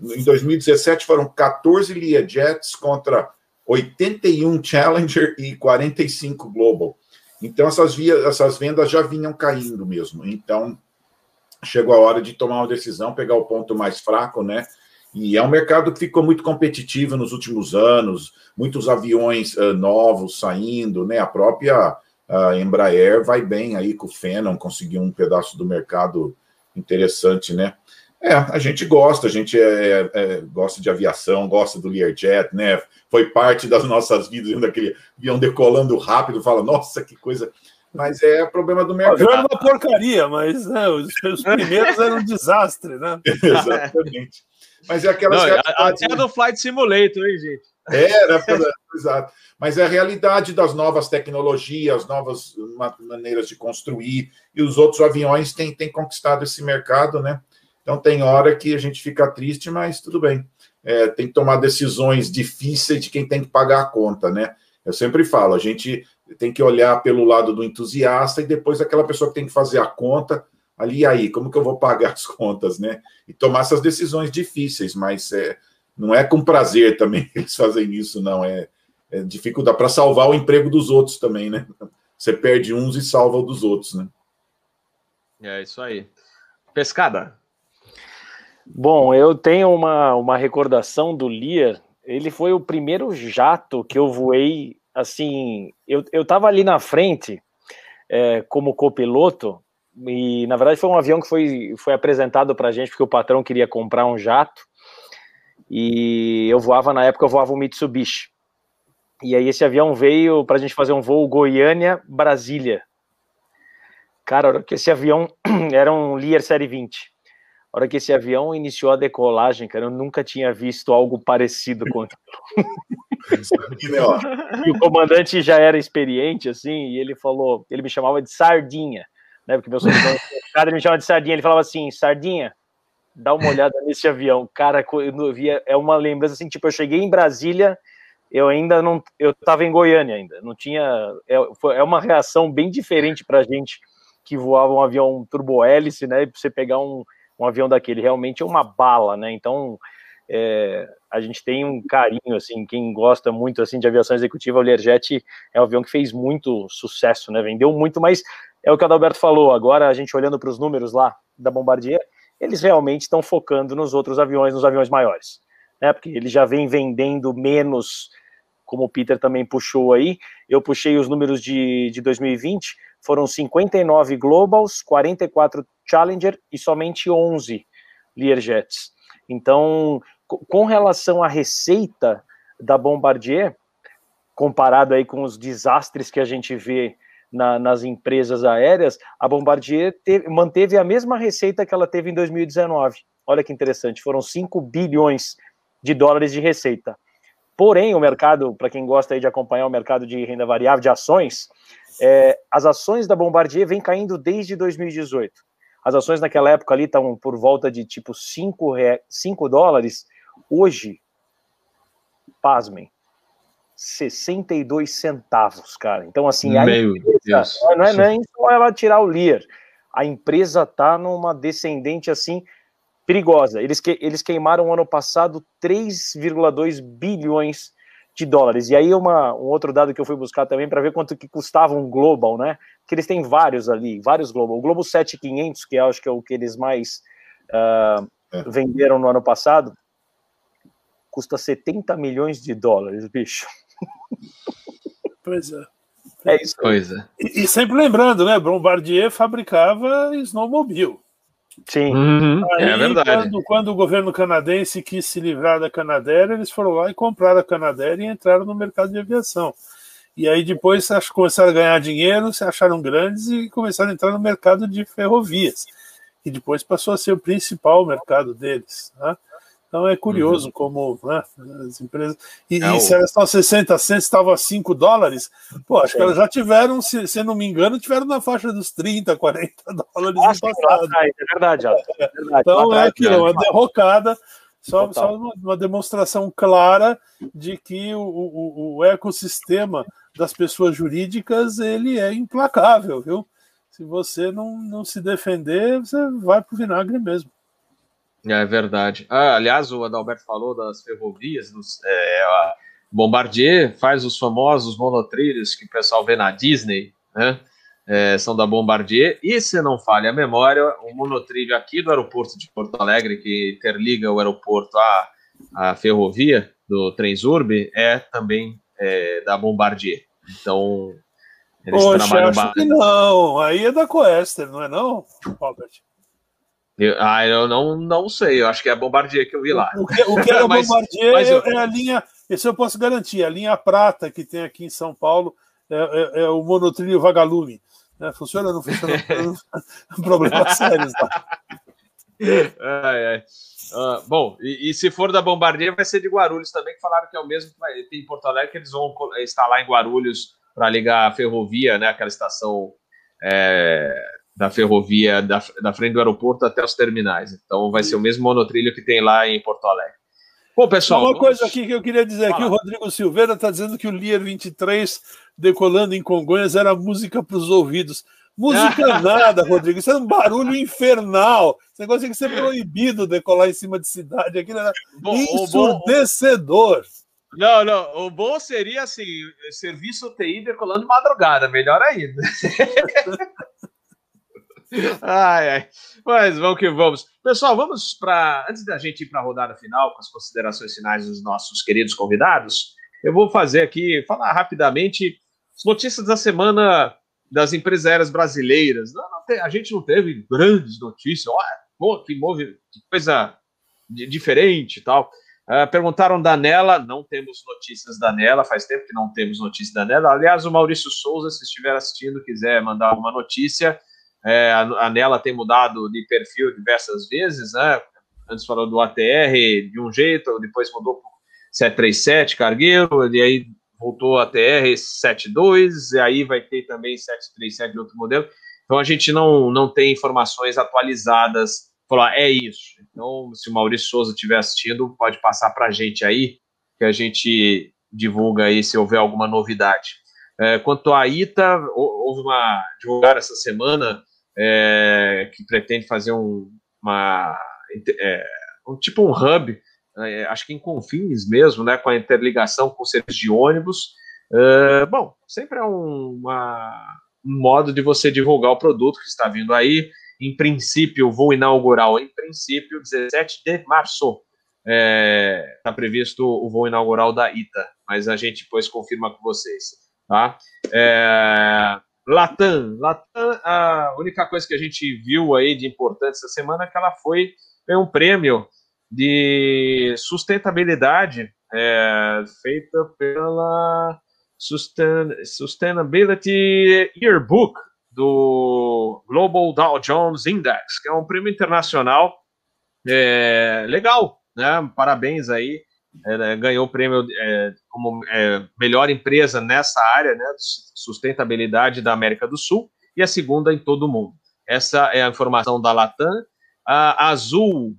Em 2017 foram 14 Learjets contra 81 Challenger e 45 Global. Então essas, via, essas vendas já vinham caindo mesmo. Então chegou a hora de tomar uma decisão, pegar o ponto mais fraco, né? E é um mercado que ficou muito competitivo nos últimos anos, muitos aviões uh, novos saindo, né? A própria a Embraer vai bem aí com o Phenom, conseguiu um pedaço do mercado interessante, né? É, a gente gosta, a gente é, é, gosta de aviação, gosta do Learjet, né? Foi parte das nossas vidas, daquele avião decolando rápido, fala, nossa, que coisa. Mas é problema do mercado. Era uma porcaria, mas né, os, os *laughs* primeiros eram um desastre, né? Exatamente. Mas é aquela. Até do Flight Simulator, hein, gente? Era, *laughs* exato. Mas é a realidade das novas tecnologias, novas maneiras de construir, e os outros aviões têm, têm conquistado esse mercado, né? Então tem hora que a gente fica triste, mas tudo bem. É, tem que tomar decisões difíceis de quem tem que pagar a conta, né? Eu sempre falo, a gente tem que olhar pelo lado do entusiasta e depois aquela pessoa que tem que fazer a conta, ali aí, como que eu vou *laughs* pagar as contas, né? E tomar essas decisões difíceis, mas é, não é com prazer também que eles fazem isso, não. É, é dificuldade para salvar o emprego dos outros também, né? Você perde uns e salva o dos outros, né? É isso aí. Pescada. Bom, eu tenho uma, uma recordação do Lear. Ele foi o primeiro jato que eu voei. Assim, eu, eu tava ali na frente é, como copiloto, e na verdade foi um avião que foi, foi apresentado para a gente porque o patrão queria comprar um jato. E eu voava, na época, eu voava o Mitsubishi. E aí esse avião veio para a gente fazer um voo Goiânia-Brasília. Cara, a hora que esse avião *clears throat* era um Lear Série 20. A hora que esse avião iniciou a decolagem, cara, eu nunca tinha visto algo parecido com aquilo. e o comandante já era experiente, assim, e ele falou, ele me chamava de sardinha, né? Porque meu sobrenome ele me chamava de sardinha, ele falava assim, sardinha, dá uma olhada nesse avião. Cara, eu via, é uma lembrança assim, tipo, eu cheguei em Brasília, eu ainda não, eu estava em Goiânia ainda, não tinha, é, foi, é uma reação bem diferente para a gente que voava um avião turbo-hélice, né, para você pegar um, um avião daquele, realmente é uma bala, né, então é, a gente tem um carinho, assim, quem gosta muito, assim, de aviação executiva, o Learjet é um avião que fez muito sucesso, né, vendeu muito, mas é o que o Adalberto falou, agora a gente olhando para os números lá da Bombardier, eles realmente estão focando nos outros aviões, nos aviões maiores, né, porque ele já vem vendendo menos como o Peter também puxou aí, eu puxei os números de, de 2020, foram 59 Globals, 44 Challenger e somente 11 Learjets. Então, com relação à receita da Bombardier, comparado aí com os desastres que a gente vê na, nas empresas aéreas, a Bombardier teve, manteve a mesma receita que ela teve em 2019. Olha que interessante, foram 5 bilhões de dólares de receita. Porém, o mercado, para quem gosta de acompanhar o mercado de renda variável, de ações, é, as ações da Bombardier vêm caindo desde 2018. As ações naquela época ali estavam por volta de tipo 5, 5 dólares. Hoje, pasmem, 62 centavos, cara. Então, assim, a Meu empresa, Deus. não é, não é só ela tirar o Lear. A empresa tá numa descendente assim perigosa. Eles, que, eles queimaram ano passado 3,2 bilhões de dólares. E aí uma, um outro dado que eu fui buscar também para ver quanto que custava um Global, né? Que eles têm vários ali, vários Global. O Globo 7500, que eu acho que é o que eles mais uh, é. venderam no ano passado, custa 70 milhões de dólares, bicho. *laughs* Pois é. É isso. Coisa. E, e sempre lembrando, né? Bombardier fabricava snowmobile. Sim. Uhum, Aí, é verdade. Quando, quando, o governo canadense quis se livrar da Canadair, eles foram lá e compraram a Canadair e entraram no mercado de aviação. E aí depois começaram a ganhar dinheiro, se acharam grandes e começaram a entrar no mercado de ferrovias, que depois passou a ser o principal mercado deles. Né? Então é curioso uhum. como né, as empresas. E, é e se elas estão 60 centos, estavam a 5 dólares, pô, acho que elas já tiveram, se, se não me engano, tiveram na faixa dos 30, 40 dólares no passado. Atrás, é verdade, é verdade. Então é aquilo, uma derrocada, só, só uma, uma, demonstração clara de que o, o, o ecossistema das pessoas jurídicas ele é implacável, viu? Se você não, não se defender, você vai para o vinagre mesmo. É verdade. Ah, aliás, o Adalberto falou das ferrovias, dos, é, a Bombardier faz os famosos monotrilhos que o pessoal vê na Disney, né? É, são da Bombardier. E se não falha a memória, o monotrilho aqui do aeroporto de Porto Alegre, que interliga o aeroporto à, à ferrovia do Transurb, é também é, da Bombardier. Então, eles Poxa, trabalham acho que não. Aí é da Coester, não é não, Robert? Eu, ah, eu não, não sei, eu acho que é a Bombardier que eu vi lá. O que, o que é a *laughs* mas, Bombardier mas eu... é a linha, esse eu posso garantir, a linha prata que tem aqui em São Paulo é, é, é o monotrilho vagalume. É, funciona ou não funciona? *laughs* *laughs* Problemas sérios lá. Ai, ai. Uh, bom, e, e, se for da Bombardier, vai ser de Guarulhos também, que falaram que é o mesmo que vai ter em Porto Alegre, que eles vão instalar em Guarulhos para ligar a ferrovia, né, aquela estação é, da ferrovia da, da frente do aeroporto até os terminais. Então vai ser o mesmo monotrilho que tem lá em Porto Alegre. Bom, pessoal. Uma vamos... coisa aqui que eu queria dizer aqui, o Rodrigo Silveira está dizendo que o Lear 23 decolando em Congonhas era música para os ouvidos. Música *laughs* nada, Rodrigo. Isso é um barulho infernal. Esse negócio tem que ser proibido decolar em cima de cidade. Aquilo era bom, ensurdecedor. Não, não. O bom seria assim: serviço TI decolando de madrugada, melhor ainda. *laughs* ai, ai. Mas vamos que vamos. Pessoal, vamos para. Antes da gente ir para a rodada final, com as considerações finais dos nossos queridos convidados, eu vou fazer aqui, falar rapidamente as notícias da semana das empresas aéreas brasileiras. Não, não tem, a gente não teve grandes notícias. Olha, que, move, que coisa diferente e tal. Uh, perguntaram da Nela, não temos notícias da Nela, faz tempo que não temos notícias da Nela. Aliás, o Maurício Souza, se estiver assistindo, quiser mandar alguma notícia, é, a, Nela tem mudado de perfil diversas vezes, né? Antes falou do ATR de um jeito, depois mudou para 737 cargueiro, e aí voltou a ATR 72, e aí vai ter também 737 de outro modelo. Então a gente não, não tem informações atualizadas. Falar, é isso. Então, se o Maurício Souza estiver assistindo, pode passar para a gente aí, que a gente divulga aí se houver alguma novidade. É, quanto à ITA, houve uma divulgar essa semana é, que pretende fazer um, uma, é, um tipo um hub, é, acho que em Confins mesmo, né, com a interligação com serviços de ônibus. É, bom, sempre é um, uma, um modo de você divulgar o produto que está vindo aí. Em princípio, vou inaugurar, em princípio, 17 de março. Está é, previsto o voo inaugural da ITA, mas a gente depois confirma com vocês. Tá? É, Latam. Latam, a única coisa que a gente viu aí de importante essa semana é que ela foi um prêmio de sustentabilidade é, feita pela Sustain, Sustainability Yearbook do Global Dow Jones Index, que é um prêmio internacional é, legal, né? Parabéns aí. Ganhou o prêmio é, como é, melhor empresa nessa área, né? Sustentabilidade da América do Sul e a segunda em todo o mundo. Essa é a informação da Latam. A Azul,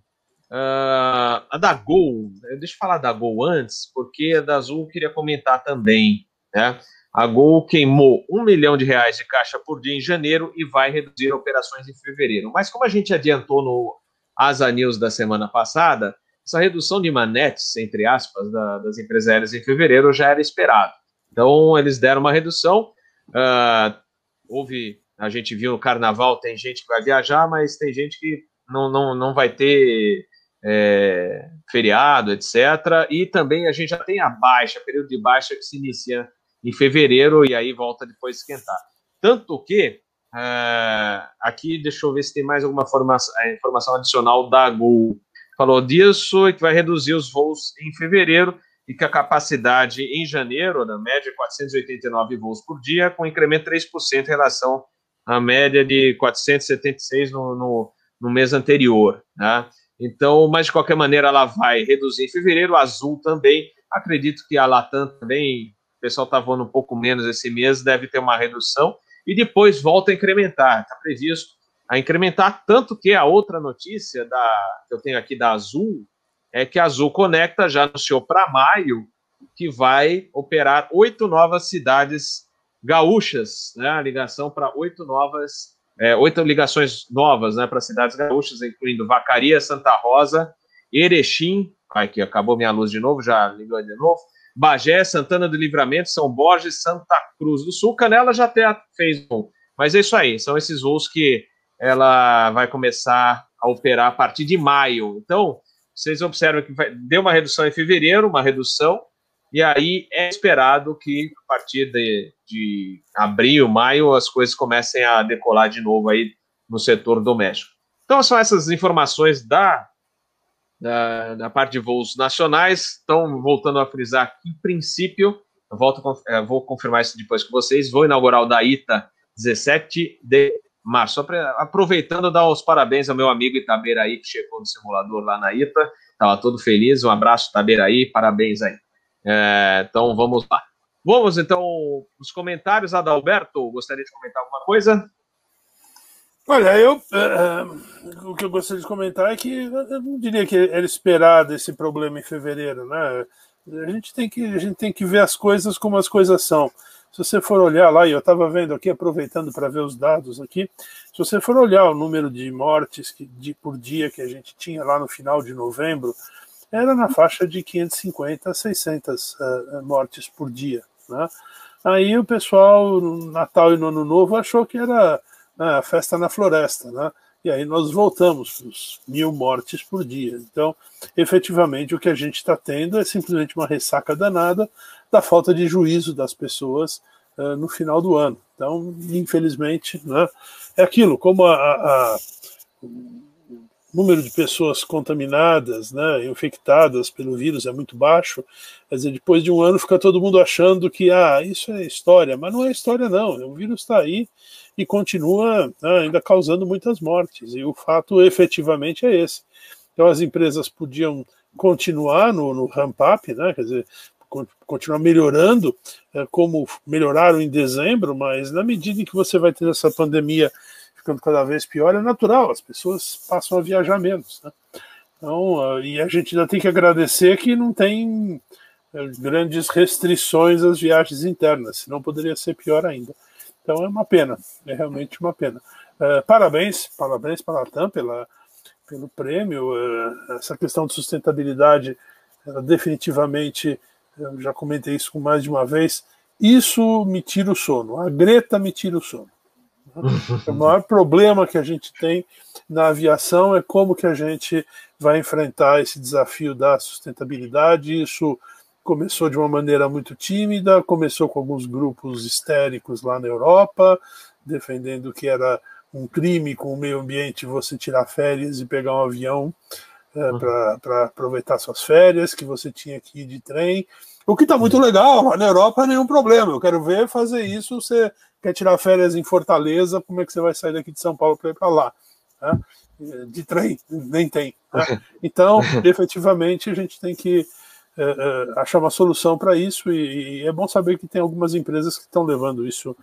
a da Gol, deixa eu falar da Gol antes, porque a da Azul eu queria comentar também. Né? A Gol queimou um milhão de reais de caixa por dia em janeiro e vai reduzir operações em fevereiro. Mas como a gente adiantou no Asa News da semana passada, essa redução de manetes, entre aspas, da, das empresas aéreas em fevereiro já era esperado. Então, eles deram uma redução. Uh, houve, a gente viu no carnaval, tem gente que vai viajar, mas tem gente que não, não, não vai ter é, feriado, etc. E também a gente já tem a baixa, período de baixa que se inicia em fevereiro e aí volta depois esquentar. Tanto que, uh, aqui, deixa eu ver se tem mais alguma formação, informação adicional da Gol. Falou disso e que vai reduzir os voos em fevereiro e que a capacidade em janeiro, na média, é 489 voos por dia, com incremento de 3% em relação à média de 476 no, no, no mês anterior. Né? Então, mas de qualquer maneira, ela vai reduzir em fevereiro, Azul também. Acredito que a Latam também pessoal está voando um pouco menos esse mês, deve ter uma redução e depois volta a incrementar. Está previsto a incrementar, tanto que a outra notícia da, que eu tenho aqui da Azul é que a Azul Conecta já anunciou para maio que vai operar oito novas cidades gaúchas, né? A ligação para oito novas, é, oito ligações novas, né? Para cidades gaúchas, incluindo Vacaria, Santa Rosa, Erechim. Ai, que acabou minha luz de novo, já ligou de novo. Bagé, Santana do Livramento, São Borges, Santa Cruz do Sul. Canela já até fez um. Mas é isso aí, são esses voos que ela vai começar a operar a partir de maio. Então, vocês observam que vai, deu uma redução em fevereiro, uma redução, e aí é esperado que a partir de, de abril, maio, as coisas comecem a decolar de novo aí no setor doméstico. Então, são essas informações da da, da parte de voos nacionais. Então, voltando a frisar, em princípio, volto, é, vou confirmar isso depois com vocês, vou inaugurar o da ITA 17 de março. Aproveitando, dar os parabéns ao meu amigo Itaberaí, que chegou no simulador lá na ITA, estava todo feliz. Um abraço, Itaberaí, parabéns aí. É, então, vamos lá. Vamos, então, os comentários. Adalberto, gostaria de comentar alguma coisa? Olha, eu uh, o que eu gostaria de comentar é que eu não diria que era esperado esse problema em fevereiro, né? A gente tem que a gente tem que ver as coisas como as coisas são. Se você for olhar lá, e eu estava vendo aqui, aproveitando para ver os dados aqui, se você for olhar o número de mortes que, de, por dia que a gente tinha lá no final de novembro, era na faixa de 550 a 600 uh, mortes por dia. Né? Aí o pessoal, no Natal e no Ano Novo, achou que era né, a festa na floresta, né? E aí nós voltamos para os mil mortes por dia. Então, efetivamente, o que a gente está tendo é simplesmente uma ressaca danada da falta de juízo das pessoas uh, no final do ano. Então, infelizmente, né, é aquilo, como a, a, a número de pessoas contaminadas, né, infectadas pelo vírus é muito baixo, quer dizer, depois de um ano fica todo mundo achando que ah, isso é história, mas não é história não, o vírus está aí e continua né, ainda causando muitas mortes, e o fato efetivamente é esse. Então as empresas podiam continuar no, no ramp-up, né, quer dizer, continuar melhorando, é, como melhoraram em dezembro, mas na medida em que você vai ter essa pandemia ficando cada vez pior, é natural, as pessoas passam a viajar menos. Né? Então, e a gente ainda tem que agradecer que não tem é, grandes restrições às viagens internas, senão poderia ser pior ainda. Então é uma pena, é realmente uma pena. Uh, parabéns, parabéns para a TAM pela, pelo prêmio. Uh, essa questão de sustentabilidade, definitivamente, eu já comentei isso com mais de uma vez, isso me tira o sono. A Greta me tira o sono. *laughs* O maior problema que a gente tem na aviação é como que a gente vai enfrentar esse desafio da sustentabilidade. Isso começou de uma maneira muito tímida, começou com alguns grupos histéricos lá na Europa, defendendo que era um crime com o meio ambiente você tirar férias e pegar um avião é, para aproveitar suas férias, que você tinha que ir de trem. O que está muito legal, na Europa nenhum problema. Eu quero ver fazer isso. Você quer tirar férias em Fortaleza, como é que você vai sair daqui de São Paulo para ir para lá? Né? De trem, nem tem. Né? *laughs* Então, efetivamente, a gente tem que é, é, achar uma solução para isso e, e, é bom saber que tem algumas empresas que estão levando isso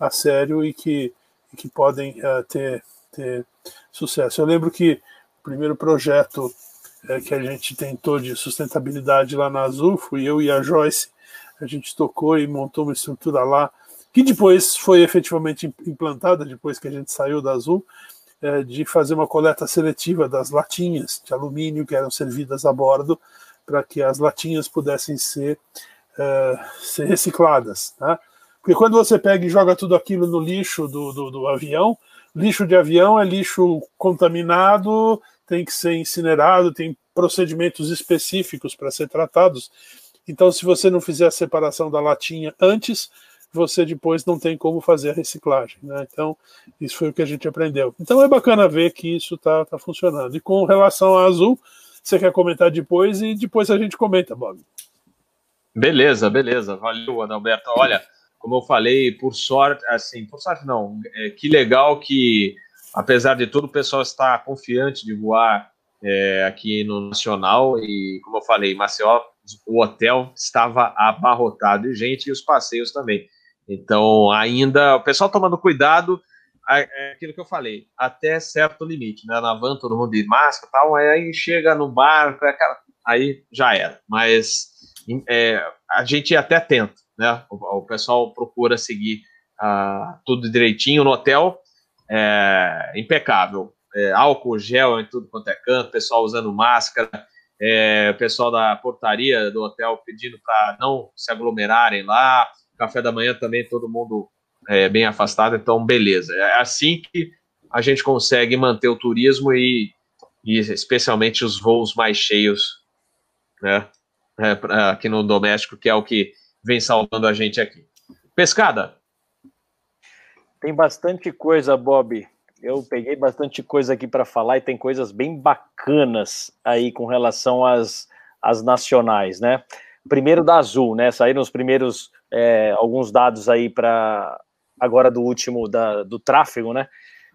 a sério e que, e que podem é, ter, ter sucesso. Eu lembro que primeiro projeto é, que a gente tentou de sustentabilidade lá na Azul, fui eu e a Joyce, a gente tocou e montou uma estrutura lá, que depois foi efetivamente implantada, depois que a gente saiu da Azul, é, de fazer uma coleta seletiva das latinhas de alumínio que eram servidas a bordo, para que as latinhas pudessem ser, é, ser recicladas. Tá? Porque quando você pega e joga tudo aquilo no lixo do, do, do avião, lixo de avião é lixo contaminado, tem que ser incinerado, tem procedimentos específicos para ser tratados. Então, se você não fizer a separação da latinha antes, você depois não tem como fazer a reciclagem. Né? Então, isso foi o que a gente aprendeu. Então, é bacana ver que isso está tá funcionando. E com relação à Azul, você quer comentar depois e depois a gente comenta, Bob. Beleza, beleza. Valeu, Adalberto. Olha, como eu falei, por sorte, assim, por sorte não, é, que legal que apesar de tudo, o pessoal está confiante de voar é, aqui no Nacional e, como eu falei, Maceió, o hotel estava abarrotado de gente e os passeios também. Então, ainda, o pessoal tomando cuidado, é aquilo que eu falei, até certo limite, né? Na van todo mundo de máscara e tal, aí chega no barco, é aí já era. Mas é, a gente até tenta, né? O, o pessoal procura seguir uh, tudo direitinho no hotel, é, impecável. É, álcool gel em tudo quanto é canto, pessoal usando máscara, é, pessoal da portaria do hotel pedindo para não se aglomerarem lá, café da manhã também todo mundo é, bem afastado, então beleza. É assim que a gente consegue manter o turismo e, e especialmente os voos mais cheios, né, é, aqui no doméstico, que é o que vem salvando a gente aqui. Pescada, tem bastante coisa, Bob. Eu peguei bastante coisa aqui para falar e tem coisas bem bacanas aí com relação às, às nacionais, né? Primeiro da Azul, né? Saíram os primeiros é, alguns dados aí para agora do último da, do tráfego, né?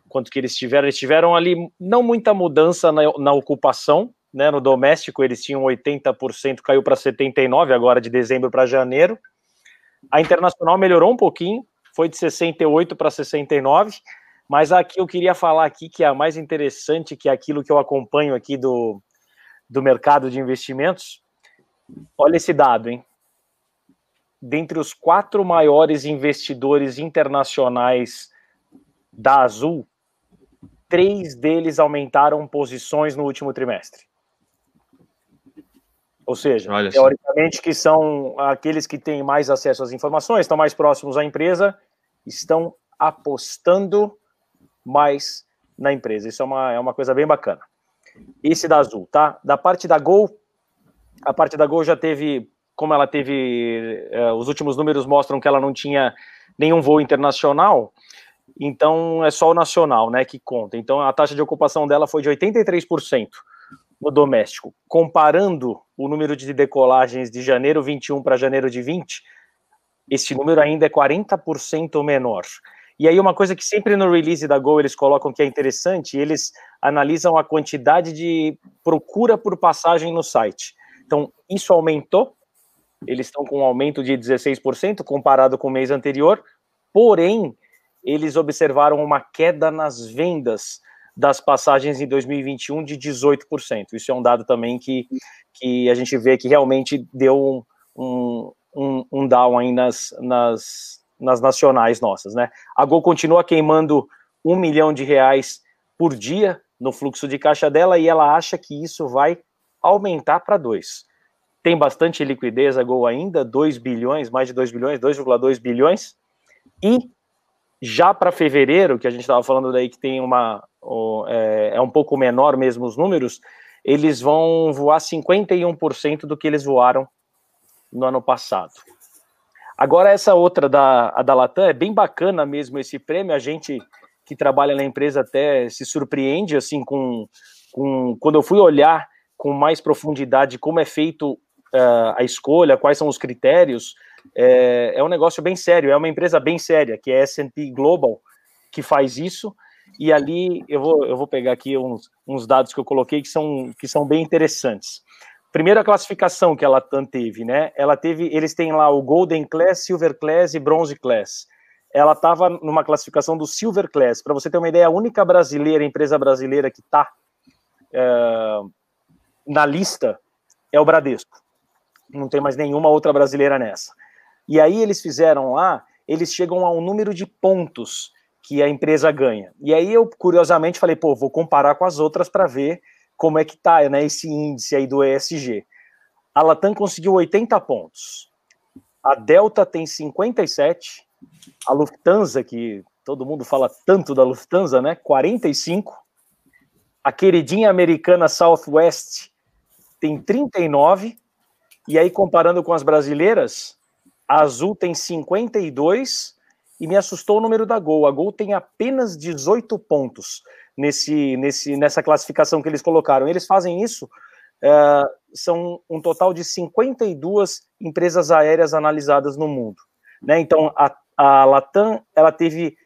Quanto que eles tiveram? Eles tiveram ali não muita mudança na, na ocupação, né? No doméstico eles tinham 80%, caiu para 79 agora de dezembro para janeiro. A internacional melhorou um pouquinho, foi de 68 para 69, mas aqui eu queria falar aqui que é a mais interessante, que é aquilo que eu acompanho aqui do, do mercado de investimentos. Olha esse dado, hein? Dentre os quatro maiores investidores internacionais da Azul, três deles aumentaram posições no último trimestre. Ou seja, Olha teoricamente, que são aqueles que têm mais acesso às informações, estão mais próximos à empresa estão apostando mais na empresa. Isso é uma, é uma coisa bem bacana. Esse da Azul, tá? Da parte da Gol, a parte da Gol já teve, como ela teve, é, os últimos números mostram que ela não tinha nenhum voo internacional, então é só o nacional, né, que conta. Então a taxa de ocupação dela foi de 83% no doméstico. Comparando o número de decolagens de janeiro 21 para janeiro de 20, esse número ainda é 40% menor. E aí uma coisa que sempre no release da Go eles colocam que é interessante, eles analisam a quantidade de procura por passagem no site. Então, isso aumentou, eles estão com um aumento de 16% comparado com o mês anterior, porém, eles observaram uma queda nas vendas das passagens em 2021 de 18%. Isso é um dado também que, que a gente vê que realmente deu um, um, um, um down aí nas, nas, nas nacionais nossas, né? A Gol continua queimando um milhão de reais por dia no fluxo de caixa dela e ela acha que isso vai aumentar para dois. Tem bastante liquidez a Gol ainda, 2 bilhões, mais de 2 bilhões, 2,2 bilhões. E já para fevereiro, que a gente estava falando daí que tem uma. É, é um pouco menor mesmo os números, eles vão voar 51% do que eles voaram no ano passado. Agora, essa outra da, da Latam é bem bacana mesmo esse prêmio. A gente que trabalha na empresa até se surpreende assim com, com quando eu fui olhar com mais profundidade como é feito uh, a escolha, quais são os critérios. É, é um negócio bem sério, é uma empresa bem séria, que é a S&P Global, que faz isso. E ali eu vou, eu vou pegar aqui uns, uns dados que eu coloquei que são, que são bem interessantes. Primeira classificação que ela teve, né? Ela teve, eles têm lá o Golden Class, Silver Class e Bronze Class. Ela estava numa classificação do Silver Class. Para você ter uma ideia, a única brasileira, empresa brasileira que está é, na lista é o Bradesco. Não tem mais nenhuma outra brasileira nessa. E aí eles fizeram lá, eles chegam a um número de pontos que a empresa ganha. E aí eu, curiosamente, falei, pô, vou comparar com as outras para ver como é que tá né, esse índice aí do ESG. A Latam conseguiu 80 pontos. A Delta tem 57. A Lufthansa, que todo mundo fala tanto da Lufthansa, né? 45. A queridinha americana Southwest tem 39. E aí, comparando com as brasileiras, a Azul tem 52 e me assustou o número da Gol. A Gol tem apenas 18 pontos nesse, nesse, nessa classificação que eles colocaram. Eles fazem isso, é, são um total de 52 empresas aéreas analisadas no mundo. Né? Então, a, a Latam ela teve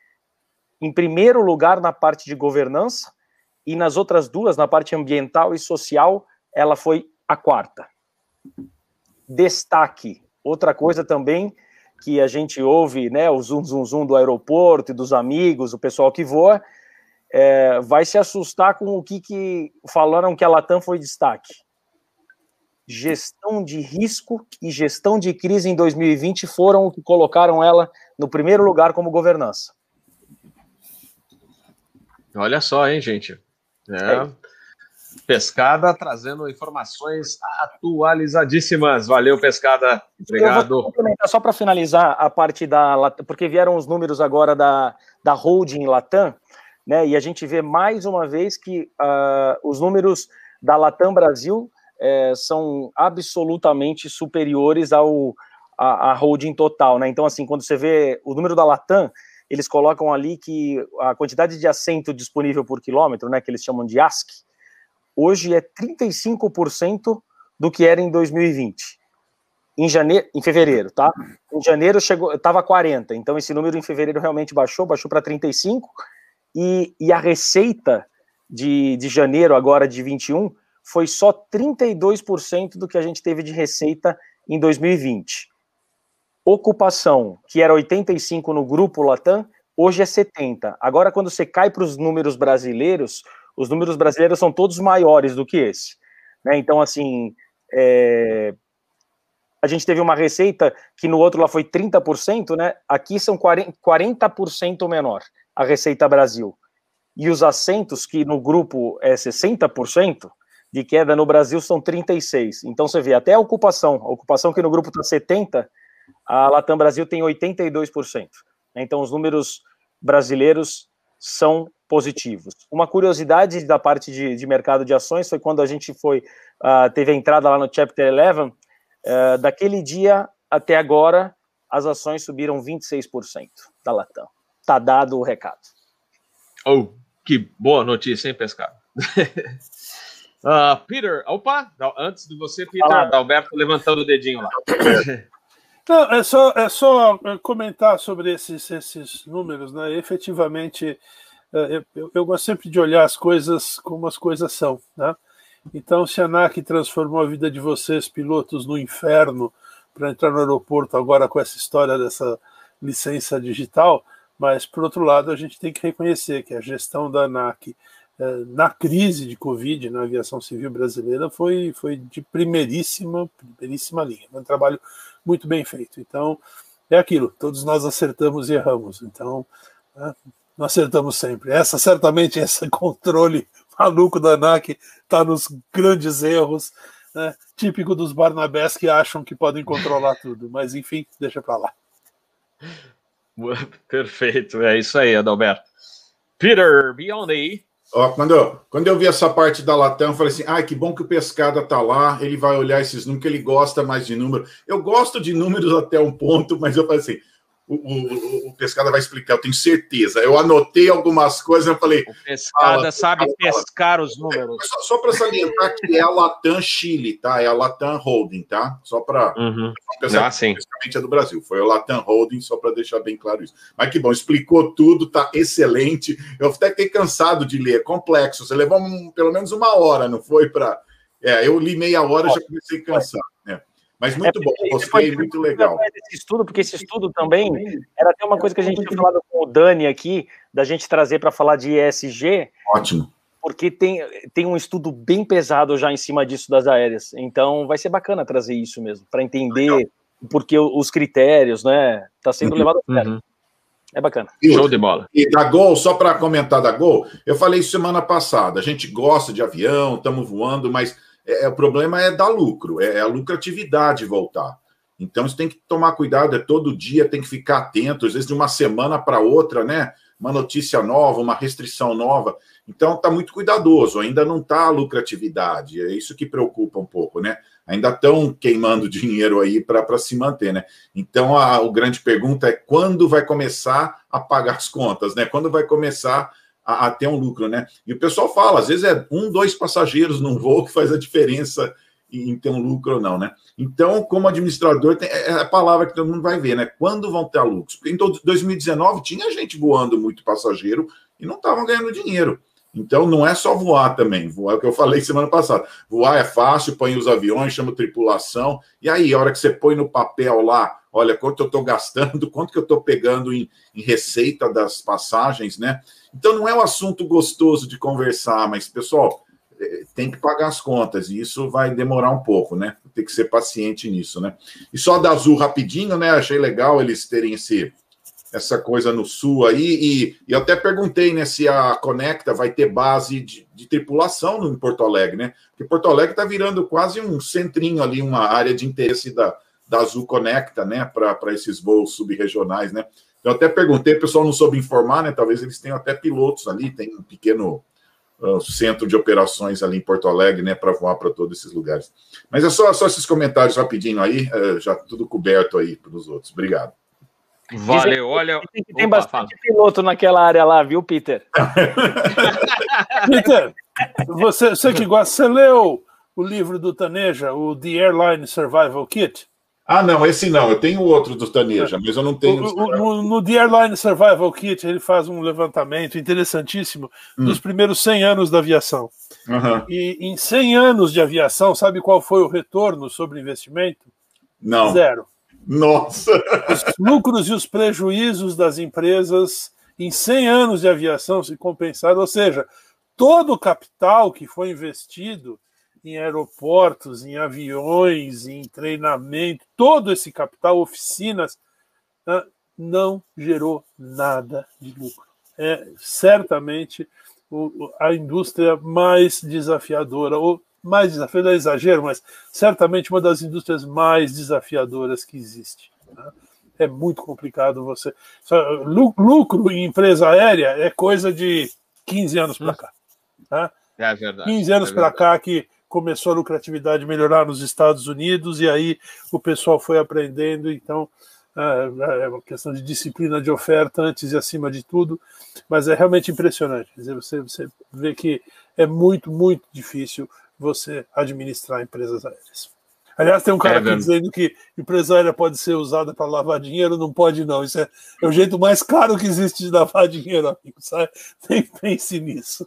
em primeiro lugar na parte de governança e nas outras duas, na parte ambiental e social, ela foi a quarta. Destaque Outra coisa também que a gente ouve, né, o zoom, zoom, zoom do aeroporto e dos amigos, o pessoal que voa, é, vai se assustar com o que, que falaram que a Latam foi destaque. Gestão de risco e gestão de crise em 2020 foram o que colocaram ela no primeiro lugar como governança. Olha só, hein, gente. É. é. Pescada trazendo informações atualizadíssimas. Valeu, Pescada. Obrigado. só para finalizar a parte da porque vieram os números agora da, da holding Latam, né? E a gente vê mais uma vez que uh, os números da Latam Brasil é, são absolutamente superiores ao a, a, holding total, né? Então, assim, quando você vê o número da Latam, eles colocam ali que a quantidade de assento disponível por quilômetro, né? Que eles chamam de ASC hoje é 35% do que era em 2020. Em janeiro, em fevereiro, tá? Em janeiro chegou, estava 40, então esse número em fevereiro realmente baixou, baixou para 35 e, e a receita de, de janeiro agora de 21 foi só 32% do que a gente teve de receita em 2020. Ocupação, que era 85 no grupo Latam, hoje é 70. Agora quando você cai para os números brasileiros, os números brasileiros são todos maiores do que esse. Né? Então, assim, é... a gente teve uma receita que no outro lá foi 30%, né? aqui são 40%, 40% menor a receita Brasil. E os assentos, que no grupo é 60%, de queda no Brasil são 36%. Então você vê, até a ocupação, a ocupação que no grupo está 70%, a Latam Brasil tem 82%. Então os números brasileiros são positivos. Uma curiosidade da parte de, de mercado de ações foi quando a gente foi uh, teve a entrada lá no Chapter 11, uh, ah, daquele dia até agora as ações subiram 26% da Latam. Tá dado o recado. Oh, que boa notícia, hein, pescado? uh, *laughs* Peter, opa, antes de você, Peter, ah, Alberto levantando o dedinho lá. *coughs* Não, é só, é só comentar sobre esses, esses números, né? Efetivamente, é, eu, eu, gosto sempre de olhar as coisas como as coisas são. Né? Então, se a ANAC transformou a vida de vocês, pilotos, no inferno para entrar no aeroporto agora com essa história dessa licença digital, mas, por outro lado, a gente tem que reconhecer que a gestão da ANAC é, na crise de Covid na aviação civil brasileira foi, foi de primeiríssima, primeiríssima linha. Um trabalho muito bem feito. Então, é aquilo, todos nós acertamos e erramos. Então, né, não acertamos sempre. Essa, certamente, *laughs* esse controle maluco da ANAC está nos grandes erros, né, típico dos Barnabés que acham que podem controlar *laughs* tudo. Mas, enfim, deixa para lá. Perfeito, é isso aí, Adalberto. Peter Biondi. Ó, quando, eu, quando eu vi essa parte da Latam, eu falei assim: ai, que bom que o Pescada tá lá, ele vai olhar esses números, que ele gosta mais de números. Eu gosto de números até um ponto, mas eu falei assim: o, o, o, Pescada vai explicar, eu tenho certeza. Eu anotei algumas coisas, eu falei. O Pescada fala, sabe fala, pescar fala. os números. Só, só para salientar que é a Latam Chile, tá? É a Latam Holding, tá? Só para. Uhum. Ah, sim. é do Brasil. Foi a Latam Holding, só para deixar bem claro isso. Mas que bom, explicou tudo, tá excelente. Eu até fiquei cansado de ler, é complexo. Você levou um, pelo menos uma hora, não foi para. É, eu li meia hora e já comecei a cansar. Mas muito é, bom, gostei, muito legal. Esse estudo, porque esse estudo também era até uma coisa que a gente tinha falado com o Dani aqui, da gente trazer para falar de ESG. Ótimo. Porque tem, tem um estudo bem pesado já em cima disso das aéreas. Então vai ser bacana trazer isso mesmo, para entender legal. porque os critérios, né? Está sendo levado a sério. Uhum. É bacana. E, Show de bola. E da Gol, só para comentar da Gol, eu falei isso semana passada. A gente gosta de avião, estamos voando, mas é, é, o problema é dar lucro, é, é a lucratividade voltar. Então você tem que tomar cuidado, é todo dia, tem que ficar atento, às vezes de uma semana para outra, né? Uma notícia nova, uma restrição nova. Então está muito cuidadoso, ainda não está a lucratividade, é isso que preocupa um pouco, né? Ainda estão queimando *laughs* dinheiro aí para se manter, né? Então a, a grande pergunta é quando vai começar a pagar as contas, né? Quando vai começar a, a, ter um lucro, né? E o pessoal fala, às vezes é um, dois passageiros num voo que faz a diferença em, ter um lucro ou não, né? Então, como administrador, tem, é, é a palavra que todo mundo vai ver, né? Quando vão ter lucros? Porque em 2019 tinha gente voando muito passageiro e não estavam ganhando dinheiro. Então, não é só voar também. Voar é o que eu falei semana passada. Voar é fácil, põe os aviões, chama tripulação. E aí, a hora que você põe no papel lá, olha quanto eu estou gastando, *laughs* quanto que eu estou pegando em, em, receita das passagens, né? Então não é um assunto gostoso de conversar, mas, pessoal, é, tem que pagar as contas, e isso vai demorar um pouco, né? Tem que ser paciente nisso, né? E só da Azul rapidinho, né? Achei legal eles terem esse, essa coisa no sul aí, e, e até perguntei, né, se a Conecta vai ter base de, de tripulação em Porto Alegre, né? Porque Porto Alegre está virando quase um centrinho ali, uma área de interesse da, da Azul Conecta, né, para esses voos subregionais, né? Eu até perguntei, o pessoal não soube informar, né? Talvez eles tenham até pilotos ali, tem um pequeno uh, centro de operações ali em Porto Alegre, né, para voar para todos esses lugares. Mas é só, só esses comentários rapidinho aí, uh, já tudo coberto aí para os outros. Obrigado. Valeu, olha. Tem, tem Opa, bastante fala. piloto naquela área lá, viu, Peter? *laughs* Peter, você, você que gosta, você leu o livro do Taneja, o The Airline Survival Kit? Ah, não, esse não. Eu tenho outro do Taneja, mas eu não tenho. O, no, no The Airline Survival Kit, ele faz um levantamento interessantíssimo hum. dos primeiros 100 anos da aviação. Uhum. E em 100 anos de aviação, sabe qual foi o retorno sobre investimento? Não. Zero. Nossa! Os lucros e os prejuízos das empresas em 100 anos de aviação se compensaram, ou seja, todo o capital que foi investido em aeroportos, em aviões, em treinamento, todo esse capital, oficinas, né, não gerou nada de lucro. É certamente a indústria mais desafiadora, ou mais desafiadora é exagero, mas certamente uma das indústrias mais desafiadoras que existe. Né? É muito complicado você. Lucro em empresa aérea é coisa de 15 anos para cá. Tá? É verdade. 15 anos é para cá que começou a lucratividade melhorar nos Estados Unidos e aí o pessoal foi aprendendo, então é, é uma questão de disciplina de oferta antes e acima de tudo, mas é realmente impressionante. Dizer, você, você vê que é muito, muito difícil você administrar empresas aéreas. Aliás, tem um cara é, aqui dizendo que empresa aérea pode ser usada para lavar dinheiro, não pode não. Isso é, é, o jeito mais caro que existe de lavar *laughs* dinheiro, amigo. Sabe? Nem pense nisso.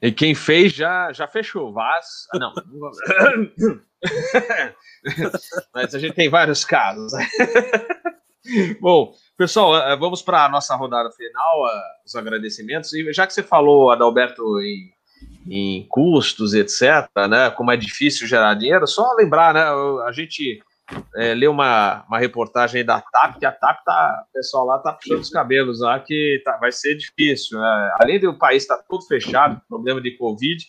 E quem fez já, já fechou. Vaz. Ah, não. *laughs* Mas a gente tem vários casos. *laughs* Bom, pessoal, eh, vamos para a nossa rodada final, eh, os agradecimentos. E já que você falou, Adalberto, em, em custos, etc., né, como é difícil gerar dinheiro, só lembrar, né, a gente é, uma, uma reportagem da TAP, que a TAP tá, o pessoal lá tá puxando os cabelos lá, que tá, vai ser difícil. Né? Além do país estar tá todo fechado, problema de Covid,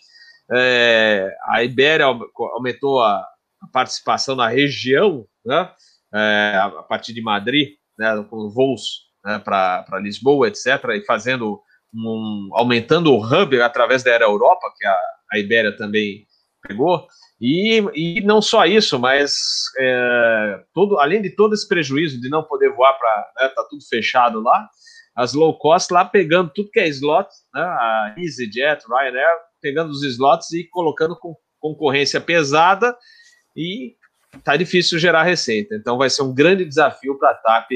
é, a Ibéria aumentou a, a participação na região, né? é, a partir de Madrid, né, com voos né, para Lisboa, etc., e fazendo um, aumentando o hub através da Aero Europa, que a, a Ibéria também pegou, e, e não só isso, mas é, todo, além de todo esse prejuízo de não poder voar para, né, tá tudo fechado lá, as low cost lá pegando tudo que é slot, né, a EasyJet, Ryanair, pegando os slots e colocando com concorrência pesada e tá difícil gerar receita. Então vai ser um grande desafio para a TAP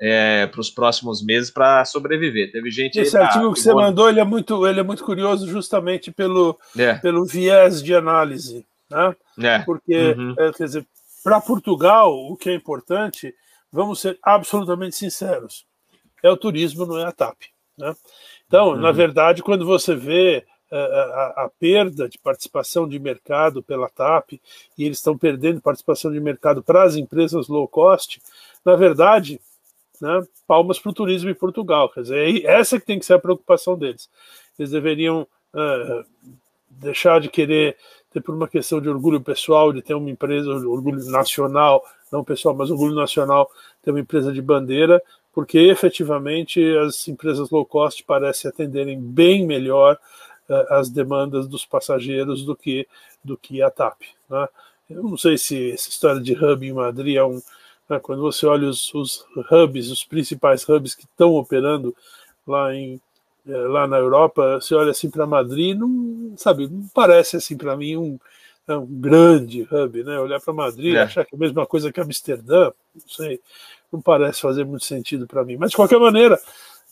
é, para os próximos meses para sobreviver. Teve gente. Esse artigo que você mandou ele é muito, ele é muito curioso justamente pelo, é. pelo viés de análise, né? É. Porque uhum. É, quer dizer, para Portugal o que é importante, vamos ser absolutamente sinceros, é o turismo, não é a TAP. Né? Então, uhum. na verdade, quando você vê a, a, perda de participação de mercado pela TAP e eles estão perdendo participação de mercado para as empresas low cost, na verdade, né, palmas para o turismo em Portugal. Quer dizer, essa que tem que ser a preocupação deles. Eles deveriam uh, deixar de querer ter por uma questão de orgulho pessoal, de ter uma empresa, orgulho nacional, não pessoal, mas orgulho nacional, ter uma empresa de bandeira, porque efetivamente as empresas low cost parecem atenderem bem melhor uh, as demandas dos passageiros do que, do que a TAP. Né? Eu não sei se essa história de hub em Madrid é um. Né, quando você olha os, os hubs, os principais hubs que estão operando lá em, eh, lá na Europa, você olha assim para Madrid, não sabe, não parece assim para mim um, é um grande hub, né? Olhar para Madrid, é. achar que é a mesma coisa que Amsterdã, não sei, não parece fazer muito sentido para mim. Mas de qualquer maneira,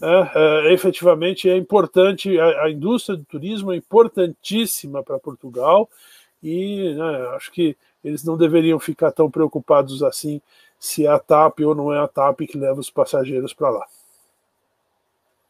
é, é, efetivamente é importante, a, a, indústria do turismo é importantíssima para Portugal e né, acho que eles não deveriam ficar tão preocupados assim se é a TAP ou não é a TAP que leva os passageiros para lá.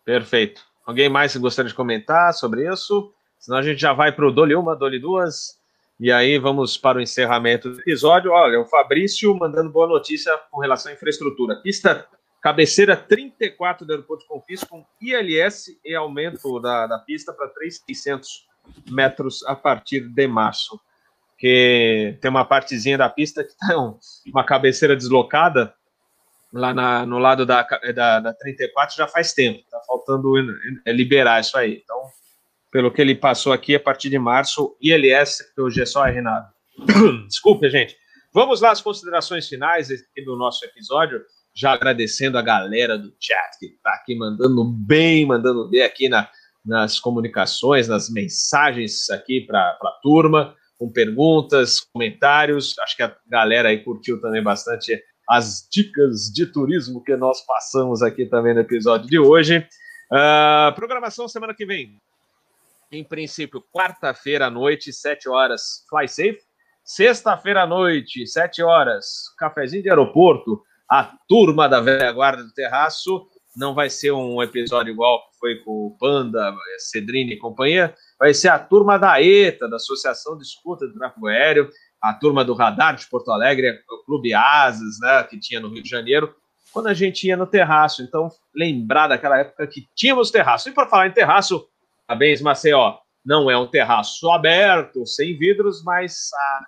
Perfeito. Alguém mais gostaria de comentar sobre isso? Senão a gente já vai para o Dole uma, Dole duas, e aí vamos para o encerramento do episódio. Olha, o Fabrício mandando boa notícia com relação à infraestrutura. Pista Cabeceira 34 do aeroporto de Confis com ILS e aumento da, da pista para 3,600 metros a partir de março. Que tem uma partezinha da pista que está uma cabeceira deslocada lá na, no lado da, da, da 34 já faz tempo. Está faltando liberar isso aí. Então, pelo que ele passou aqui, a partir de março, ILS, que hoje é só Renato. *coughs* Desculpe, gente. Vamos lá às considerações finais do nosso episódio já agradecendo a galera do chat que está aqui mandando bem, mandando bem aqui na, nas comunicações, nas mensagens aqui para a turma, com perguntas, comentários. Acho que a galera aí curtiu também bastante as dicas de turismo que nós passamos aqui também no episódio de hoje. Uh, programação semana que vem. Em princípio, quarta-feira à noite, 7 horas, Fly Safe. Sexta-feira à noite, 7 horas, cafezinho de aeroporto a turma da velha guarda do terraço. Não vai ser um episódio igual que foi com o Panda, Cedrini e companhia. Vai ser a turma da ETA, da Associação de Escuta do Tráfego Aéreo, a turma do Radar de Porto Alegre, o Clube Asas, né, que tinha no Rio de Janeiro, quando a gente ia no terraço. Então, lembrar daquela época que tínhamos terraço. E para falar em terraço, parabéns, Maceió. Não é um terraço aberto, sem vidros, mas a,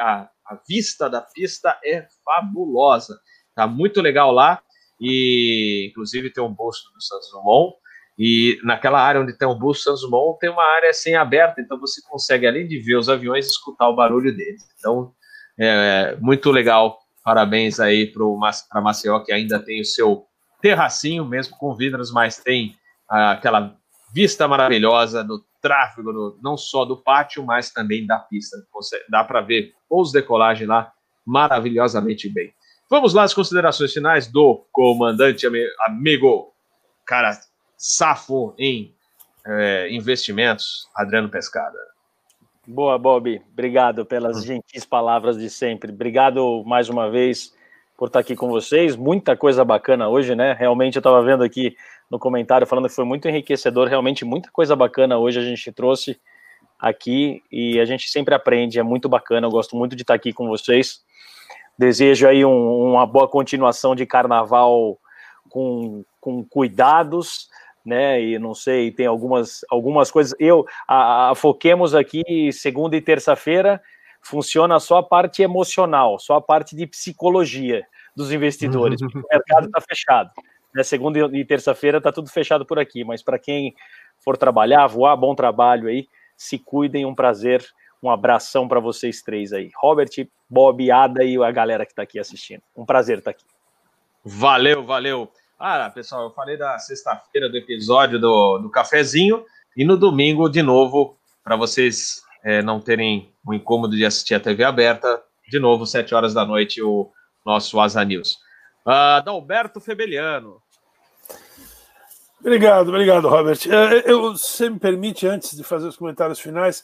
a, a vista da pista é fabulosa. Tá muito legal lá. E, inclusive, tem um busto do Santos Dumont. E naquela área onde tem do Santos Dumont, tem uma área assim aberta. Então, você consegue, além de ver os aviões, escutar o barulho deles. Então, é muito legal. Parabéns aí para Maceió, que ainda tem o seu terracinho, mesmo com vidros, mas tem ah, aquela vista maravilhosa do tráfego, não só do pátio, mas também da pista. Você, dá para ver os decolagem lá maravilhosamente bem. Vamos lá às considerações finais do comandante amigo, cara, safo em é, investimentos, Adriano Pescada. Boa, Bob. Obrigado pelas hum. gentis palavras de sempre. Obrigado mais uma vez por estar aqui com vocês. Muita coisa bacana hoje, né? Realmente eu estava vendo aqui no comentário falando que foi muito enriquecedor, realmente muita coisa bacana hoje a gente trouxe aqui e a gente sempre aprende, é muito bacana, eu gosto muito de estar aqui com vocês. Desejo aí um, uma boa continuação de carnaval com, com cuidados, né? E não sei, tem algumas, algumas coisas. Eu, a, a foquemos aqui segunda e terça-feira, funciona só a parte emocional, só a parte de psicologia dos investidores, porque *laughs* o mercado está fechado. Né? Segunda e terça-feira está tudo fechado por aqui, mas para quem for trabalhar, voar, bom trabalho aí, se cuidem, um prazer, um abração para vocês três aí. Robert, Bob, Ada e a galera que está aqui assistindo. Um prazer estar tá aqui. Valeu, valeu. Ah, pessoal, eu falei da sexta-feira do episódio do, do cafezinho e no domingo, de novo, para vocês é, não terem o incômodo de assistir a TV aberta, de novo, sete horas da noite, o nosso Asa News. Uh, Dalberto Febeliano. Obrigado, obrigado, Robert. É, eu, se me permite, antes de fazer os comentários finais,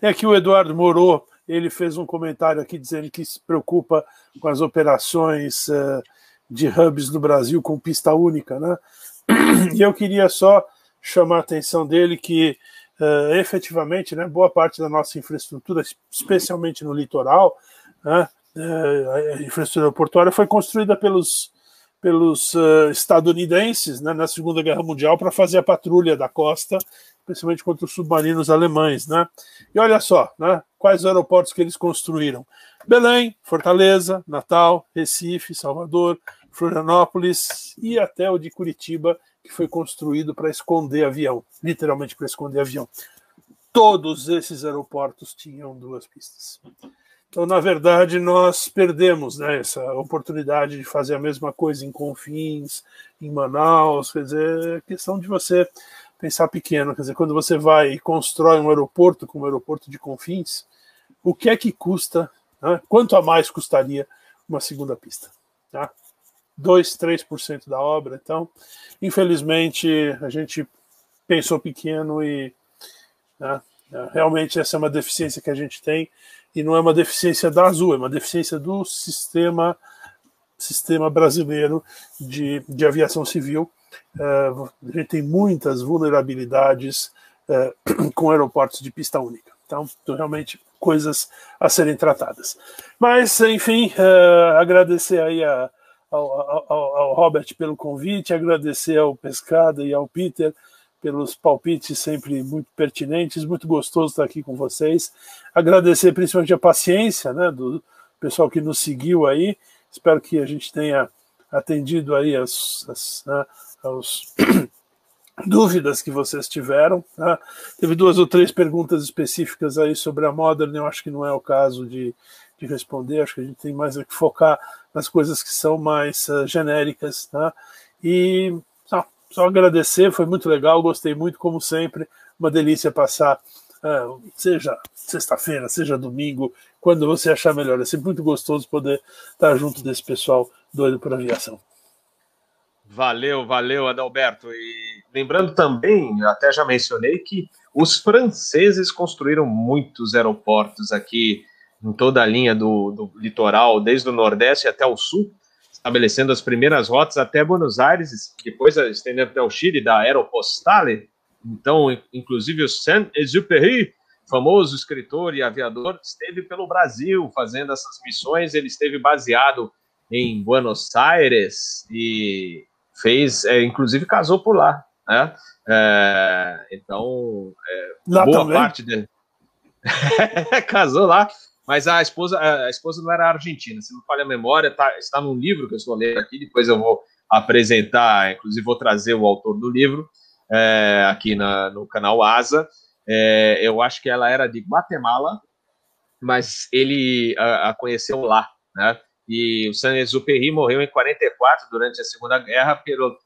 tem aqui o Eduardo Morô, ele fez um comentário aqui dizendo que se preocupa com as operações uh, de hubs no Brasil com pista única, né? E eu queria só chamar a atenção dele que uh, efetivamente, né, boa parte da nossa infraestrutura, especialmente no litoral, né, uh, a infraestrutura portuária foi construída pelos pelos uh, estadunidenses né, na Segunda Guerra Mundial para fazer a patrulha da costa, principalmente contra os submarinos alemães. Né? E olha só, né, quais aeroportos que eles construíram: Belém, Fortaleza, Natal, Recife, Salvador, Florianópolis e até o de Curitiba, que foi construído para esconder avião, literalmente para esconder avião. Todos esses aeroportos tinham duas pistas. Então, na verdade, nós perdemos né, essa oportunidade de fazer a mesma coisa em Confins, em Manaus. Quer dizer, é questão de você pensar pequeno. Quer dizer, quando você vai e constrói um aeroporto, como o aeroporto de Confins, o que é que custa? Né, quanto a mais custaria uma segunda pista? Tá? 2, 3% da obra. Então, infelizmente, a gente pensou pequeno e né, realmente essa é uma deficiência que a gente tem e não é uma deficiência da Azul, é uma deficiência do sistema sistema brasileiro de, de aviação civil. Uh, a gente tem muitas vulnerabilidades uh, *clears throat* com aeroportos de pista única. Então, realmente, coisas a serem tratadas. Mas, enfim, uh, agradecer aí a, ao, ao, ao, Robert pelo convite, agradecer ao Pescada e ao Peter pelos palpites sempre muito pertinentes, muito gostoso estar aqui com vocês. Agradecer principalmente a paciência né, do pessoal que nos seguiu aí. Espero que a gente tenha atendido aí as, as, né, as dúvidas que vocês tiveram. Né? Teve duas ou três perguntas específicas aí sobre a Modern, eu acho que não é o caso de, de responder, acho que a gente tem mais que focar nas coisas que são mais uh, genéricas. Né? E só agradecer, foi muito legal, gostei muito, como sempre, uma delícia passar, uh, seja sexta-feira, seja domingo, quando você achar melhor. É sempre muito gostoso poder estar junto desse pessoal doido por aviação. Valeu, valeu, Adalberto. E lembrando também, até já mencionei que os franceses construíram muitos aeroportos aqui em toda a linha do, do litoral, desde o Nordeste até o Sul estabelecendo as primeiras rotas até Buenos Aires, depois estendendo até o Chile, da Aeropostale. Então, inclusive o Saint-Exupéry, famoso escritor e aviador, esteve pelo Brasil fazendo essas missões. Ele esteve baseado em Buenos Aires e fez, é, inclusive casou por lá, né? É, então, é, boa também. parte dele *laughs* casou lá mas a esposa, a esposa não era argentina, se não falha a memória, tá, está num livro que eu estou lendo aqui, depois eu vou apresentar, inclusive vou trazer o autor do livro é, aqui na, no canal Asa. É, eu acho que ela era de Guatemala, mas ele a, a conheceu lá, né? E o Saint-Exupéry morreu em 44 durante a Segunda Guerra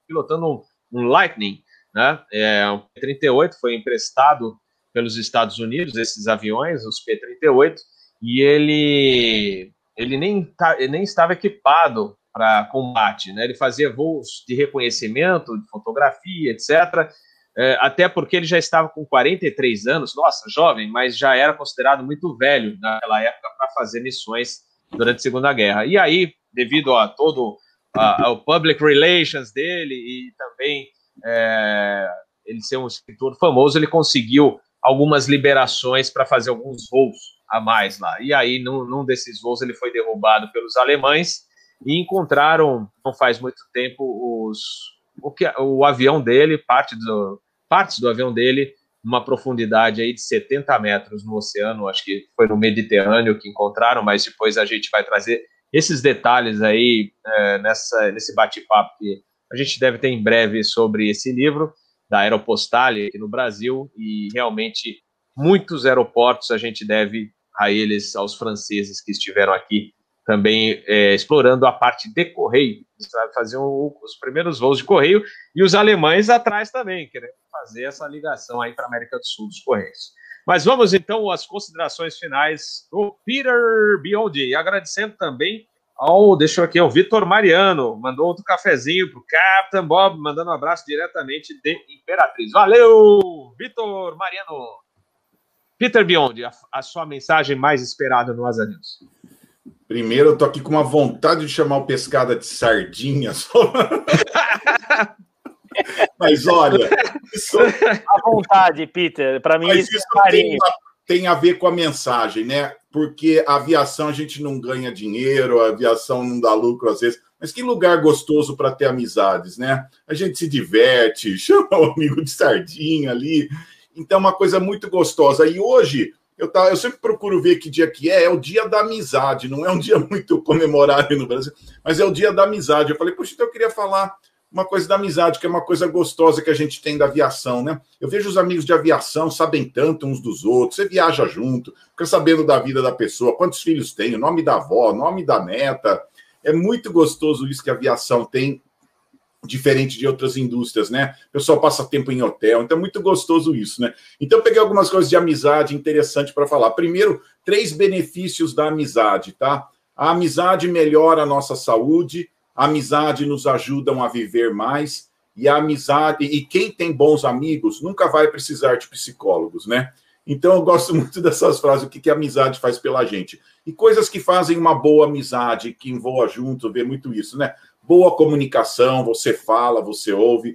pilotando um, um Lightning, né? É, um P-38 foi emprestado pelos Estados Unidos esses aviões, os P-38 e ele, ele nem, tá, ele nem estava equipado para combate, né? Ele fazia voos de reconhecimento, de fotografia, etc. É, até porque ele já estava com 43 anos, nossa, jovem, mas já era considerado muito velho naquela época para fazer missões durante a Segunda Guerra. E aí, devido a todo ao public relations dele e também é, ele ser um escritor famoso, ele conseguiu algumas liberações para fazer alguns voos a mais lá. E aí, num, num desses voos, ele foi derrubado pelos alemães e encontraram, não faz muito tempo, os, o, que, o avião dele, parte do, partes do avião dele, uma profundidade aí de 70 metros no oceano, acho que foi no Mediterrâneo que encontraram, mas depois a gente vai trazer esses detalhes aí é, nessa, nesse bate-papo que a gente deve ter em breve sobre esse livro da Aeropostale aqui no Brasil. E realmente muitos aeroportos a gente deve a eles, aos franceses que estiveram aqui também é, explorando a parte de correio, faziam os primeiros voos de correio, e os alemães atrás também, querendo fazer essa ligação aí para a América do Sul dos Correios. Mas vamos então às considerações finais do Peter Biondi, agradecendo também ao, deixa eu aqui, o Vitor Mariano, mandou outro cafezinho para o Captain Bob, mandando um abraço diretamente de Imperatriz. Valeu, Vitor Mariano! Peter Biondi, a, a sua mensagem mais esperada no Asa News. Primeiro, eu tô aqui com uma vontade de chamar o pescada de sardinha. Só... *laughs* Mas olha, isso... à vontade, Peter. Para mim, isso, isso é tem, tem, a ver com a mensagem, né? Porque a aviação a gente não ganha dinheiro, a aviação não dá lucro às vezes. Mas que lugar gostoso para ter amizades, né? A gente se diverte, *laughs* chama o amigo de sardinha ali. Então, é uma coisa muito gostosa. E hoje eu, tá, eu sempre procuro ver que dia que é, é o dia da amizade, não é um *laughs* dia muito comemorado no Brasil, mas é o dia da amizade. Eu falei, poxa, então eu queria falar uma coisa da amizade, que é uma coisa gostosa que a gente tem da aviação, né? Eu vejo os amigos de aviação sabem tanto uns dos outros, você viaja junto, fica sabendo da vida da pessoa, quantos filhos tem, o nome da avó, o nome da neta. É muito gostoso isso que a aviação tem diferente de outras indústrias, né? O pessoal passa tempo em hotel, então é muito gostoso isso, né? Então peguei algumas coisas de amizade interessante para falar. Primeiro, três benefícios da amizade, tá? A amizade melhora a nossa saúde, a amizade nos ajuda a viver mais e a amizade e quem tem bons amigos nunca vai precisar de psicólogos, né? Então eu gosto *laughs* muito dessas frases, o que, que a amizade faz pela gente. E coisas que fazem uma boa amizade, que voa junto, vê muito isso, né? Boa comunicação, você fala, você ouve,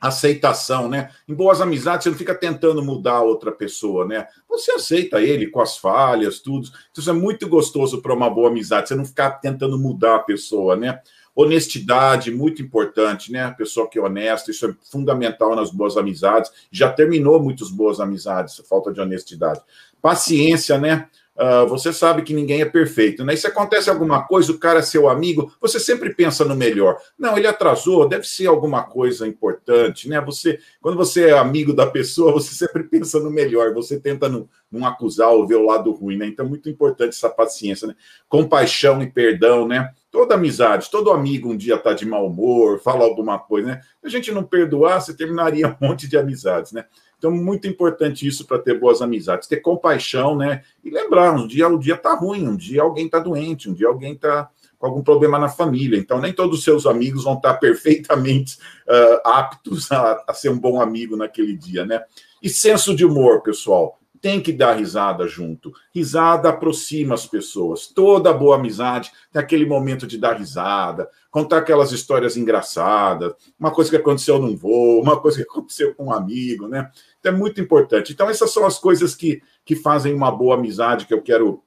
aceitação, né? Em boas amizades, você não fica tentando mudar a outra pessoa, né? Você aceita ele com as falhas, tudo. Então, isso é muito gostoso para uma boa amizade, você não ficar tentando mudar a pessoa, né? Honestidade, muito importante, né? A pessoa que é honesta, isso é fundamental nas boas amizades. Já terminou muitas boas amizades, falta de honestidade. Paciência, né? Uh, você sabe que ninguém é perfeito, né? E se acontece alguma coisa, o cara é seu amigo, você sempre pensa no melhor. Não, ele atrasou, deve ser alguma coisa importante, né? Você, quando você é amigo da pessoa, *laughs* você sempre pensa no melhor, você tenta não, não acusar ou ver o lado ruim, né? Então, é muito importante essa paciência, né? Compaixão e perdão, né? Toda amizade, todo amigo um dia está de mau humor, fala alguma coisa, né? Se a gente não perdoar, você terminaria *laughs* um monte de amizades, né? Então, muito importante isso para ter boas amizades, ter compaixão, né? E lembrar, um dia o dia tá ruim, um dia alguém está doente, um dia alguém está com algum problema na família. Então, nem todos os seus amigos vão estar tá *laughs* perfeitamente uh, aptos a, a, ser um bom amigo naquele dia, né? E senso de humor, pessoal. Tem que dar risada junto. Risada aproxima as pessoas. Toda boa amizade tem aquele momento de dar risada, contar aquelas histórias engraçadas, uma coisa que aconteceu num voo, uma coisa que aconteceu com um amigo, né? Então é muito importante. Então, essas são as coisas que, que fazem uma boa amizade que eu quero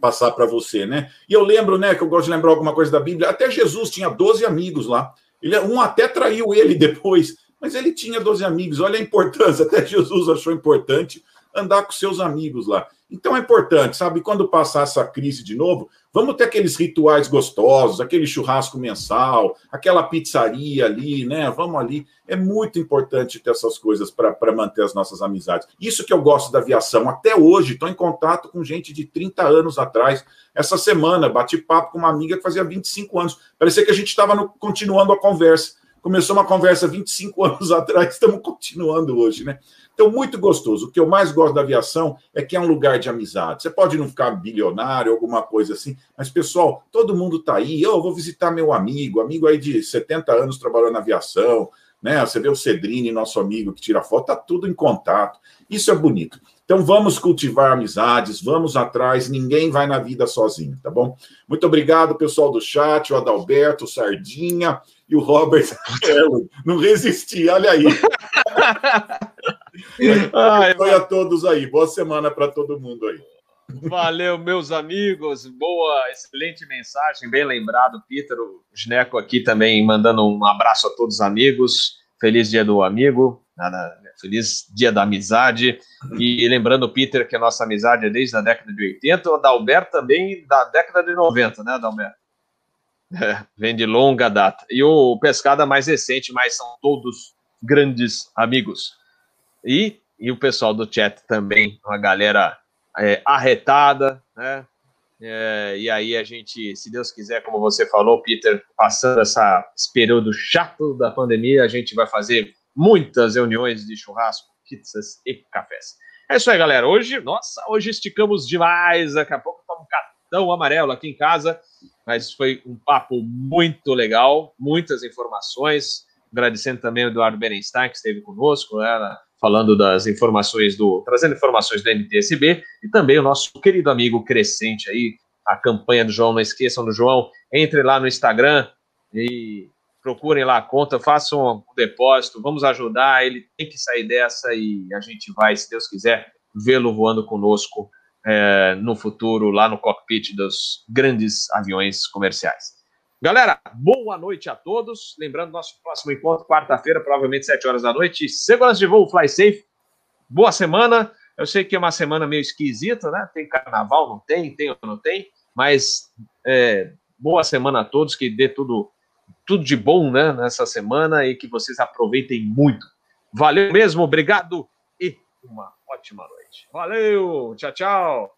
passar para você, né? E eu lembro, né, que eu gosto de lembrar alguma coisa da Bíblia, até Jesus tinha 12 amigos lá. Ele, um até traiu ele *laughs* depois, mas ele tinha 12 amigos. Olha a importância, até Jesus achou importante andar com seus amigos lá. Então é importante, sabe? Quando passar essa crise de novo, vamos ter aqueles rituais gostosos, aquele churrasco mensal, aquela pizzaria ali, né? Vamos ali. É muito importante ter essas coisas para manter as nossas amizades. Isso que eu gosto da aviação. Até hoje, estou em contato com gente de 30 anos atrás. Essa semana, bati papo com uma amiga que fazia 25 anos. Parecia que a gente estava continuando a conversa. Começou uma conversa 25 *laughs* anos atrás, estamos continuando hoje, né? Então, muito gostoso. O que eu mais gosto da aviação é que é um lugar de amizade. Você pode não ficar bilionário, alguma coisa assim, mas, pessoal, todo mundo está aí. Eu vou visitar meu amigo, amigo aí de 70 anos trabalhando na aviação, né? Você vê o Cedrini, nosso amigo que tira foto, tá tudo em contato. Isso é bonito. Então vamos cultivar amizades, vamos atrás, ninguém vai na vida sozinho, tá bom? Muito obrigado, pessoal do chat, o Adalberto, o Sardinha e o Robert *laughs* Não resisti, olha aí. *laughs* *laughs* Ai, Foi a todos aí. Boa semana para todo mundo aí. Valeu, meus amigos. Boa, excelente mensagem, bem lembrado, Peter. O Gineco aqui também mandando um abraço a todos os amigos. Feliz dia do amigo, feliz dia da amizade. E lembrando, Peter, que a nossa amizade é desde a década de 80, o Adalberto também da década de 90, né, Adalberto? É, vem de longa data. E o Pescada mais recente, mas são todos grandes amigos. E, e o pessoal do chat também, uma galera é, arretada, né? É, e aí a gente, se Deus quiser, como você falou, Peter, passando essa, esse período chato da pandemia, a gente vai fazer muitas reuniões de churrasco, pizzas e cafés. É isso aí, galera. Hoje, nossa, hoje esticamos demais. Daqui a pouco tá um cartão amarelo aqui em casa, mas foi um papo muito legal, muitas informações. Agradecendo também o Eduardo Berenstein, que esteve conosco, né, falando das informações do. trazendo informações do NTSB, e também o nosso querido amigo Crescente aí, a campanha do João, não esqueçam do João, entre lá no Instagram e procurem lá a conta, façam um depósito, vamos ajudar, ele tem que sair dessa e a gente vai, se Deus quiser, vê-lo voando conosco é, no futuro, lá no cockpit dos grandes aviões comerciais. Galera, boa noite a todos. Lembrando, nosso próximo encontro, quarta-feira, provavelmente 7 horas da noite. Segurança de voo, fly safe. Boa semana. Eu sei que é uma semana meio esquisita, né? Tem carnaval, não tem, tem ou não tem, mas é, boa semana a todos, que dê tudo, tudo de bom né, nessa semana e que vocês aproveitem muito. Valeu mesmo, obrigado e uma ótima noite. Valeu, tchau, tchau.